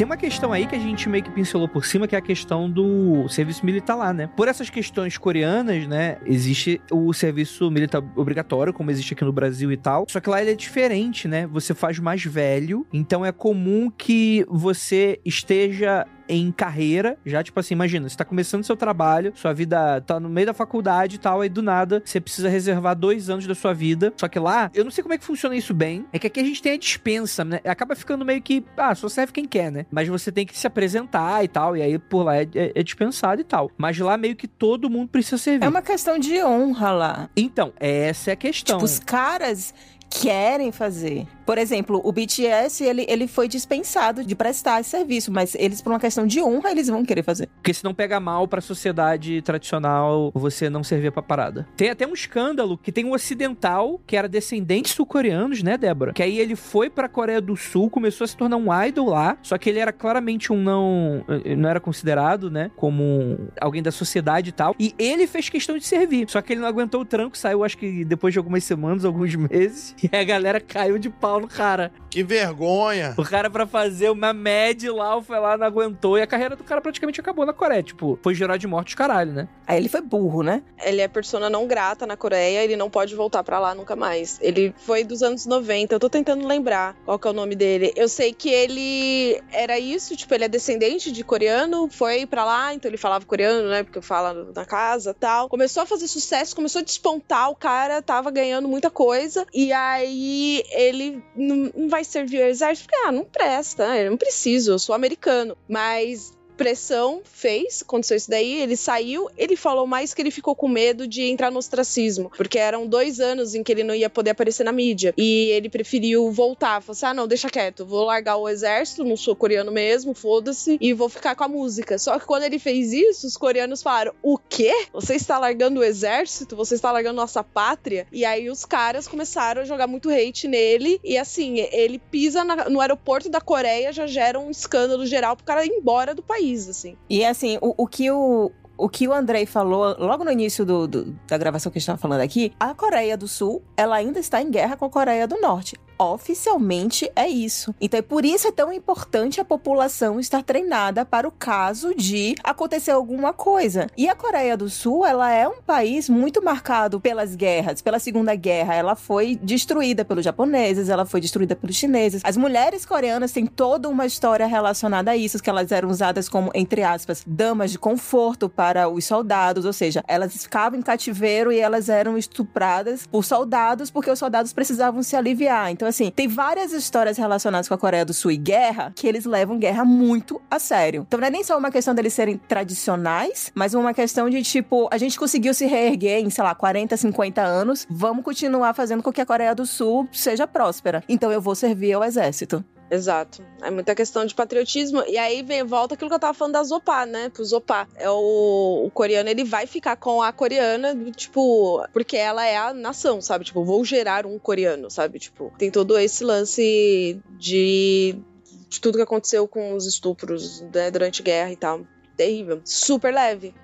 Tem uma questão aí que a gente meio que pincelou por cima, que é a questão do serviço militar lá, né? Por essas questões coreanas, né, existe o serviço militar obrigatório, como existe aqui no Brasil e tal. Só que lá ele é diferente, né? Você faz mais velho, então é comum que você esteja em carreira, já tipo assim, imagina, você tá começando seu trabalho, sua vida tá no meio da faculdade e tal, aí do nada você precisa reservar dois anos da sua vida. Só que lá, eu não sei como é que funciona isso bem, é que aqui a gente tem a dispensa, né? Acaba ficando meio que, ah, só serve quem quer, né? Mas você tem que se apresentar e tal, e aí por lá é, é, é dispensado e tal. Mas lá meio que todo mundo precisa servir. É uma questão de honra lá. Então, essa é a questão. Tipo, os caras querem fazer. Por exemplo, o BTS, ele, ele foi dispensado de prestar esse serviço, mas eles, por uma questão de honra, eles vão querer fazer. Porque se não pega mal pra sociedade tradicional, você não servir pra parada. Tem até um escândalo que tem um ocidental que era descendente sul-coreanos, né, Débora? Que aí ele foi pra Coreia do Sul, começou a se tornar um idol lá, só que ele era claramente um não... não era considerado, né, como alguém da sociedade e tal. E ele fez questão de servir. Só que ele não aguentou o tranco, saiu acho que depois de algumas semanas, alguns meses, e a galera caiu de pau no cara. Que vergonha. O cara, pra fazer uma med lá, foi lá, não aguentou. E a carreira do cara praticamente acabou na Coreia. Tipo, foi gerar de morte caralho, né? Aí ele foi burro, né? Ele é persona não grata na Coreia, ele não pode voltar pra lá nunca mais. Ele foi dos anos 90, eu tô tentando lembrar qual que é o nome dele. Eu sei que ele era isso, tipo, ele é descendente de coreano, foi pra lá, então ele falava coreano, né? Porque fala na casa tal. Começou a fazer sucesso, começou a despontar, o cara tava ganhando muita coisa. E aí ele não, não vai servir o exército, porque, ah, não presta, eu não preciso, eu sou americano. Mas pressão fez, aconteceu isso daí, ele saiu, ele falou mais que ele ficou com medo de entrar no ostracismo, porque eram dois anos em que ele não ia poder aparecer na mídia, e ele preferiu voltar, falou assim, ah não, deixa quieto, vou largar o exército, não sou coreano mesmo, foda-se, e vou ficar com a música. Só que quando ele fez isso, os coreanos falaram, o quê? Você está largando o exército? Você está largando nossa pátria? E aí os caras começaram a jogar muito hate nele, e assim, ele pisa na, no aeroporto da Coreia, já gera um escândalo geral pro cara ir embora do país assim. E assim, o, o que o, o que o Andrei falou logo no início do, do, da gravação que a gente estava falando aqui, a Coreia do Sul, ela ainda está em guerra com a Coreia do Norte oficialmente é isso. Então é por isso é tão importante a população estar treinada para o caso de acontecer alguma coisa. E a Coreia do Sul, ela é um país muito marcado pelas guerras, pela Segunda Guerra, ela foi destruída pelos japoneses, ela foi destruída pelos chineses. As mulheres coreanas têm toda uma história relacionada a isso, que elas eram usadas como entre aspas damas de conforto para os soldados, ou seja, elas ficavam em cativeiro e elas eram estupradas por soldados porque os soldados precisavam se aliviar. Então assim, tem várias histórias relacionadas com a Coreia do Sul e guerra que eles levam guerra muito a sério. Então não é nem só uma questão deles serem tradicionais, mas uma questão de tipo, a gente conseguiu se reerguer em, sei lá, 40, 50 anos, vamos continuar fazendo com que a Coreia do Sul seja próspera. Então eu vou servir ao exército. Exato. É muita questão de patriotismo. E aí vem volta aquilo que eu tava falando da Zopá, né? Pro Zopá. É o, o coreano, ele vai ficar com a coreana, tipo, porque ela é a nação, sabe? Tipo, vou gerar um coreano, sabe? Tipo, tem todo esse lance de, de tudo que aconteceu com os estupros né, durante a guerra e tal. Terrível. Super leve.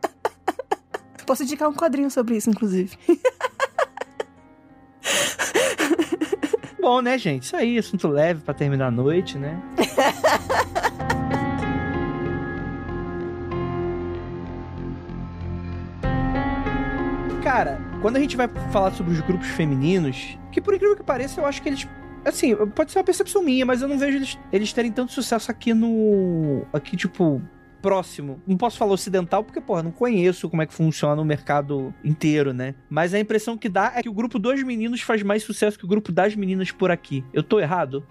Posso indicar um quadrinho sobre isso, inclusive. Bom, né, gente? Isso aí, assunto leve pra terminar a noite, né? Cara, quando a gente vai falar sobre os grupos femininos, que por incrível que pareça, eu acho que eles assim, pode ser uma percepção minha, mas eu não vejo eles, eles terem tanto sucesso aqui no. Aqui, tipo, próximo. Não posso falar ocidental porque, porra, não conheço como é que funciona o mercado inteiro, né? Mas a impressão que dá é que o grupo dos meninos faz mais sucesso que o grupo das meninas por aqui. Eu tô errado?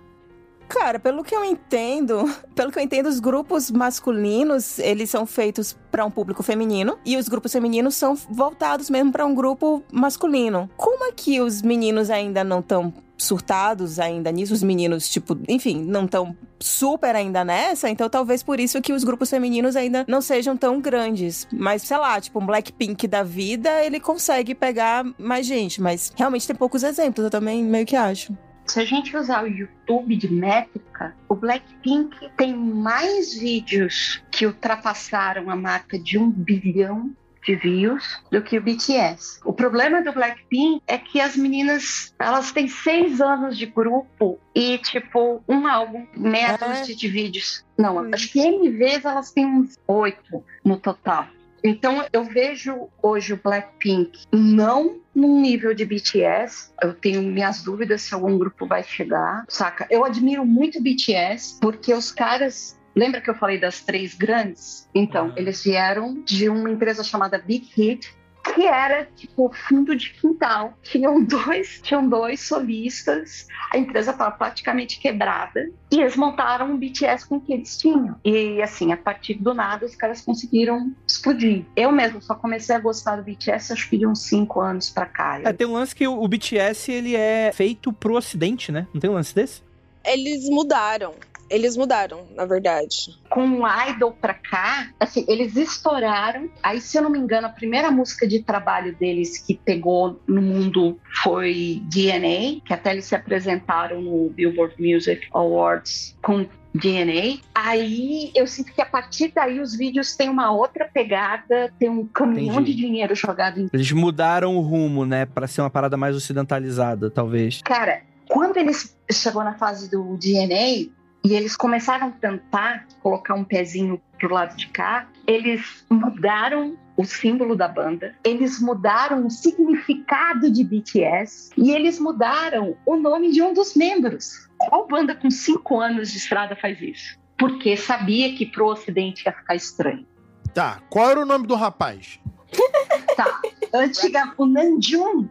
Cara, pelo que eu entendo, pelo que eu entendo, os grupos masculinos, eles são feitos para um público feminino e os grupos femininos são voltados mesmo para um grupo masculino. Como é que os meninos ainda não estão surtados ainda nisso, os meninos, tipo, enfim, não estão super ainda nessa, então talvez por isso que os grupos femininos ainda não sejam tão grandes. Mas, sei lá, tipo, um Blackpink da vida, ele consegue pegar mais gente, mas realmente tem poucos exemplos, eu também meio que acho. Se a gente usar o YouTube de métrica, o Blackpink tem mais vídeos que ultrapassaram a marca de um bilhão de views do que o BTS. O problema do Blackpink é que as meninas elas têm seis anos de grupo e tipo um álbum, meia dúzia de vídeos. Não, acho que MVs elas têm uns oito no total. Então eu vejo hoje o Blackpink não num nível de BTS. Eu tenho minhas dúvidas se algum grupo vai chegar, saca? Eu admiro muito BTS porque os caras Lembra que eu falei das três grandes? Então, eles vieram de uma empresa chamada Big Hit, que era tipo fundo de quintal. Tinham dois, tinham dois solistas, a empresa estava praticamente quebrada e eles montaram um BTS com o que eles tinham. E assim, a partir do nada, os caras conseguiram explodir. Eu mesmo só comecei a gostar do BTS acho que de uns cinco anos pra cá. É, tem um lance que o BTS ele é feito pro ocidente, né? Não tem um lance desse? Eles mudaram. Eles mudaram, na verdade. Com o Idol pra cá, assim, eles estouraram. Aí, se eu não me engano, a primeira música de trabalho deles que pegou no mundo foi DNA, que até eles se apresentaram no Billboard Music Awards com DNA. Aí eu sinto que a partir daí os vídeos têm uma outra pegada, tem um caminhão Entendi. de dinheiro jogado em. Eles mudaram o rumo, né? Pra ser uma parada mais ocidentalizada, talvez. Cara, quando eles chegou na fase do DNA e eles começaram a tentar colocar um pezinho pro lado de cá, eles mudaram o símbolo da banda, eles mudaram o significado de BTS e eles mudaram o nome de um dos membros. Qual banda com cinco anos de estrada faz isso? Porque sabia que pro Ocidente ia ficar estranho. Tá, qual era o nome do rapaz? Tá, antiga, o Namjoon,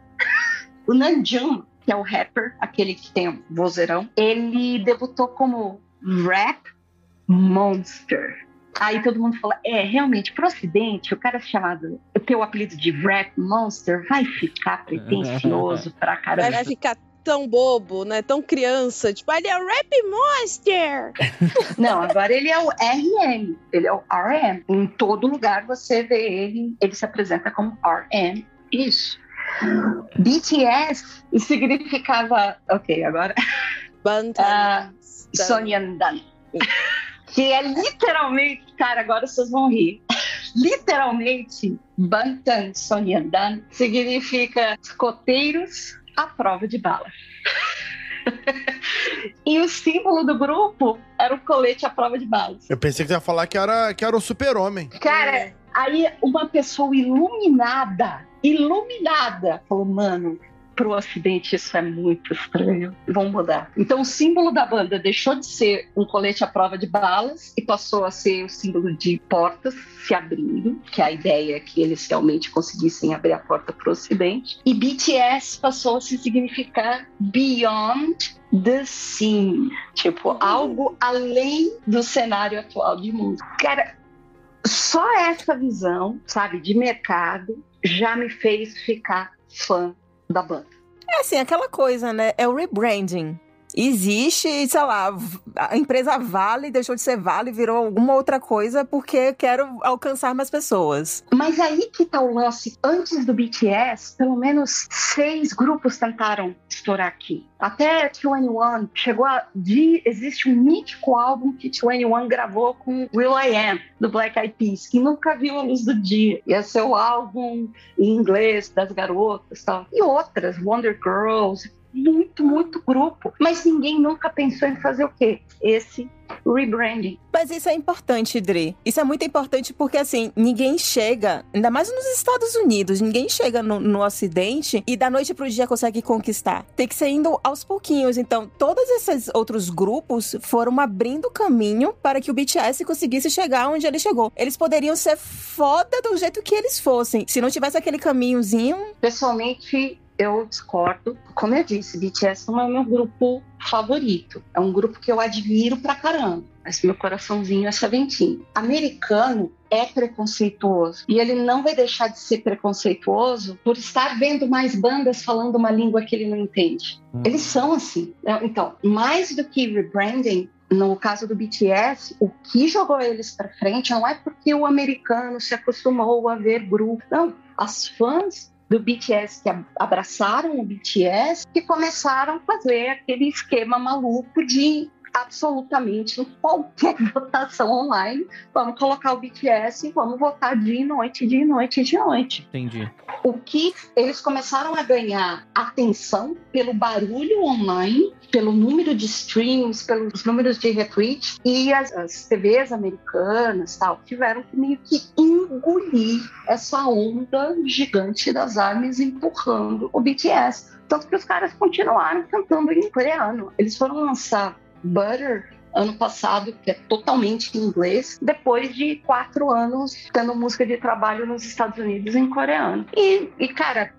o Namjoon, que é o rapper, aquele que tem o vozeirão, ele debutou como Rap Monster. Aí todo mundo fala, é, realmente, pro ocidente, o cara chamado, o apelido de Rap Monster vai ficar pretencioso pra caramba. vai ficar tão bobo, né? Tão criança. Tipo, ele é o Rap Monster! Não, agora ele é o RM, ele é o RM. Em todo lugar você vê ele, ele se apresenta como RM. Isso. BTS significava. Ok, agora. Bantam. Ah, Sonyandan. Que é literalmente, cara, agora vocês vão rir. Literalmente, Bantan Sonyandan significa escoteiros à prova de bala. e o símbolo do grupo era o colete à prova de balas. Eu pensei que você ia falar que era, que era o super-homem. Cara, aí uma pessoa iluminada, iluminada, falou, mano, Para o Ocidente, isso é muito estranho. Vão mudar. Então, o símbolo da banda deixou de ser um colete à prova de balas e passou a ser o símbolo de portas se abrindo, que é a ideia é que eles realmente conseguissem abrir a porta para o Ocidente. E BTS passou a se significar Beyond the scene, tipo, uhum. algo além do cenário atual de mundo. Cara, só essa visão, sabe, de mercado já me fez ficar fã da banda. É assim, aquela coisa, né? É o rebranding existe, sei lá, a empresa Vale deixou de ser Vale, virou alguma outra coisa porque quero alcançar mais pessoas. Mas aí que tá o lance. Antes do BTS, pelo menos seis grupos tentaram estourar aqui. Até 21 chegou a. De, existe um mítico álbum que 21 gravou com Will I Am, do Black Eyed Peas, que nunca viu a luz do dia. Ia ser o álbum em inglês das garotas tal. E outras, Wonder Girls, muito, muito grupo. Mas ninguém nunca pensou em fazer o quê? Esse rebranding. Mas isso é importante, Dre. Isso é muito importante porque, assim, ninguém chega, ainda mais nos Estados Unidos, ninguém chega no, no Ocidente e da noite pro dia consegue conquistar. Tem que ser indo aos pouquinhos. Então, todos esses outros grupos foram abrindo caminho para que o BTS conseguisse chegar onde ele chegou. Eles poderiam ser foda do jeito que eles fossem. Se não tivesse aquele caminhozinho. Pessoalmente, eu discordo. Como eu disse, BTS não é meu grupo favorito. É um grupo que eu admiro pra caramba. Mas meu coraçãozinho é seventinho. Americano é preconceituoso. E ele não vai deixar de ser preconceituoso por estar vendo mais bandas falando uma língua que ele não entende. Hum. Eles são assim. Então, mais do que rebranding, no caso do BTS, o que jogou eles para frente não é porque o americano se acostumou a ver grupo. Não, as fãs do BTS que abraçaram o BTS que começaram a fazer aquele esquema maluco de absolutamente em qualquer votação online, vamos colocar o BTS e vamos votar dia e noite, dia e noite, dia e noite. Entendi. O que eles começaram a ganhar atenção pelo barulho online, pelo número de streams, pelos números de retweets, e as, as TVs americanas tal, tiveram que meio que engolir essa onda gigante das armas empurrando o BTS. Tanto que os caras continuaram cantando em coreano. Eles foram lançar Butter ano passado, que é totalmente em inglês, depois de quatro anos tendo música de trabalho nos Estados Unidos em coreano. E, e cara,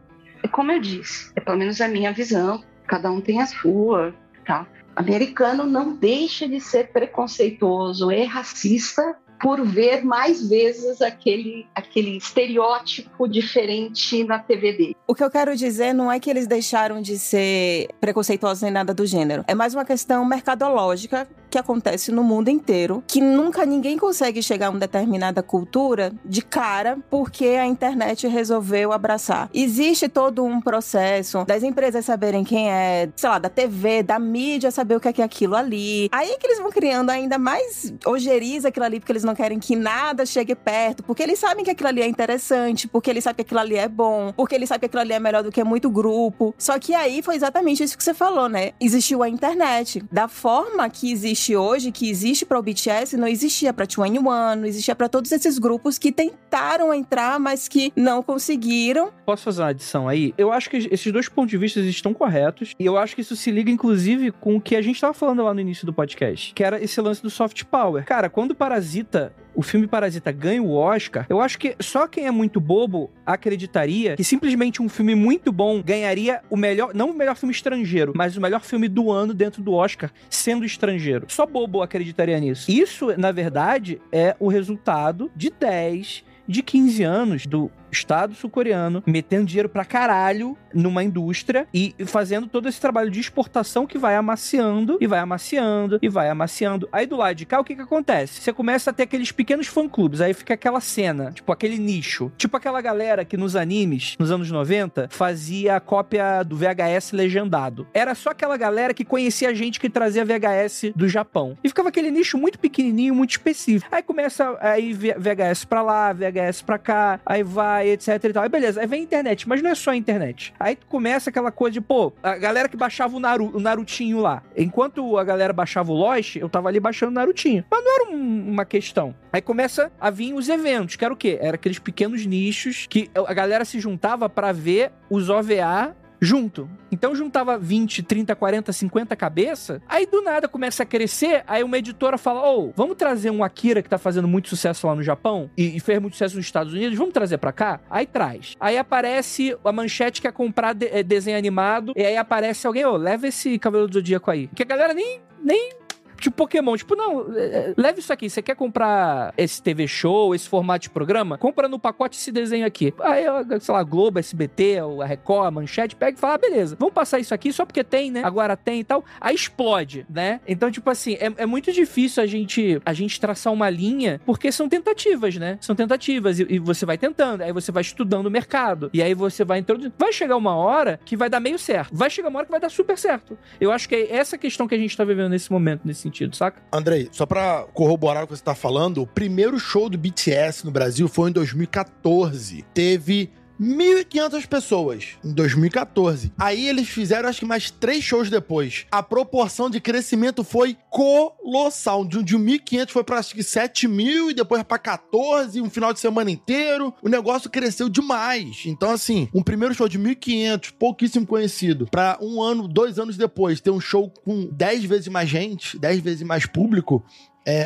como eu disse, é pelo menos a minha visão, cada um tem a sua, tá? Americano não deixa de ser preconceituoso e racista por ver mais vezes aquele, aquele estereótipo diferente na TV dele. O que eu quero dizer não é que eles deixaram de ser preconceituosos nem nada do gênero. É mais uma questão mercadológica que acontece no mundo inteiro, que nunca ninguém consegue chegar a uma determinada cultura de cara porque a internet resolveu abraçar. Existe todo um processo das empresas saberem quem é, sei lá, da TV, da mídia saber o que é, que é aquilo ali. Aí é que eles vão criando ainda mais ojeriza aquilo ali porque eles não querem que nada chegue perto, porque eles sabem que aquilo ali é interessante, porque eles sabem que aquilo ali é bom, porque eles sabem que aquilo ali é melhor do que muito grupo. Só que aí foi exatamente isso que você falou, né? Existiu a internet. Da forma que existe hoje, que existe para o BTS, não existia para 21, não existia para todos esses grupos que tentaram entrar, mas que não conseguiram. Posso fazer uma adição aí? Eu acho que esses dois pontos de vista estão corretos, e eu acho que isso se liga, inclusive, com o que a gente estava falando lá no início do podcast, que era esse lance do soft power. Cara, quando Parasita o filme Parasita ganha o Oscar, eu acho que só quem é muito bobo acreditaria que simplesmente um filme muito bom ganharia o melhor, não o melhor filme estrangeiro, mas o melhor filme do ano dentro do Oscar, sendo estrangeiro. Só bobo acreditaria nisso. Isso, na verdade, é o resultado de 10 de 15 anos do Estado sul-coreano metendo dinheiro pra caralho numa indústria e fazendo todo esse trabalho de exportação que vai amaciando e vai amaciando e vai amaciando. Aí do lado de cá, o que que acontece? Você começa a ter aqueles pequenos fã-clubes, aí fica aquela cena, tipo aquele nicho. Tipo aquela galera que nos animes, nos anos 90, fazia a cópia do VHS legendado. Era só aquela galera que conhecia a gente que trazia VHS do Japão. E ficava aquele nicho muito pequenininho, muito específico. Aí começa aí VHS pra lá, VHS pra cá, aí vai etc e tal. Aí beleza, aí vem a internet, mas não é só a internet. Aí começa aquela coisa de, pô, a galera que baixava o, Naru, o Narutinho lá. Enquanto a galera baixava o Lost, eu tava ali baixando o Narutinho. Mas não era um, uma questão. Aí começa a vir os eventos, que era o quê? Era aqueles pequenos nichos que a galera se juntava para ver os OVA junto. Então juntava 20, 30, 40, 50 cabeça, aí do nada começa a crescer, aí uma editora fala: "Ô, vamos trazer um Akira que tá fazendo muito sucesso lá no Japão e, e fez muito sucesso nos Estados Unidos, vamos trazer pra cá?" Aí traz. Aí aparece a manchete que quer comprar de- eh, desenho animado, e aí aparece alguém: "Ô, leva esse Cavaleiro do Zodíaco aí." Que a galera nem nem Tipo Pokémon, tipo, não, é, é, leve isso aqui. Você quer comprar esse TV show, esse formato de programa? Compra no pacote esse desenho aqui. Aí, sei lá, Globo, SBT, a Record, a Manchete, pega e fala, ah, beleza, vamos passar isso aqui só porque tem, né? Agora tem e tal. Aí explode, né? Então, tipo assim, é, é muito difícil a gente, a gente traçar uma linha, porque são tentativas, né? São tentativas. E, e você vai tentando, aí você vai estudando o mercado. E aí você vai introduzindo. Vai chegar uma hora que vai dar meio certo. Vai chegar uma hora que vai dar super certo. Eu acho que é essa questão que a gente tá vivendo nesse momento, nesse sentido, saca? Andrei, só pra corroborar o que você tá falando, o primeiro show do BTS no Brasil foi em 2014. Teve 1.500 pessoas em 2014. Aí eles fizeram, acho que mais três shows depois. A proporção de crescimento foi colossal. De, de 1.500 foi pra acho que 7 mil e depois pra 14, um final de semana inteiro. O negócio cresceu demais. Então, assim, um primeiro show de 1.500, pouquíssimo conhecido, pra um ano, dois anos depois, ter um show com 10 vezes mais gente, 10 vezes mais público,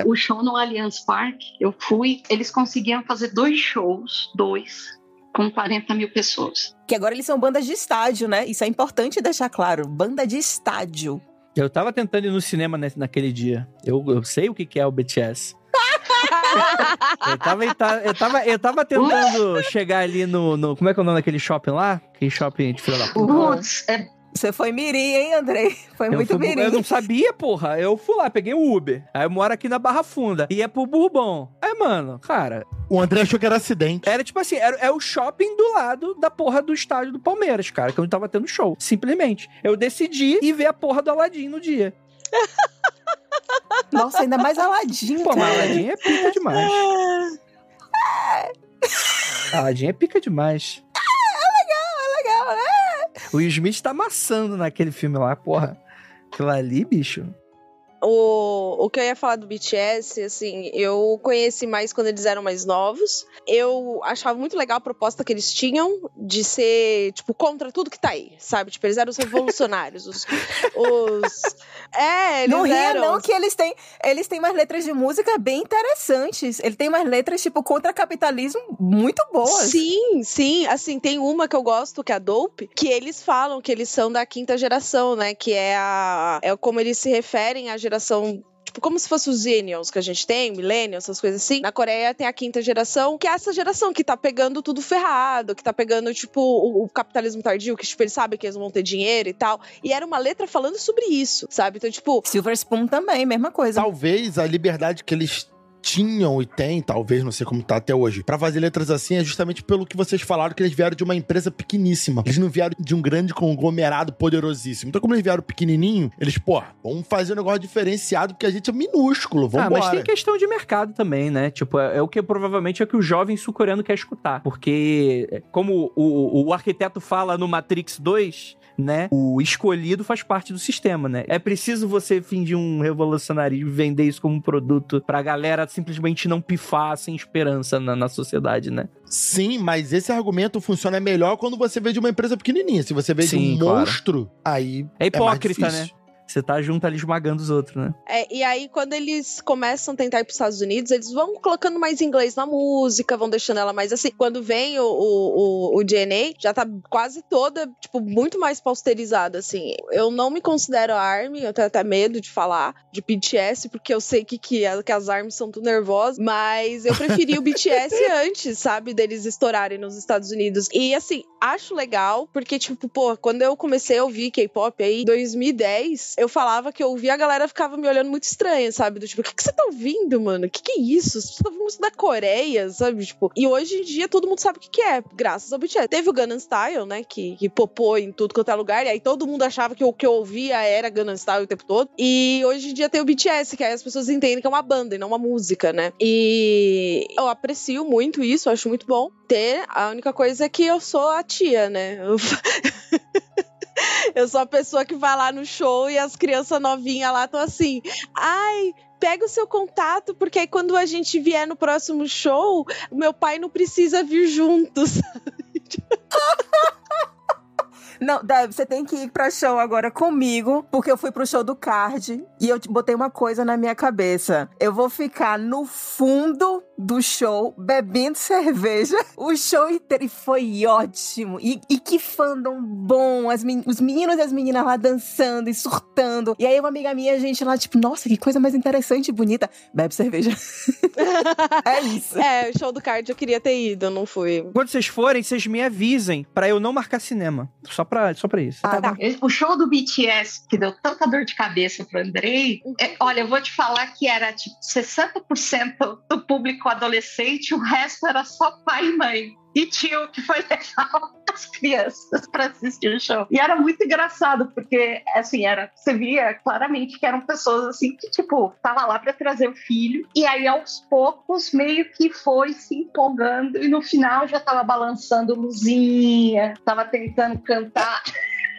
O show no Allianz Parque, eu fui, eles conseguiam fazer dois shows, dois, com 40 mil pessoas. Que agora eles são bandas de estádio, né? Isso é importante deixar claro. Banda de estádio. Eu tava tentando ir no cinema nesse- naquele dia. Eu, eu sei o que, que é o BTS. eu, tava, eu, tava, eu, tava, tentando chegar ali no, no- Como é que é o nome daquele shopping lá? Aquele shopping de filha da puta. Roots, é, Você foi mirim, hein, Andrei? Foi Eu, muito fui- mirim. eu não sabia, porra. Eu fui lá, peguei o Uber. Aí eu moro aqui na Barra Funda. E é pro Bourbon. Aí, mano, cara, O André achou que era acidente. era tipo assim, era, é o shopping do lado da porra do estádio do Palmeiras, cara, que eu tava tendo show. Simplesmente. Eu decidi ir ver a porra do Aladim no dia. Nossa, ainda mais aladinho, Pô, mas. Aladim é pica demais. Aladim é pica demais. O Will Smith tá amassando naquele filme lá, porra. Aquilo ali, bicho. O, o que eu ia falar do BTS, assim, eu conheci mais quando eles eram mais novos. Eu achava muito legal a proposta que eles tinham de ser, tipo, contra tudo que tá aí, sabe? Tipo, eles eram os revolucionários. os, os- É, eles Não ria, eram. não, que eles têm, eles têm umas letras de música bem interessantes. Ele tem umas letras, tipo, contra capitalismo muito boas. Sim, sim. Assim, tem uma que eu gosto, que é a Dope, que eles falam que eles são da quinta geração, né? Que é a. É como eles se referem à geração. Tipo, como se fosse os Xennials que a gente tem, Millennials, essas coisas assim. Na Coreia tem a quinta geração, que é essa geração que tá pegando tudo ferrado, que tá pegando, tipo, o, o capitalismo tardio, que, tipo, eles sabem que eles vão ter dinheiro e tal. E era uma letra falando sobre isso, sabe? Então, tipo, Silver Spoon também, mesma coisa. Talvez a liberdade que eles tinham e têm, talvez, não sei como tá até hoje, pra fazer letras assim é justamente pelo que vocês falaram que eles vieram de uma empresa pequeníssima. Eles não vieram de um grande conglomerado poderosíssimo. Então, como eles vieram pequenininho, eles, pô, vamos fazer um negócio diferenciado porque a gente é minúsculo, vamos ah, embora. mas tem questão de mercado também, né? Tipo, é, é o que provavelmente é o que o jovem sul-coreano quer escutar. Porque, é, como o, o, o arquiteto fala no Matrix 2, né? O escolhido faz parte do sistema, né? É preciso você fingir um revolucionarismo e vender isso como um produto pra galera simplesmente não pifar sem esperança na, na sociedade, né? Sim, mas esse argumento funciona melhor quando você vê de uma empresa pequenininha. Se você vê de Sim, um claro. monstro, aí É hipócrita, mais né? Você tá junto ali esmagando os outros, né? É, e aí, quando eles começam a tentar ir pros Estados Unidos, eles vão colocando mais inglês na música, vão deixando ela mais assim. Quando vem o, o, o, o DNA, já tá quase toda, tipo, muito mais posterizada, assim. Eu não me considero ARMY, eu tenho até medo de falar de BTS, porque eu sei que, que, que as ARMYs são tudo nervosas, mas eu preferi o BTS antes, sabe, deles estourarem nos Estados Unidos. E, assim, acho legal, porque, tipo, pô, quando eu comecei a ouvir K-pop aí, em 2010, eu falava que eu ouvia, a galera ficava me olhando muito estranha, sabe? Do tipo, o que, que você tá ouvindo, mano? O que, que é isso? Você tá ouvindo música da Coreia, sabe? Tipo, e hoje em dia todo mundo sabe o que, que é, graças ao BTS. Teve o Gangnam Style, né? Que, que popou em tudo quanto é lugar, e aí todo mundo achava que o que eu ouvia era Gangnam Style o tempo todo. E hoje em dia tem o BTS, que aí as pessoas entendem que é uma banda e não uma música, né? E eu aprecio muito isso, acho muito bom ter. A única coisa é que eu sou a tia, né? Eu... Eu sou a pessoa que vai lá no show e as crianças novinhas lá estão assim. Ai, pega o seu contato, porque aí quando a gente vier no próximo show, meu pai não precisa vir juntos. Não, Deb, você tem que ir pra show agora comigo, porque eu fui pro show do Card e eu te- botei uma coisa na minha cabeça. Eu vou ficar no fundo do show, bebendo cerveja, o show inteiro. E foi ótimo. E, e que fandom bom. As men- os meninos e as meninas lá dançando e surtando. E aí uma amiga minha, a gente lá, tipo, nossa, que coisa mais interessante e bonita. Bebe cerveja. é isso. É, o show do card eu queria ter ido, não fui. Quando vocês forem, vocês me avisem pra eu não marcar cinema. Só pra, só pra isso. Ah, tá. O show do BTS, que deu tanta dor de cabeça pro Andrei, é, olha, eu vou te falar que era tipo 60% do público adolescente, o resto era só pai e mãe. E tio que foi levar as crianças para assistir o show. E era muito engraçado, porque assim, era, você via claramente que eram pessoas assim que, tipo, tava lá para trazer o filho. E aí, aos poucos, meio que foi se empolgando, e no final já tava balançando luzinha, tava tentando cantar.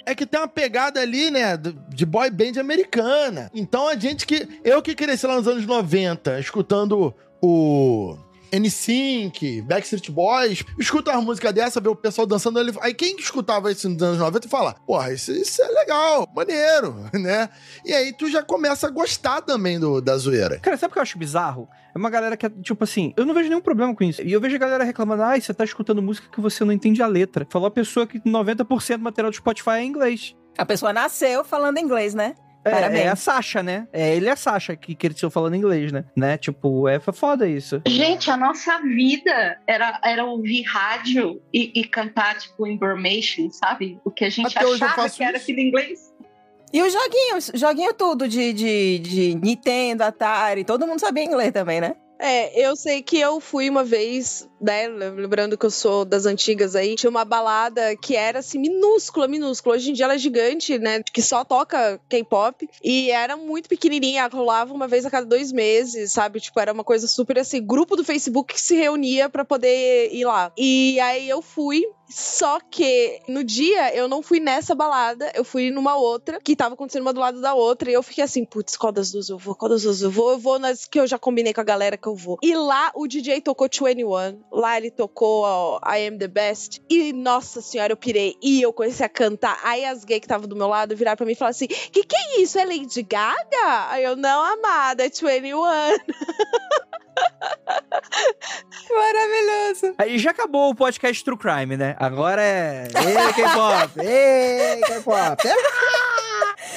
É que tem uma pegada ali, né, de boy band americana. Então a gente que. Eu que cresci lá nos anos 90, escutando o. NSYNC, Backstreet Boys, escuta uma música dessa, vê o pessoal dançando ali. Aí quem escutava isso nos anos 90 fala: Porra, isso, isso é legal, maneiro, né? E aí tu já começa a gostar também do, da zoeira. Cara, sabe o que eu acho bizarro? É uma galera que é, tipo assim, eu não vejo nenhum problema com isso. E eu vejo a galera reclamando, ai, você tá escutando música que você não entende a letra. Falou a pessoa que 90% do material do Spotify é em inglês. A pessoa nasceu falando inglês, né? É, Parabéns. é a Sasha, né? É ele e a Sasha que cresceu falando inglês, né? né? Tipo, é foda isso. Gente, a nossa vida era, era ouvir rádio e, e cantar, tipo, information, sabe? O que a gente Até achava que era em inglês. E os joguinhos, joguinho tudo de, de, de Nintendo, Atari, todo mundo sabia inglês também, né? É, eu sei que eu fui uma vez, né? Lembrando que eu sou das antigas aí, tinha uma balada que era assim, minúscula, minúscula. Hoje em dia ela é gigante, né? Que só toca K-pop. E era muito pequenininha, rolava uma vez a cada dois meses, sabe? Tipo, era uma coisa super assim, grupo do Facebook que se reunia pra poder ir lá. E aí eu fui. Só que no dia eu não fui nessa balada, eu fui numa outra, que tava acontecendo uma do lado da outra, e eu fiquei assim, putz, qual das duas eu vou? Qual das duas eu vou? Eu vou nas que eu já combinei com a galera que eu vou. E lá o DJ tocou 21, lá ele tocou ó, I Am The Best, e nossa senhora, eu pirei, e eu comecei a cantar. Aí as gays que estavam do meu lado viraram pra mim e falaram assim, que que é isso? É Lady Gaga? Aí eu, não, amada, é 21. Maravilhoso. Aí já acabou o podcast True Crime, né? Agora é. Ei, K-pop! Ei, K-pop!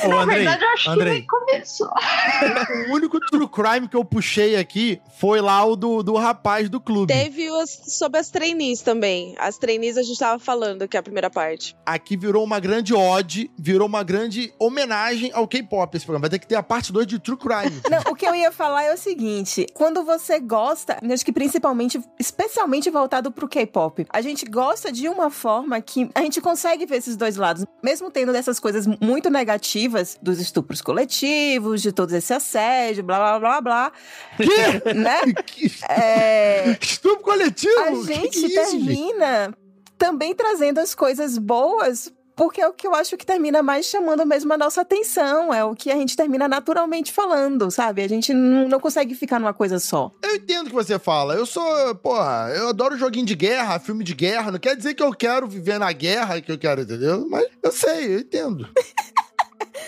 Ô, Na Andrei, verdade, eu acho Andrei. que nem começou. o único true crime que eu puxei aqui foi lá o do, do rapaz do clube. Teve os, sobre as trainees também. As trainees a gente tava falando que é a primeira parte. Aqui virou uma grande ode, virou uma grande homenagem ao K-pop esse programa. Vai ter que ter a parte 2 de True Crime. Não, o que eu ia falar é o seguinte: quando você gosta, acho que principalmente, especialmente voltado pro K-pop, a gente gosta de uma forma que a gente consegue ver esses dois lados, mesmo tendo dessas coisas muito negativas dos estupros coletivos, de todo esse assédio, blá blá blá blá, que? né? Que É, Estupro coletivo? a gente que isso, termina também trazendo as coisas boas. Porque é o que eu acho que termina mais chamando mesmo a nossa atenção. É o que a gente termina naturalmente falando, sabe? A gente não, não consegue ficar numa coisa só. Eu entendo o que você fala. Eu sou, porra, eu adoro joguinho de guerra, filme de guerra. Não quer dizer que eu quero viver na guerra, que eu quero, entendeu? Mas eu sei, eu entendo.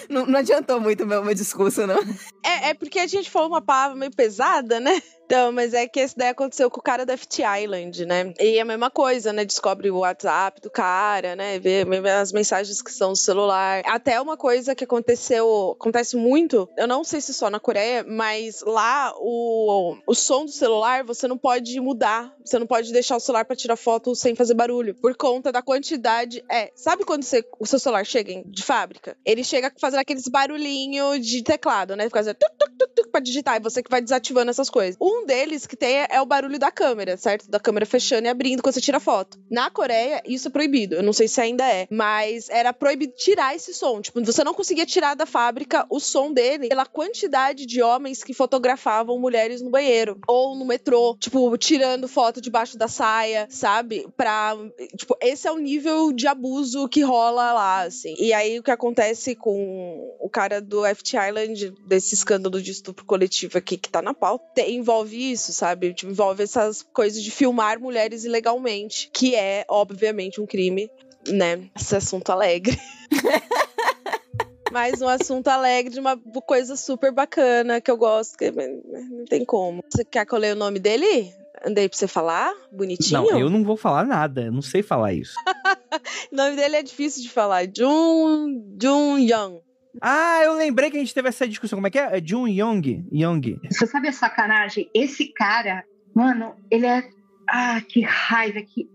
Não, não adiantou muito o meu, meu discurso, não. É, é porque a gente falou uma palavra meio pesada, né? Então, mas é que esse daí aconteceu com o cara da FT Island, né? E é a mesma coisa, né? Descobre o WhatsApp do cara, né? Vê as mensagens que são no celular. Até uma coisa que aconteceu, acontece muito, eu não sei se só na Coreia, mas lá o, o som do celular você não pode mudar. Você não pode deixar o celular pra tirar foto sem fazer barulho. Por conta da quantidade. É, sabe quando você, o seu celular chega de fábrica? Ele chega fazendo aqueles barulhinhos de teclado, né? Fica fazendo tuc, tuc, tuc, tuc, pra digitar. E você que vai desativando essas coisas. Um deles que tem é, o barulho da câmera, certo? Da câmera fechando e abrindo quando você tira foto. Na Coreia, isso é proibido. Eu não sei se ainda é. Mas era proibido tirar esse som. Tipo, você não conseguia tirar da fábrica o som dele pela quantidade de homens que fotografavam mulheres no banheiro. Ou no metrô. Tipo, tirando foto debaixo da saia, sabe? Pra. Tipo, esse é o nível de abuso que rola lá, assim. E aí o que acontece com o cara do FT Island, desse escândalo de estupro coletivo aqui que tá na pauta, te- envolve isso, sabe? Tipo, envolve essas coisas de filmar mulheres ilegalmente, que é, obviamente, um crime. né, esse assunto alegre. Mais um assunto alegre de uma coisa super bacana que eu gosto, que não tem como. Você quer que eu leia o nome dele? Andei pra você falar? Bonitinho? Não, eu não vou falar nada, eu não sei falar isso. o nome dele é difícil de falar. Jun, Jun Young. Ah, eu lembrei que a gente teve essa discussão. Como é que é? É Jun Young. Young. Você sabe a sacanagem? Esse cara, mano, ele é. Ah, que raiva que.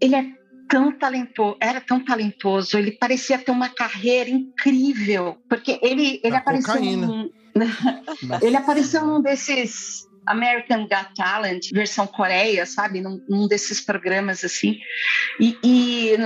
Ele é tão talentoso, era tão talentoso, ele parecia ter uma carreira incrível, porque ele, ele apareceu num, ele apareceu num desses American Got Talent, versão Coreia, sabe? Num, num desses programas assim. E, e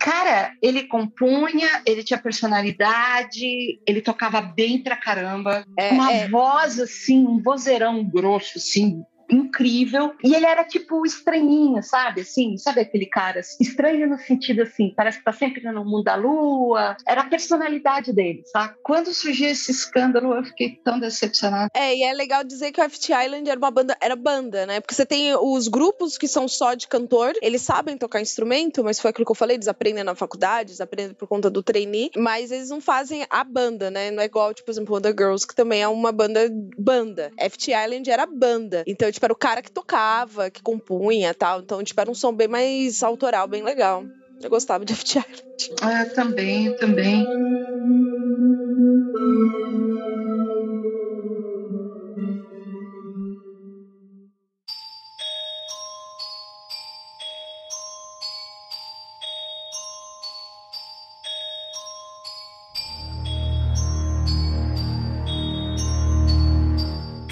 cara, ele compunha, ele tinha personalidade, ele tocava bem pra caramba. É, uma é... voz assim, um vozeirão grosso, assim, incrível. E ele era tipo estranhinho, sabe? Assim, sabe aquele cara estranho no sentido assim, parece que tá sempre no mundo da lua. Era a personalidade dele, sabe? Quando surgiu esse escândalo, eu fiquei tão decepcionada. É, e é legal dizer que o FT Island era uma banda, era banda, né? Porque você tem os grupos que são só de cantor, eles sabem tocar instrumento, mas foi aquilo que eu falei, eles aprendem na faculdade, eles aprendem por conta do trainee, mas eles não fazem a banda, né? Não é igual, tipo, por exemplo, The Girls, que também é uma banda banda. FT Island era banda. Então, tipo, era o cara que tocava, que compunha tal. Então, tipo, era um som bem mais autoral, bem legal. Eu gostava de FT Island. Ah, também, também.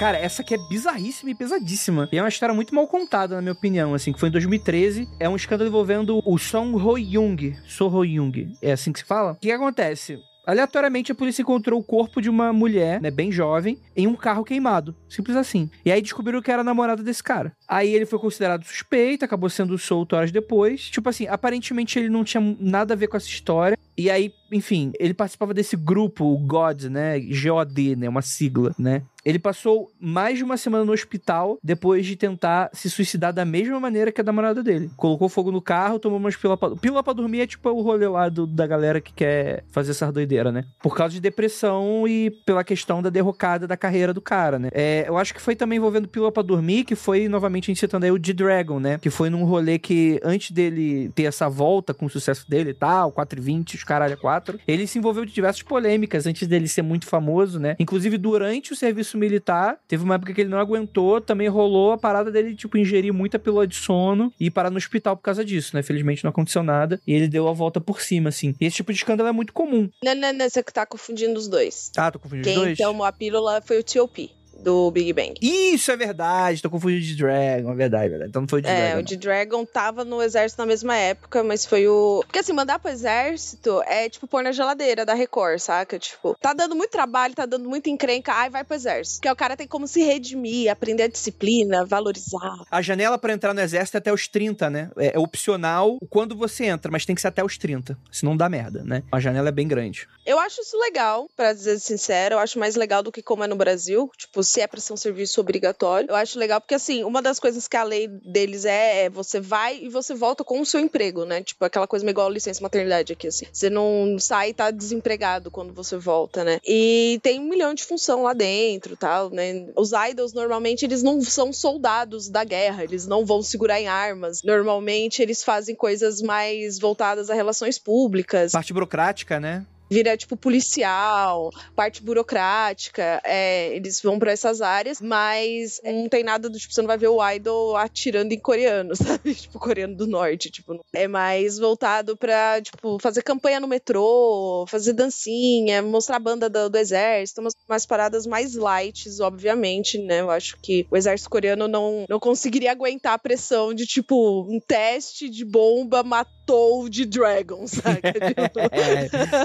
Cara, essa aqui é bizarríssima e pesadíssima. E é uma história muito mal contada, na minha opinião, assim, que foi em 2013. É um escândalo envolvendo o Song Ho Young. So Ho Young. É assim que se fala? O que acontece? Aleatoriamente, a polícia encontrou o corpo de uma mulher, né, bem jovem, em um carro queimado. Simples assim. E aí descobriram que era a namorada desse cara. Aí ele foi considerado suspeito, acabou sendo solto horas depois. Tipo assim, aparentemente ele não tinha nada a ver com essa história. E aí, enfim, ele participava desse grupo, o God, né? GOD, né? Uma sigla, né? Ele passou mais de uma semana no hospital depois de tentar se suicidar da mesma maneira que a namorada dele. Colocou fogo no carro, tomou umas pílulas pra... Pílula pra dormir é tipo o rolê lá do, da galera que quer fazer essa doideira, né? Por causa de depressão e pela questão da derrocada da carreira do cara, né? É, eu acho que foi também envolvendo pílula pra dormir, que foi novamente incitando aí o D-Dragon, né? Que foi num rolê que antes dele ter essa volta com o sucesso dele e tal, 4 e 20, os caralho 4, ele se envolveu de diversas polêmicas antes dele ser muito famoso, né? Inclusive durante o serviço militar, teve uma época que ele não aguentou, também rolou a parada dele, tipo, ingerir muita pílula de sono e parar no hospital por causa disso, né? Felizmente não aconteceu nada e ele deu a volta por cima, assim. E esse tipo de escândalo é muito comum. Não, não, não, você tá confundindo os dois. Ah, tô confundindo Quem os dois? Quem tomou a pílula foi o T.O.P do Big Bang. Isso é verdade, tô confundindo de Dragon, é verdade, é verdade. Então não foi o de é, Dragon. É, o de Dragon tava no exército na mesma época, mas foi o. Porque assim, mandar pro exército é tipo pôr na geladeira da Record, saca? Tipo, tá dando muito trabalho, tá dando muita encrenca, ai, vai pro exército. Porque o cara tem como se redimir, aprender a disciplina, valorizar. A janela para entrar no exército é até os 30, né? É, é opcional quando você entra, mas tem que ser até os 30. Senão dá merda, né? A janela é bem grande. Eu acho isso legal, para dizer sincero. Eu acho mais legal do que como é no Brasil. Tipo, se é pra ser um serviço obrigatório. Eu acho legal porque, assim, uma das coisas que a lei deles é, é você vai e você volta com o seu emprego, né? Tipo, aquela coisa meio igual licença maternidade aqui, assim. Você não sai e tá desempregado quando você volta, né? E tem um milhão de função lá dentro, tal, né? Os idols, normalmente, eles não são soldados da guerra, eles não vão segurar em armas. Normalmente, eles fazem coisas mais voltadas a relações públicas. Parte burocrática, né? Vira tipo policial, parte burocrática, é, eles vão para essas áreas, mas não tem nada do tipo, você não vai ver o idol atirando em coreano, sabe? Tipo, coreano do norte, tipo, é mais voltado pra, tipo, fazer campanha no metrô, fazer dancinha, mostrar a banda do, do exército, umas, umas paradas mais light, obviamente, né? Eu acho que o exército coreano não, não conseguiria aguentar a pressão de, tipo, um teste de bomba matou de Dragon, sabe?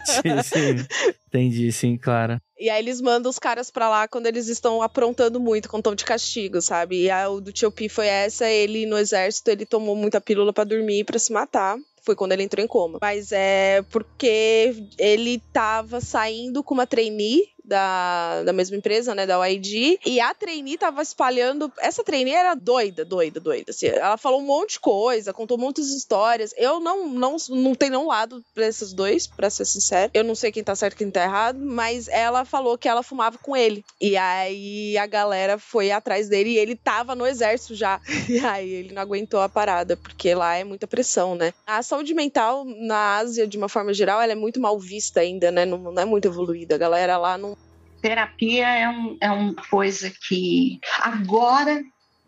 Tipo, sim. Entendi, sim, claro. E aí eles mandam os caras pra lá quando eles estão aprontando muito, com tom de castigo, sabe? E a o do Tio P foi essa, ele no exército, ele tomou muita pílula para dormir e pra se matar foi quando ele entrou em coma. Mas é porque ele tava saindo com uma trainee da, da mesma empresa, né, da YG, e a trainee tava espalhando, essa trainee era doida, doida, doida, assim, ela falou um monte de coisa, contou muitas histórias, eu não, não, não tenho nenhum lado pra esses dois, pra ser sincero, eu não sei quem tá certo e quem tá errado, mas ela falou que ela fumava com ele, e aí a galera foi atrás dele e ele tava no exército já, e aí ele não aguentou a parada, porque lá é muita pressão, né. A saúde mental na Ásia, de uma forma geral, ela é muito mal vista ainda, né, não, não é muito evoluída, a galera lá não terapia é, um, é uma coisa que agora,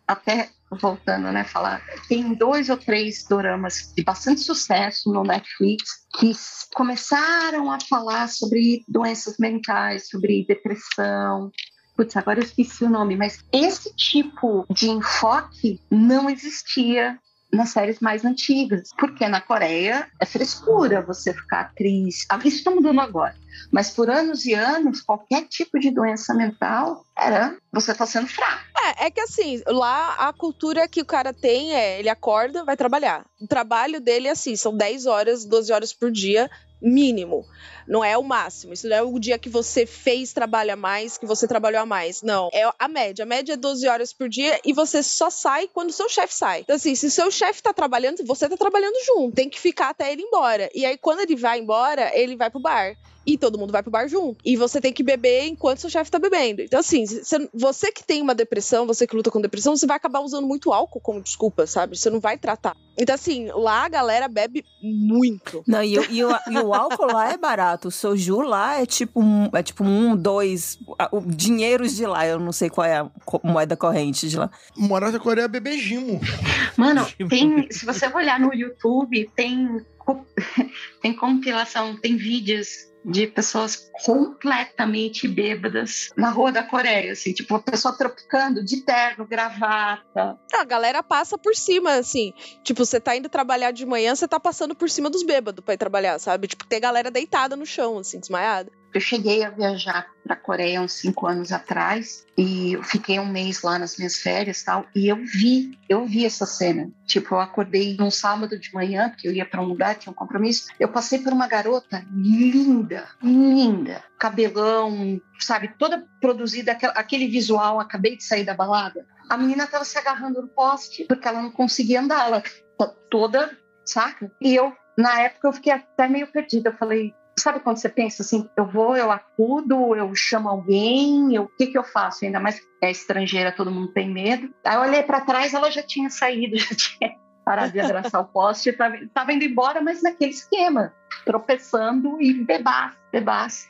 até voltando, né, falar, tem dois ou três doramas de bastante sucesso no Netflix que começaram a falar sobre doenças mentais, sobre depressão. Putz, agora eu esqueci o nome, mas esse tipo de enfoque não existia nas séries mais antigas, porque na Coreia é frescura você ficar triste. Isso está mudando agora, mas por anos e anos, qualquer tipo de doença mental era você está sendo fraco. É, é que assim, lá a cultura que o cara tem é ele acorda, vai trabalhar. O trabalho dele é assim, são 10 horas, 12 horas por dia, mínimo. Não é o máximo. Isso não é o dia que você fez trabalha mais, que você trabalhou a mais. Não. É a média. A média é 12 horas por dia e você só sai quando seu chefe sai. Então, assim, se seu chefe tá trabalhando, você tá trabalhando junto. Tem que ficar até ele ir embora. E aí, quando ele vai embora, ele vai pro bar e todo mundo vai pro bar junto. E você tem que beber enquanto seu chefe tá bebendo. Então, assim, você que tem uma depressão, você que luta com depressão, você vai acabar usando muito álcool como desculpa, sabe? Você não vai tratar. Então, assim, lá a galera bebe muito. Não, e, e, o, e o álcool lá é barato. O soju lá é tipo um, é tipo um, dois. O dinheiros de lá, eu não sei qual é a moeda corrente de lá. Morar da Coreia é beber gimo. Mano, tem, se você olhar no YouTube, tem, tem compilação, tem vídeos de pessoas completamente bêbadas na rua da Coreia, assim, tipo, a pessoa tropicando de terno, gravata. A galera passa por cima, assim. Tipo, você tá indo trabalhar de manhã, você tá passando por cima dos bêbados pra ir trabalhar, sabe? Tipo, tem galera deitada no chão, assim, desmaiada. Eu cheguei a viajar para a Coreia uns cinco anos atrás e eu fiquei um mês lá nas minhas férias tal e eu vi, eu vi essa cena. Tipo, eu acordei num sábado de manhã porque eu ia para um lugar, tinha um compromisso. Eu passei por uma garota linda, linda, cabelão, sabe, toda produzida aquele visual. Acabei de sair da balada. A menina estava se agarrando no poste porque ela não conseguia andar, ela tá toda, saca? E eu na época eu fiquei até meio perdida. Eu falei, sabe quando você pensa assim, eu vou, eu acudo, eu chamo alguém, eu, o que que eu faço? Ainda mais é estrangeira, todo mundo tem medo. Aí eu olhei para trás, ela já tinha saído, já tinha parado de abraçar o poste, estava indo embora, mas naquele esquema, tropeçando e bebasse, bebasse.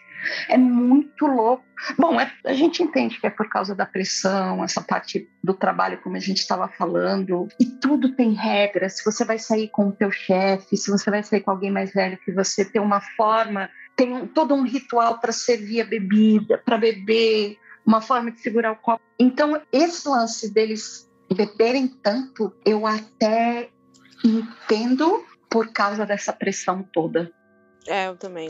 É muito louco. Bom, é, a gente entende que é por causa da pressão, essa parte do trabalho, como a gente estava falando, e tudo tem regras. Se você vai sair com o teu chefe, se você vai sair com alguém mais velho que você, tem uma forma, tem um, todo um ritual para servir a bebida, para beber, uma forma de segurar o copo. Então, esse lance deles beberem tanto, eu até entendo por causa dessa pressão toda. É, eu também.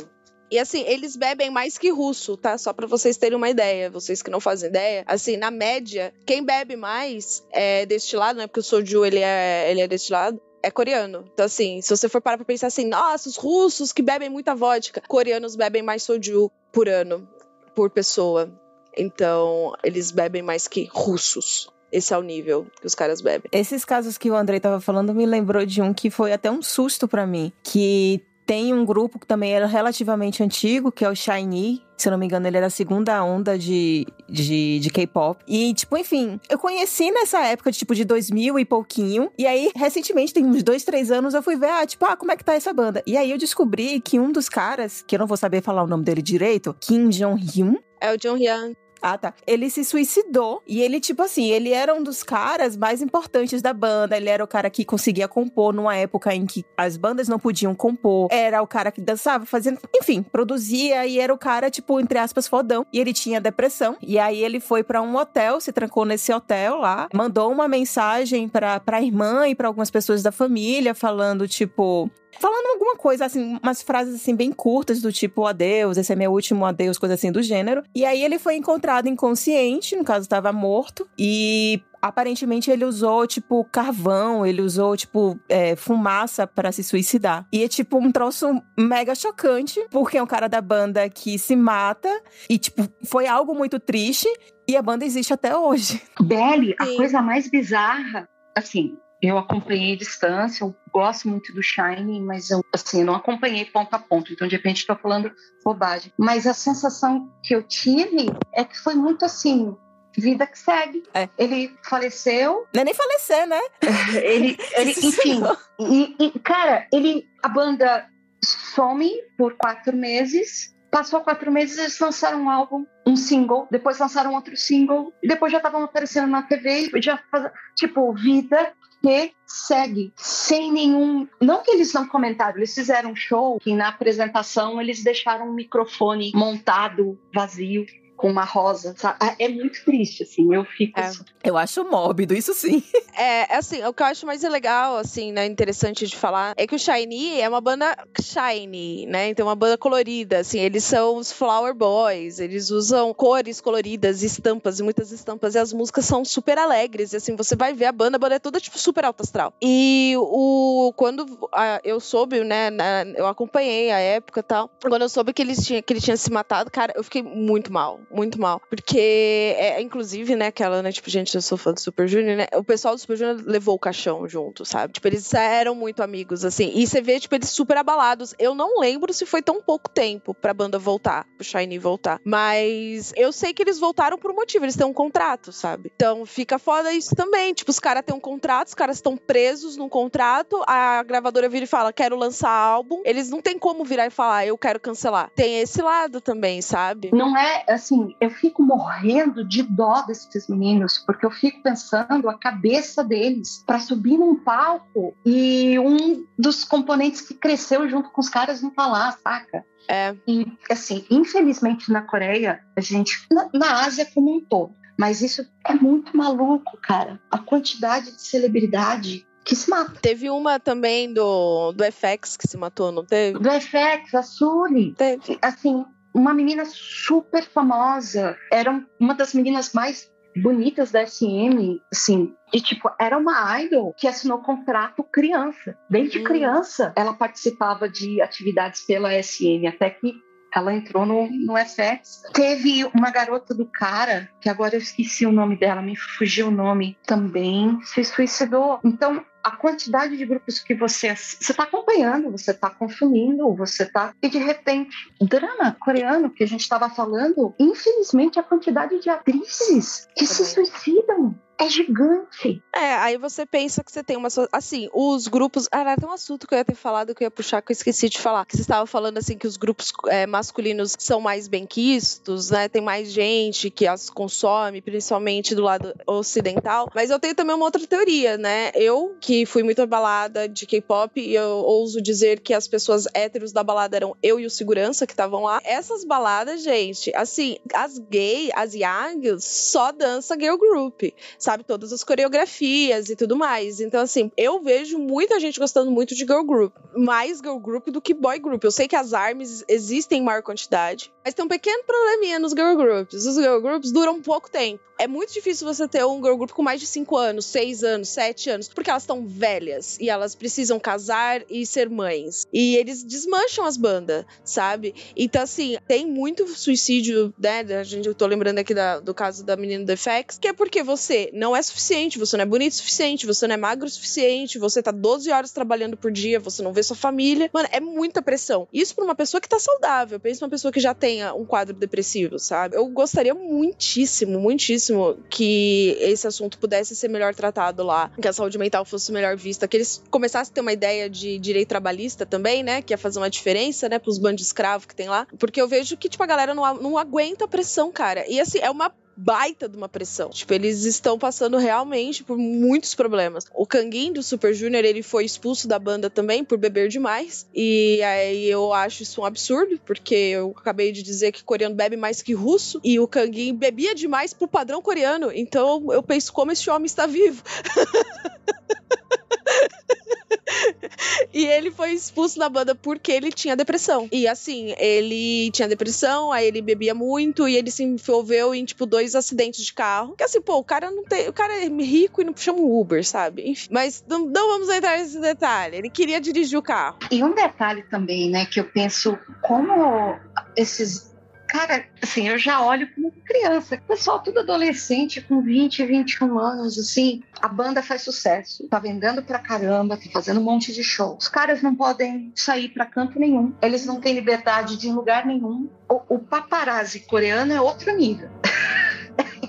E assim, eles bebem mais que russo, tá? Só para vocês terem uma ideia, vocês que não fazem ideia. Assim, na média, quem bebe mais é destilado, né? Porque o soju, ele é, ele é destilado é coreano. Então, assim, se você for parar pra pensar assim, nossa, os russos que bebem muita vodka, coreanos bebem mais soju por ano, por pessoa. Então, eles bebem mais que russos. Esse é o nível que os caras bebem. Esses casos que o Andrei tava falando me lembrou de um que foi até um susto para mim. Que tem um grupo que também era relativamente antigo, que é o Shiny. Se eu não me engano, ele era a segunda onda de, de, de K-pop. E, tipo, enfim, eu conheci nessa época, de, tipo, de 2000 e pouquinho. E aí, recentemente, tem uns dois, três anos, eu fui ver, ah, tipo, ah, como é que tá essa banda? E aí eu descobri que um dos caras, que eu não vou saber falar o nome dele direito, Kim Jong-hyun. É o Jong-hyun. Ah, tá. Ele se suicidou e ele, tipo assim, ele era um dos caras mais importantes da banda. Ele era o cara que conseguia compor numa época em que as bandas não podiam compor. Era o cara que dançava, fazendo, enfim, produzia e era o cara, tipo, entre aspas, fodão. E ele tinha depressão. E aí ele foi para um hotel, se trancou nesse hotel lá, mandou uma mensagem pra, pra irmã e para algumas pessoas da família falando, tipo, falando alguma coisa, assim, umas frases assim bem curtas, do tipo adeus, esse é meu último adeus, coisa assim do gênero. E aí ele foi encontrado inconsciente, no caso estava morto, e aparentemente ele usou, tipo, carvão, ele usou, tipo, é, fumaça para se suicidar. E é, tipo, um troço mega chocante, porque é um cara da banda que se mata, e, tipo, foi algo muito triste, e a banda existe até hoje. Belly, a coisa mais bizarra, assim, eu acompanhei distância, eu gosto muito do Shine, mas eu, assim, não acompanhei ponto a ponto, então de repente estou falando bobagem. Mas a sensação que eu tive é que foi muito assim, vida que segue. É. Ele faleceu, Não é nem falecer, né? ele, ele enfim, e, e, cara, ele, a banda some por quatro meses. Passou quatro meses, eles lançaram um álbum, um single, depois lançaram outro single, depois já estavam aparecendo na TV, já faz, tipo, vida que segue, sem nenhum. Não que eles não comentaram, eles fizeram um show que na apresentação eles deixaram um microfone montado, vazio, com uma rosa. sabe? É muito triste, assim. Eu fico. É. assim, Eu acho mórbido, isso sim. É, assim, o que eu acho mais legal, assim, né, interessante de falar, é que o Shiny é uma banda shiny, né? Então, uma banda colorida, assim, eles são os Flower Boys, eles usam cores coloridas, estampas, e muitas estampas, e as músicas são super alegres, e assim, você vai ver a banda, a banda é toda, tipo, super alto astral. E o, quando ah, eu soube, né, na- eu acompanhei a época e tal, quando eu soube que, eles tinha, que ele tinha se matado, cara, eu fiquei muito mal, muito mal, porque, é, inclusive, né, aquela, né, tipo, gente, eu sou fã do Super Junior, né, o pessoal do Super Junior levou o caixão junto, sabe? Tipo, eles eram muito amigos, assim, e você vê, tipo, eles super abalados. Eu não lembro se foi tão pouco tempo pra banda voltar, pro Shiny voltar, mas eu sei que eles voltaram por um motivo, eles têm um contrato, sabe? Então fica foda isso também, tipo, os caras têm um contrato, os caras estão presos num contrato, a gravadora vira e fala, quero lançar álbum, eles não tem como virar e falar, eu quero cancelar. Tem esse lado também, sabe? Não é assim, eu fico morrendo de dó desses meninos, porque eu fico pensando a cabeça deles para subir num palco e um dos componentes que cresceu junto com os caras não tá lá, saca? É. E assim, infelizmente na Coreia, a gente, na, na Ásia como um todo, mas isso é muito maluco, cara. A quantidade de celebridade que se mata. Teve uma também do, do FX que se matou, não teve? Do FX, a Sully, Teve. assim, uma menina super famosa, era uma das meninas mais bonitas da SM, assim, e tipo, era uma idol que assinou contrato criança. Desde Hum. criança, ela participava de atividades pela SM, até que ela entrou no, no FX. Teve uma garota do cara, que agora eu esqueci o nome dela, me fugiu o nome, também se suicidou. Então, a quantidade de grupos que você você está acompanhando, você está consumindo, você está e de repente drama coreano que a gente estava falando, infelizmente a quantidade de atrizes que se suicidam é gigante. É, aí você pensa que você tem uma. Assim, os grupos. Ah, tem um assunto que eu ia ter falado que eu ia puxar que eu esqueci de falar. Que você estava falando assim que os grupos é, masculinos são mais benquistos, né? Tem mais gente que as consome, principalmente do lado ocidental. Mas eu tenho também uma outra teoria, né? Eu, que fui muito balada de K-pop, e eu ouso dizer que as pessoas héteros da balada eram eu e o segurança que estavam lá. Essas baladas, gente, assim, as gay, as yags, só dança girl group sabe todas as coreografias e tudo mais. Então, assim, eu vejo muita gente gostando muito de girl group, mais girl group do que boy group. Eu sei que as arms existem em maior quantidade, mas tem um pequeno probleminha nos girl groups. Os girl groups duram pouco tempo. É muito difícil você ter um girl group com mais de 5 anos, 6 anos, 7 anos, porque elas estão velhas e elas precisam casar e ser mães. E eles desmancham as bandas, sabe? Então, assim, tem muito suicídio, né? A gente, eu tô lembrando aqui da- do caso da menina do FX, que é porque você não é suficiente, você não é bonito o suficiente, você não é magro o suficiente, você tá 12 horas trabalhando por dia, você não vê sua família. Mano, é muita pressão. Isso pra uma pessoa que tá saudável, pensa uma pessoa que já tenha um quadro depressivo, sabe? Eu gostaria muitíssimo, muitíssimo que esse assunto pudesse ser melhor tratado lá, que a saúde mental fosse melhor vista, que eles começassem a ter uma ideia de direito trabalhista também, né? Que ia fazer uma diferença, né, pros bandos de escravo que tem lá. Porque eu vejo que, tipo, a galera não, não aguenta a pressão, cara. E assim, é uma baita de uma pressão. Tipo, eles estão passando realmente por muitos problemas. O Kangin do Super Junior, ele foi expulso da banda também por beber demais. E aí eu acho isso um absurdo, porque eu acabei de dizer que coreano bebe mais que russo e o Kangin bebia demais pro padrão coreano. Então eu penso como esse homem está vivo. E ele foi expulso da banda porque ele tinha depressão. E assim, ele tinha depressão, aí ele bebia muito e ele se envolveu em, tipo, dois acidentes de carro. Que assim, pô, o cara não tem. O cara é rico e não chama o Uber, sabe? Enfim, mas não, não vamos entrar nesse detalhe. Ele queria dirigir o carro. E um detalhe também, né, que eu penso como esses. Cara, assim, eu já olho como criança. Pessoal, tudo adolescente, com 20, 21 anos, assim. A banda faz sucesso, tá vendendo pra caramba, tá fazendo um monte de show. Os caras não podem sair pra canto nenhum. Eles não têm liberdade de ir em lugar nenhum. O, o paparazzi coreano é outro nível.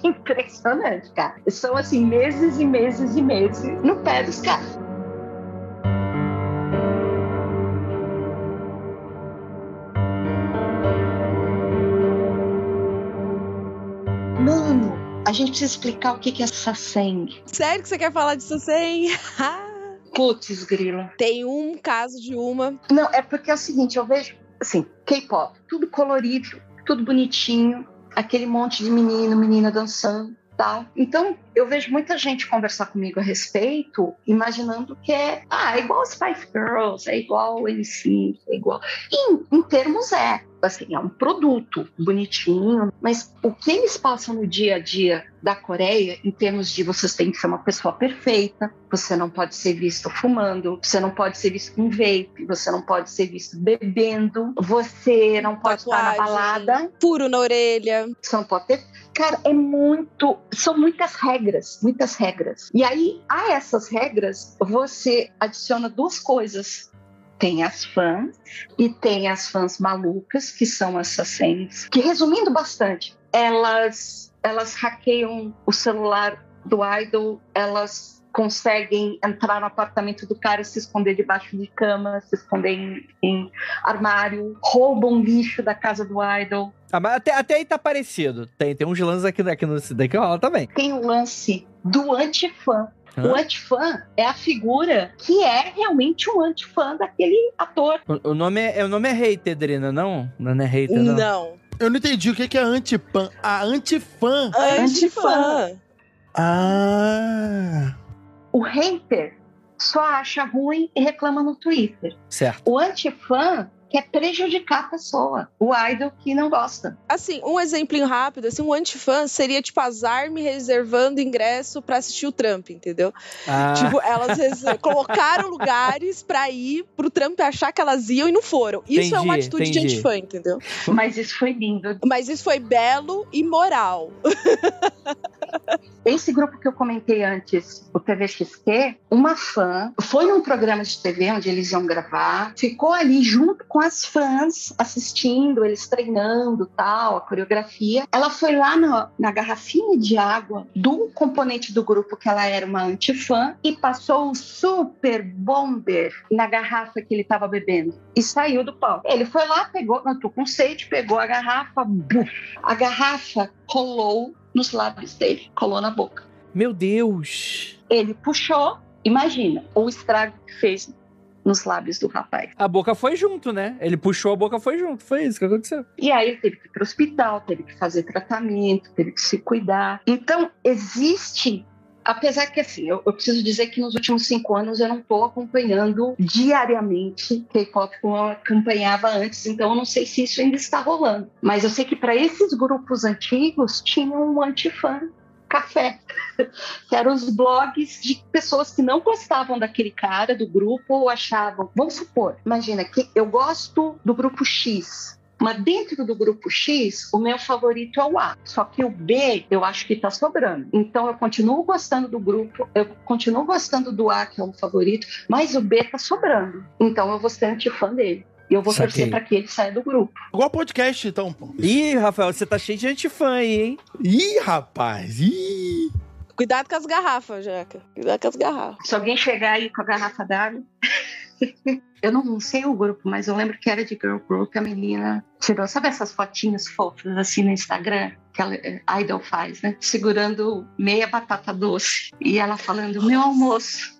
É impressionante, cara. São assim, meses e meses e meses no pé dos caras. Gente precisa explicar o que é Saseng. Sério que você quer falar disso sem? Putz, grilo. Tem um caso de uma. Não, é porque é o seguinte, eu vejo, assim, K-pop, tudo colorido, tudo bonitinho, aquele monte de menino, menina dançando, tal. Então, eu vejo muita gente conversar comigo a respeito, imaginando que é, ah, é igual Spice Girls, é igual NC, é igual. E, em, em termos é, assim, é um produto bonitinho, mas o que eles passam no dia a dia da Coreia, em termos de vocês têm que ser uma pessoa perfeita, você não pode ser visto fumando, você não pode ser visto com vape, você não pode ser visto bebendo, você não pode estar na Tatuagem, balada, Furo na orelha. você não pode ter. Cara, é muito. São muitas regras, muitas regras. E aí, a essas regras, você adiciona duas coisas. Tem as fãs e tem as fãs malucas, que são assassinas, que resumindo bastante, elas, elas hackeiam o celular do idol, elas conseguem entrar no apartamento do cara, se esconder debaixo de cama, se esconder em, em armário, roubam lixo da casa do idol. Ah, mas até, até aí tá parecido. Tem, tem uns lances aqui, aqui no daqui rola também. Tem o lance do antifã. O Hã? antifã é a figura que é realmente um antifã daquele ator. O, o nome é, o nome é hater, Drina, não? Não é hater, não. Não. Eu não entendi o que é antipan. A antifã. Antifã. Ah. O hater só acha ruim e reclama no Twitter. Certo. O antifã quer prejudicar a pessoa, o idol que não gosta. Assim, um exemplo rápido, assim, um antifã seria tipo as ARMY reservando ingresso pra assistir o Trump, entendeu? Ah, Tipo, elas colocaram lugares pra ir pro Trump achar que elas iam e não foram. Isso é uma Entendi, atitude de entendi. antifã, entendeu? Mas isso foi lindo. Mas isso foi belo e moral. Esse grupo que eu comentei antes, o TVXQ, uma fã foi num programa de TV onde eles iam gravar, ficou ali junto com as fãs, assistindo, eles treinando, tal, a coreografia. Ela foi lá na, na garrafinha de água do componente do grupo, que ela era uma antifã, e passou o super bomber na garrafa que ele estava bebendo e saiu do palco. Ele foi lá, pegou, não tô com sede, pegou a garrafa, buf, a garrafa rolou nos lábios dele, colou na boca. meu Deus. Ele puxou, imagina, o estrago que fez nos lábios do rapaz. A boca foi junto, né? Ele puxou a boca, foi junto. Foi isso que aconteceu. E aí ele teve que ir para o hospital, teve que fazer tratamento, teve que se cuidar. Então, existe. Apesar que, assim, eu, eu preciso dizer que nos últimos cinco anos eu não estou acompanhando diariamente K-pop como eu acompanhava antes, então eu não sei se isso ainda está rolando. Mas eu sei que para esses grupos antigos tinham um antifã café, que eram os blogs de pessoas que não gostavam daquele cara, do grupo, ou achavam, vamos supor, imagina que eu gosto do grupo X, mas dentro do grupo X, o meu favorito é o A. Só que o B, eu acho que está sobrando. Então eu continuo gostando do grupo, eu continuo gostando do A, que é o favorito, mas o B está sobrando. Então eu vou ser antifã dele. E eu vou Saquei. torcer para que ele saia do grupo. Igual podcast, então. Ih, Rafael, você tá cheio de antifã aí, hein? Ih, rapaz. Ih. Cuidado com as garrafas, Jeca. Cuidado com as garrafas. Se alguém chegar aí com a garrafa d'água. eu não sei o grupo, mas eu lembro que era de girl group. A menina tirou, sabe essas fotinhas fofas assim no Instagram? Que ela, eh, a Idol faz, né? Segurando meia batata doce. E ela falando: Meu almoço.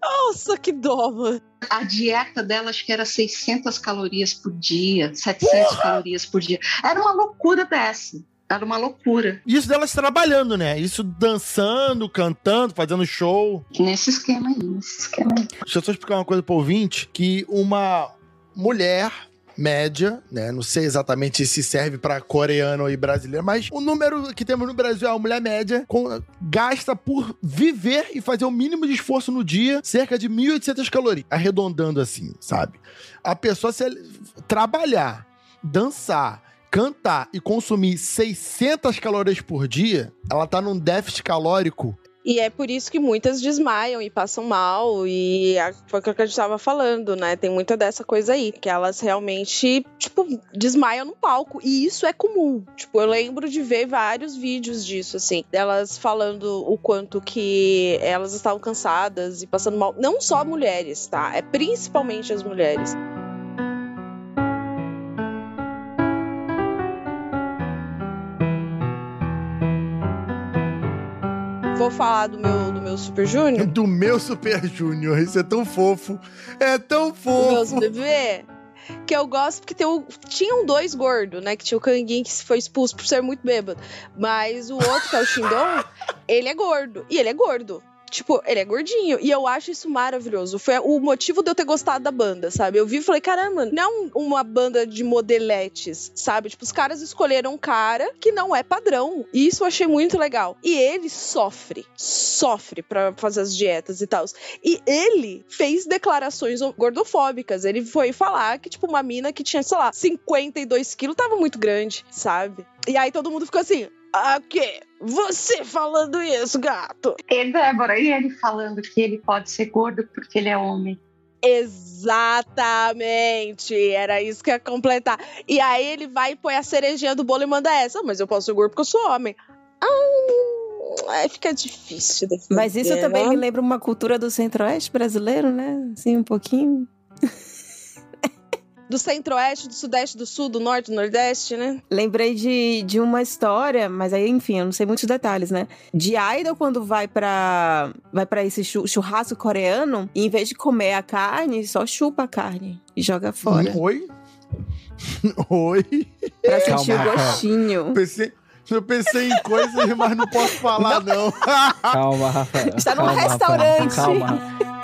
Nossa, que dó, mano. A dieta dela acho que era 600 calorias por dia, 700 calorias por dia. Era uma loucura dessa. Era uma loucura. Isso delas trabalhando, né? Isso dançando, cantando, fazendo show. Nesse esquema aí, nesse esquema aí. Deixa eu só explicar uma coisa pro ouvinte, que uma mulher média, né? Não sei exatamente se serve para coreano e brasileiro, mas o número que temos no Brasil é a mulher média com, gasta por viver e fazer o mínimo de esforço no dia cerca de 1.800 calorias, arredondando assim, sabe? A pessoa se trabalhar, dançar, cantar e consumir 600 calorias por dia, ela tá num déficit calórico e é por isso que muitas desmaiam e passam mal. E foi o que a gente tava falando, né? Tem muita dessa coisa aí. Que elas realmente, tipo, desmaiam no palco. E isso é comum. Tipo, eu lembro de ver vários vídeos disso, assim. Delas falando o quanto que elas estavam cansadas e passando mal. Não só mulheres, tá? É principalmente as mulheres. Vou falar do meu, do meu Super Júnior? Do meu Super Júnior. Isso é tão fofo. É tão fofo. Do meu bebê? que eu gosto porque tem o, tinham dois gordos, né? Que tinha o Canguinho que foi expulso por ser muito bêbado. Mas o outro, que é o Xindon, ele é gordo. E ele é gordo. Tipo, ele é gordinho. E eu acho isso maravilhoso. Foi o motivo de eu ter gostado da banda, sabe? Eu vi e falei, caramba, não é uma banda de modeletes, sabe? Tipo, os caras escolheram um cara que não é padrão. E isso eu achei muito legal. E ele sofre, sofre para fazer as dietas e tal. E ele fez declarações gordofóbicas. Ele foi falar que, tipo, uma mina que tinha, sei lá, 52 quilos tava muito grande, sabe? E aí todo mundo ficou assim, ah, que? Você falando isso, gato. E Débora, e ele falando que ele pode ser gordo porque ele é homem. Exatamente, era isso que ia completar. E aí ele vai e põe a cerejinha do bolo e manda essa. mas eu posso ser gordo porque eu sou homem. Ah, aí fica difícil. Defender, Mas isso também né? me lembra uma cultura do centro-oeste brasileiro, né? Assim, um pouquinho do centro-oeste, do sudeste, do sul, do norte, do nordeste, né? Lembrei de, de uma história, mas aí, enfim, eu não sei muitos detalhes, né? De Idol, quando vai para vai para esse churrasco coreano, e em vez de comer a carne, só chupa a carne e joga fora. Oi? Oi? Pra sentir Calma, o gostinho. Pensei, eu pensei em coisas, mas não posso falar, não. não. Calma, Rafael. Está num calma, restaurante. Calma.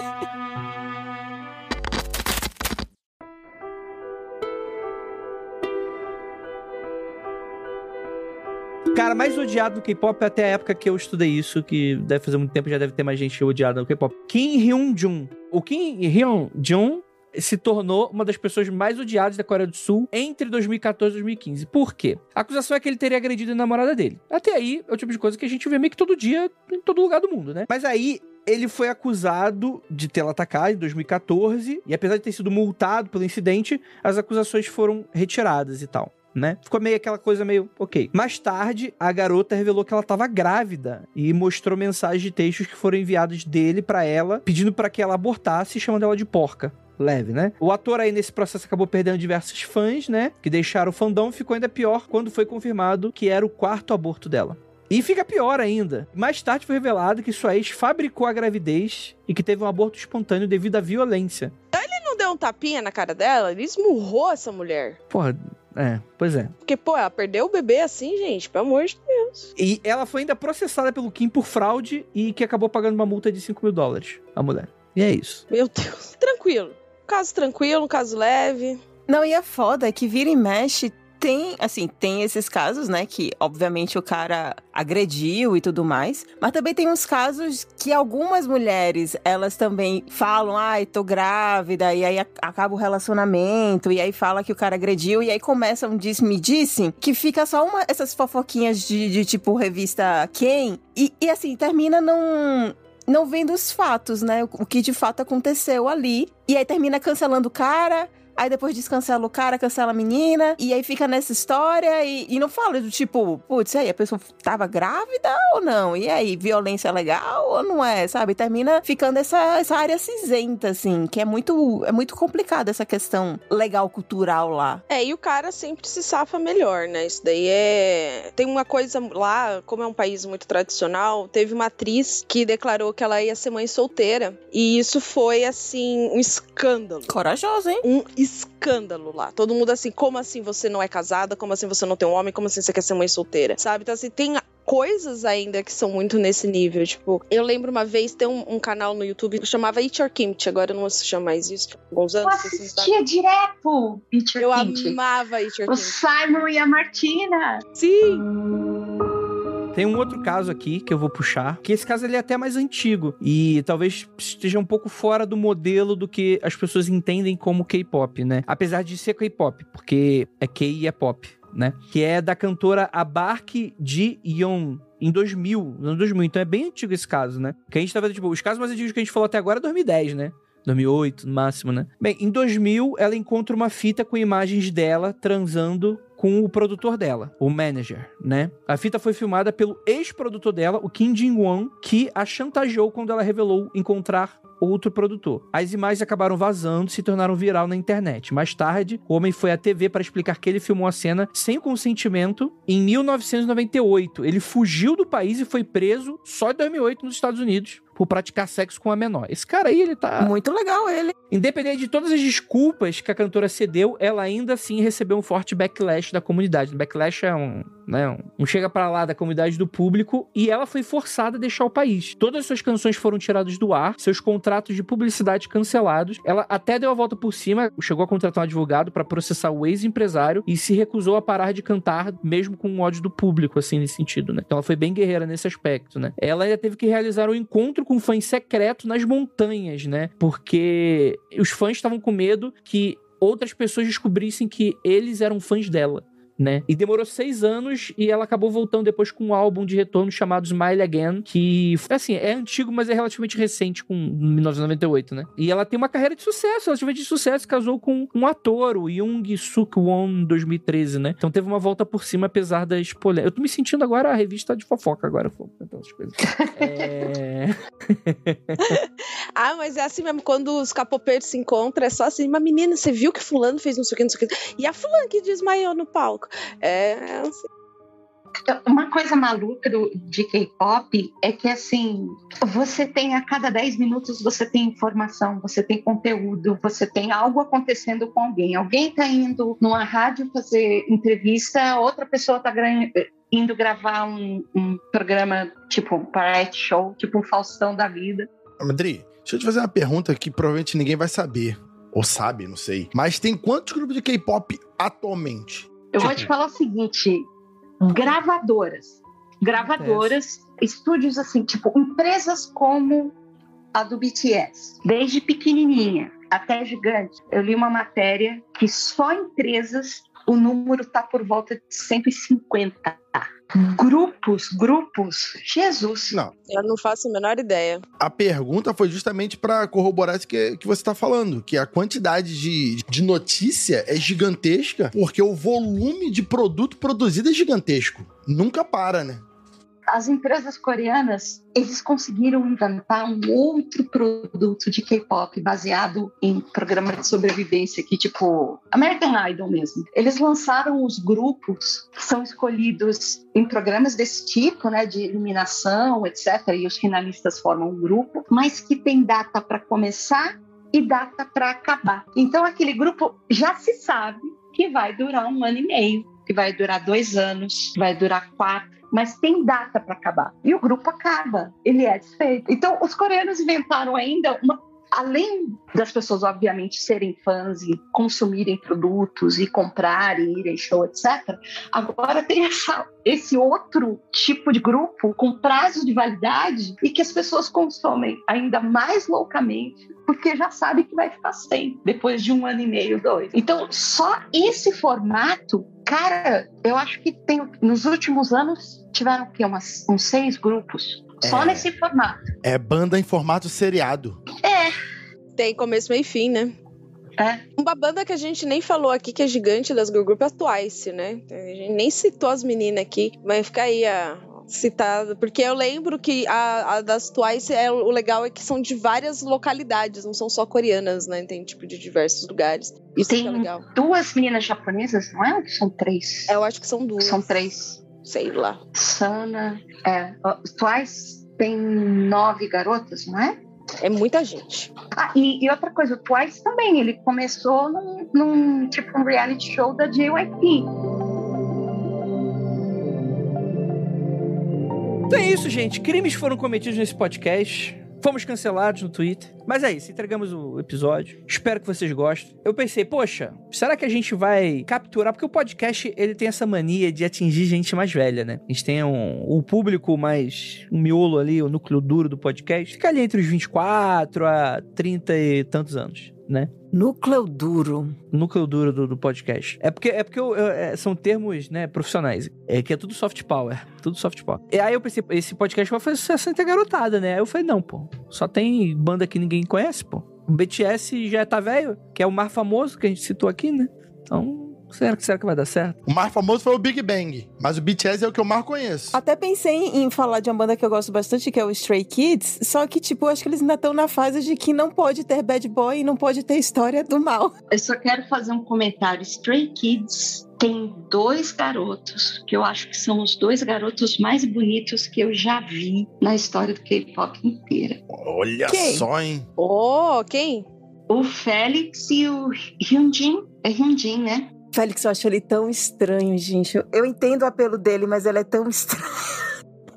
Cara, mais odiado no K-pop até a época que eu estudei isso, que deve fazer muito tempo, já deve ter mais gente odiada no K-pop. Kim Hyun-jun. O Kim Hyun-jun se tornou uma das pessoas mais odiadas da Coreia do Sul entre 2014 e 2015. Por quê? A acusação é que ele teria agredido a namorada dele. Até aí, é o tipo de coisa que a gente vê meio que todo dia, em todo lugar do mundo, né? Mas aí, ele foi acusado de tê-la atacado em 2014, e apesar de ter sido multado pelo incidente, as acusações foram retiradas e tal né? Ficou meio aquela coisa meio, ok. Mais tarde, a garota revelou que ela estava grávida e mostrou mensagens de textos que foram enviados dele para ela, pedindo para que ela abortasse e chamando ela de porca leve, né? O ator aí nesse processo acabou perdendo diversos fãs, né? Que deixaram o fandom ficou ainda pior quando foi confirmado que era o quarto aborto dela. E fica pior ainda. Mais tarde foi revelado que sua ex fabricou a gravidez e que teve um aborto espontâneo devido à violência. Ele não deu um tapinha na cara dela? Ele esmurrou essa mulher. Porra, é, pois é. Porque, pô, ela perdeu o bebê assim, gente, pelo amor de Deus. E ela foi ainda processada pelo Kim por fraude e que acabou pagando uma multa de 5 mil dólares, a mulher. E é isso. Meu Deus. Tranquilo. Caso tranquilo, caso leve. Não, e é foda que vira e mexe tem, assim, tem esses casos, né, que obviamente o cara agrediu e tudo mais, mas também tem uns casos que algumas mulheres, elas também falam, ai, tô grávida, e aí acaba o relacionamento, e aí fala que o cara agrediu, e aí começa um disse-me disse, que fica só uma, essas fofoquinhas de, de tipo revista Quem, e, e assim, termina num, não vendo os fatos, né? O que de fato aconteceu ali. E aí termina cancelando o cara, Aí depois descancela o cara, cancela a menina. E aí fica nessa história e, e não fala do tipo, putz, aí a pessoa tava grávida ou não? E aí, violência é legal ou não é? Sabe? Termina ficando essa, essa área cinzenta, assim, que é muito, é muito complicada essa questão legal cultural lá. É, e o cara sempre se safa melhor, né? Isso daí é. Tem uma coisa lá, como é um país muito tradicional, teve uma atriz que declarou que ela ia ser mãe solteira. E isso foi, assim, um escândalo. Corajosa, hein? Um escândalo lá. Todo mundo assim, como assim você não é casada? Como assim você não tem um homem? Como assim você quer ser mãe solteira? Sabe? Então, assim, tem coisas ainda que são muito nesse nível. Tipo, eu lembro uma vez ter um, um canal no YouTube que chamava Eat Your Kimchi, agora não se chama mais isso. Alguns Eu anos. assim, assistia direto Eat Your Eu Kimchi. amava Eat Your O Kimchi. Simon e a Martina. Sim! Tem um outro caso aqui que eu vou puxar, que esse caso ele é até mais antigo e talvez esteja um pouco fora do modelo do que as pessoas entendem como K-pop, né? Apesar de ser K-pop, porque é K e é pop, né? Que é da cantora Abark Ji Yeon. Em 2000, no 2000, então é bem antigo esse caso, né? Que a gente tá vendo, tipo, os casos mais antigos que a gente falou até agora é 2010, né? 2008, no máximo, né? Bem, em 2000, ela encontra uma fita com imagens dela transando com o produtor dela, o manager, né? A fita foi filmada pelo ex-produtor dela, o Kim Jin-won, que a chantageou quando ela revelou encontrar outro produtor. As imagens acabaram vazando e se tornaram viral na internet. Mais tarde, o homem foi à TV para explicar que ele filmou a cena sem consentimento em 1998. Ele fugiu do país e foi preso só em 2008 nos Estados Unidos por praticar sexo com a menor. Esse cara aí, ele tá Muito legal ele. Independente de todas as desculpas que a cantora cedeu, ela ainda assim recebeu um forte backlash da comunidade. Backlash é um, né, um, chega pra lá da comunidade do público e ela foi forçada a deixar o país. Todas as suas canções foram tiradas do ar, seus contratos de publicidade cancelados. Ela até deu a volta por cima, chegou a contratar um advogado pra processar o ex-empresário e se recusou a parar de cantar, mesmo com o ódio do público, assim, nesse sentido, né? Então ela foi bem guerreira nesse aspecto, né? Ela ainda teve que realizar um encontro com fãs secreto nas montanhas, né? Porque os fãs estavam com medo que outras pessoas descobrissem que eles eram fãs dela. Né? E demorou seis anos e ela acabou voltando depois com um álbum de retorno chamado Smile Again, que, assim, é antigo, mas é relativamente recente, com 1998, né? E ela tem uma carreira de sucesso, relativamente de sucesso, casou com um ator, o Young Suk Won, em 2013, né? Então teve uma volta por cima, apesar das polêmicas. Eu tô me sentindo agora a revista de fofoca, agora, essas coisas. É... Ah, mas é assim mesmo, quando os capopeiros se encontram, é só assim, mas menina, você viu que fulano fez não sei o que, não sei o que. E a fulano que desmaiou no palco. É, é assim. Uma coisa maluca do, de K-pop é que, assim, você tem a cada 10 minutos você tem informação, você tem conteúdo, você tem algo acontecendo com alguém. Alguém está indo numa rádio fazer entrevista, outra pessoa está indo gravar um, um programa tipo um variety show, tipo um Faustão da vida. Madri, deixa eu te fazer uma pergunta que provavelmente ninguém vai saber. Ou sabe, não sei. Mas tem quantos grupos de K-pop atualmente? Eu vou te falar o seguinte: gravadoras. Gravadoras, estúdios assim, tipo, empresas como a do BTS, desde pequenininha até gigante. Eu li uma matéria que só empresas o número tá por volta de 150. Grupos, grupos. Jesus. Não. Eu não faço a menor ideia. A pergunta foi justamente para corroborar isso que, que você tá falando, que a quantidade de, de notícia é gigantesca, porque o volume de produto produzido é gigantesco. Nunca para, né? As empresas coreanas, eles conseguiram inventar um outro produto de K-pop baseado em programa de sobrevivência, que tipo American Idol mesmo. Eles lançaram os grupos que são escolhidos em programas desse tipo, né, de eliminação, etc. E os finalistas formam um grupo, mas que tem data para começar e data para acabar. Então aquele grupo já se sabe que vai durar um ano e meio, que vai durar dois anos, vai durar quatro mas tem data para acabar. E o grupo acaba, ele é desfeito. Então, os coreanos inventaram ainda uma. Além das pessoas, obviamente, serem fãs e consumirem produtos e comprarem, irem show, etc., agora tem essa, esse outro tipo de grupo com prazo de validade e que as pessoas consomem ainda mais loucamente porque já sabe que vai ficar sem depois de um ano e meio, dois. Então, só esse formato, cara, eu acho que tem nos últimos anos tiveram que umas, uns seis grupos só É. nesse formato. É banda em formato seriado. É, Tem começo, meio e fim, né? é. Uma banda que a gente nem falou aqui, que é gigante das girl group, é a Twice, né? A gente nem citou as meninas aqui, mas fica aí a citada, porque eu lembro que a, a das Twice, é, o legal é que são de várias localidades, não são só coreanas, né? Tem tipo de diversos lugares. Isso é Tem legal. duas meninas japonesas, não é? Ou São três. Eu acho que são duas. São três. Sei lá. Sana, é. Twice tem nove garotas, não é? É muita gente. Ah, e, e outra coisa, o Twice também, ele começou num, num tipo um reality show da JYP. Então é isso, gente. Crimes foram cometidos nesse podcast. Fomos cancelados no Twitter. Mas é isso, entregamos o episódio. Espero que vocês gostem. Eu pensei, poxa, será que a gente vai capturar? Porque o podcast, ele tem essa mania de atingir gente mais velha, né? A gente tem um, o público mais, um miolo ali, o núcleo duro do podcast. Fica ali entre os 24 a 30 e tantos anos, né? Núcleo duro. núcleo duro do, do podcast. É porque, é porque eu- eu- é, são termos, né, profissionais. É que é tudo soft power. Tudo soft power. E aí eu pensei, esse podcast vai fazer sucesso entre garotada, né? Aí eu falei, não, pô. Só tem banda que ninguém conhece, pô. O BTS já tá velho, que é o mais famoso que a gente citou aqui, né? Então, será que, será que vai dar certo? O mais famoso foi o Big Bang, mas o BTS é o que eu mais conheço. Até pensei em falar de uma banda que eu gosto bastante, que é o Stray Kids, só que, tipo, acho que eles ainda estão na fase de que não pode ter bad boy e não pode ter história do mal. Eu só quero fazer um comentário. Stray Kids tem dois garotos que eu acho que são os dois garotos mais bonitos que eu já vi na história do K-pop inteira. Olha Quem? só, hein? Oh, quem? O Félix e o Hyunjin. É Hyunjin, né? Félix, eu acho ele tão estranho, gente. Eu- entendo o apelo dele, mas ele é tão estranho.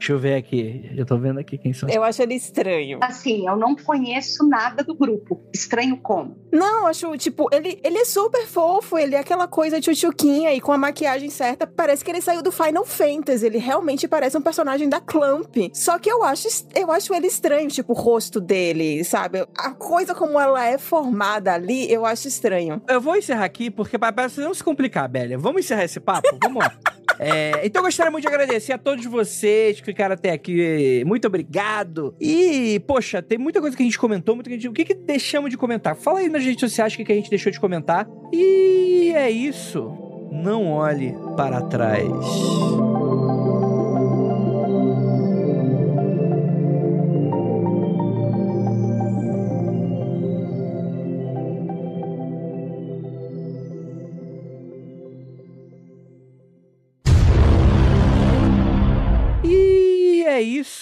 Deixa eu ver aqui. Eu tô vendo aqui quem são. Eu acho ele estranho. Assim, eu não conheço nada do grupo. Estranho como? Não, eu acho, tipo, ele, ele é super fofo, ele é aquela coisa tchutchuquinha e com a maquiagem certa, parece que ele saiu do Final Fantasy, ele realmente parece um personagem da Clamp. Só que eu acho, eu acho ele estranho, tipo, o rosto dele, sabe? A coisa como ela é formada ali, eu acho estranho. Eu vou encerrar aqui, porque para pra não se complicar, Bélia. Vamos encerrar esse papo? Vamos lá. É, então eu gostaria muito de agradecer a todos vocês que ficaram até aqui. Muito obrigado. E, poxa, tem muita coisa que a gente comentou, muita gente... O que, que deixamos de comentar? Fala aí nas redes sociais o que, que a gente deixou de comentar. E é isso. Não olhe para trás.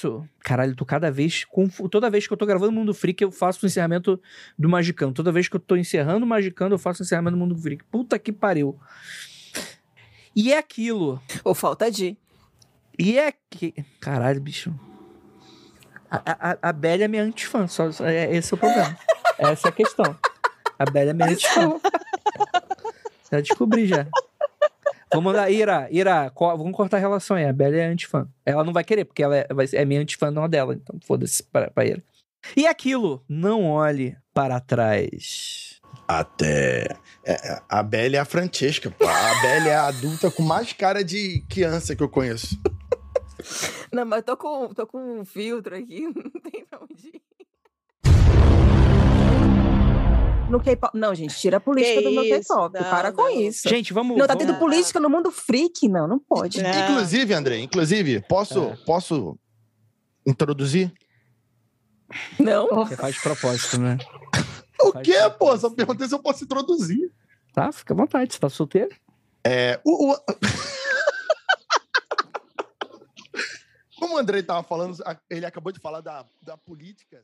Isso. Caralho, tô cada vez. confu- Toda vez que eu tô gravando Mundo Freak, eu faço o encerramento do Magicano. Toda vez que eu tô encerrando o Magicano, eu faço o encerramento do Mundo Freak. Puta que pariu. E é aquilo. Ou falta de. E é que. Caralho, bicho. A, a, a Bela é minha antifã. Só, só- é, esse é o problema. Essa é a questão. A Bela é minha antifã. Já descobri já. Vou mandar, Ira, Ira, co- vamos cortar a relação aí. A Bela é antifã. Ela não vai querer, porque ela é, vai ser- é minha antifã, não a dela. Então, foda-se pra, pra Ira. E aquilo, não olhe para trás. Até. é, a Belle é a Francesca, pô. A Belle é a adulta com mais cara de criança que eu conheço. Não, mas eu tô com, tô com um filtro aqui, não tem pra onde ir. No K-pop. Não, gente, tira a política Que do meu? K-pop. Não, Para com não. isso. Gente, vamos. não, tá vamos- tendo política no mundo freak? Não, não pode. Não. Inclusive, André, inclusive, posso, É. posso introduzir? Não. Você faz de propósito, né? O Faz quê, pô? Só perguntei se eu posso introduzir. Tá, fica à vontade. Você tá solteiro? É, o, o- Como o Andrei tava falando, ele acabou de falar da, da política.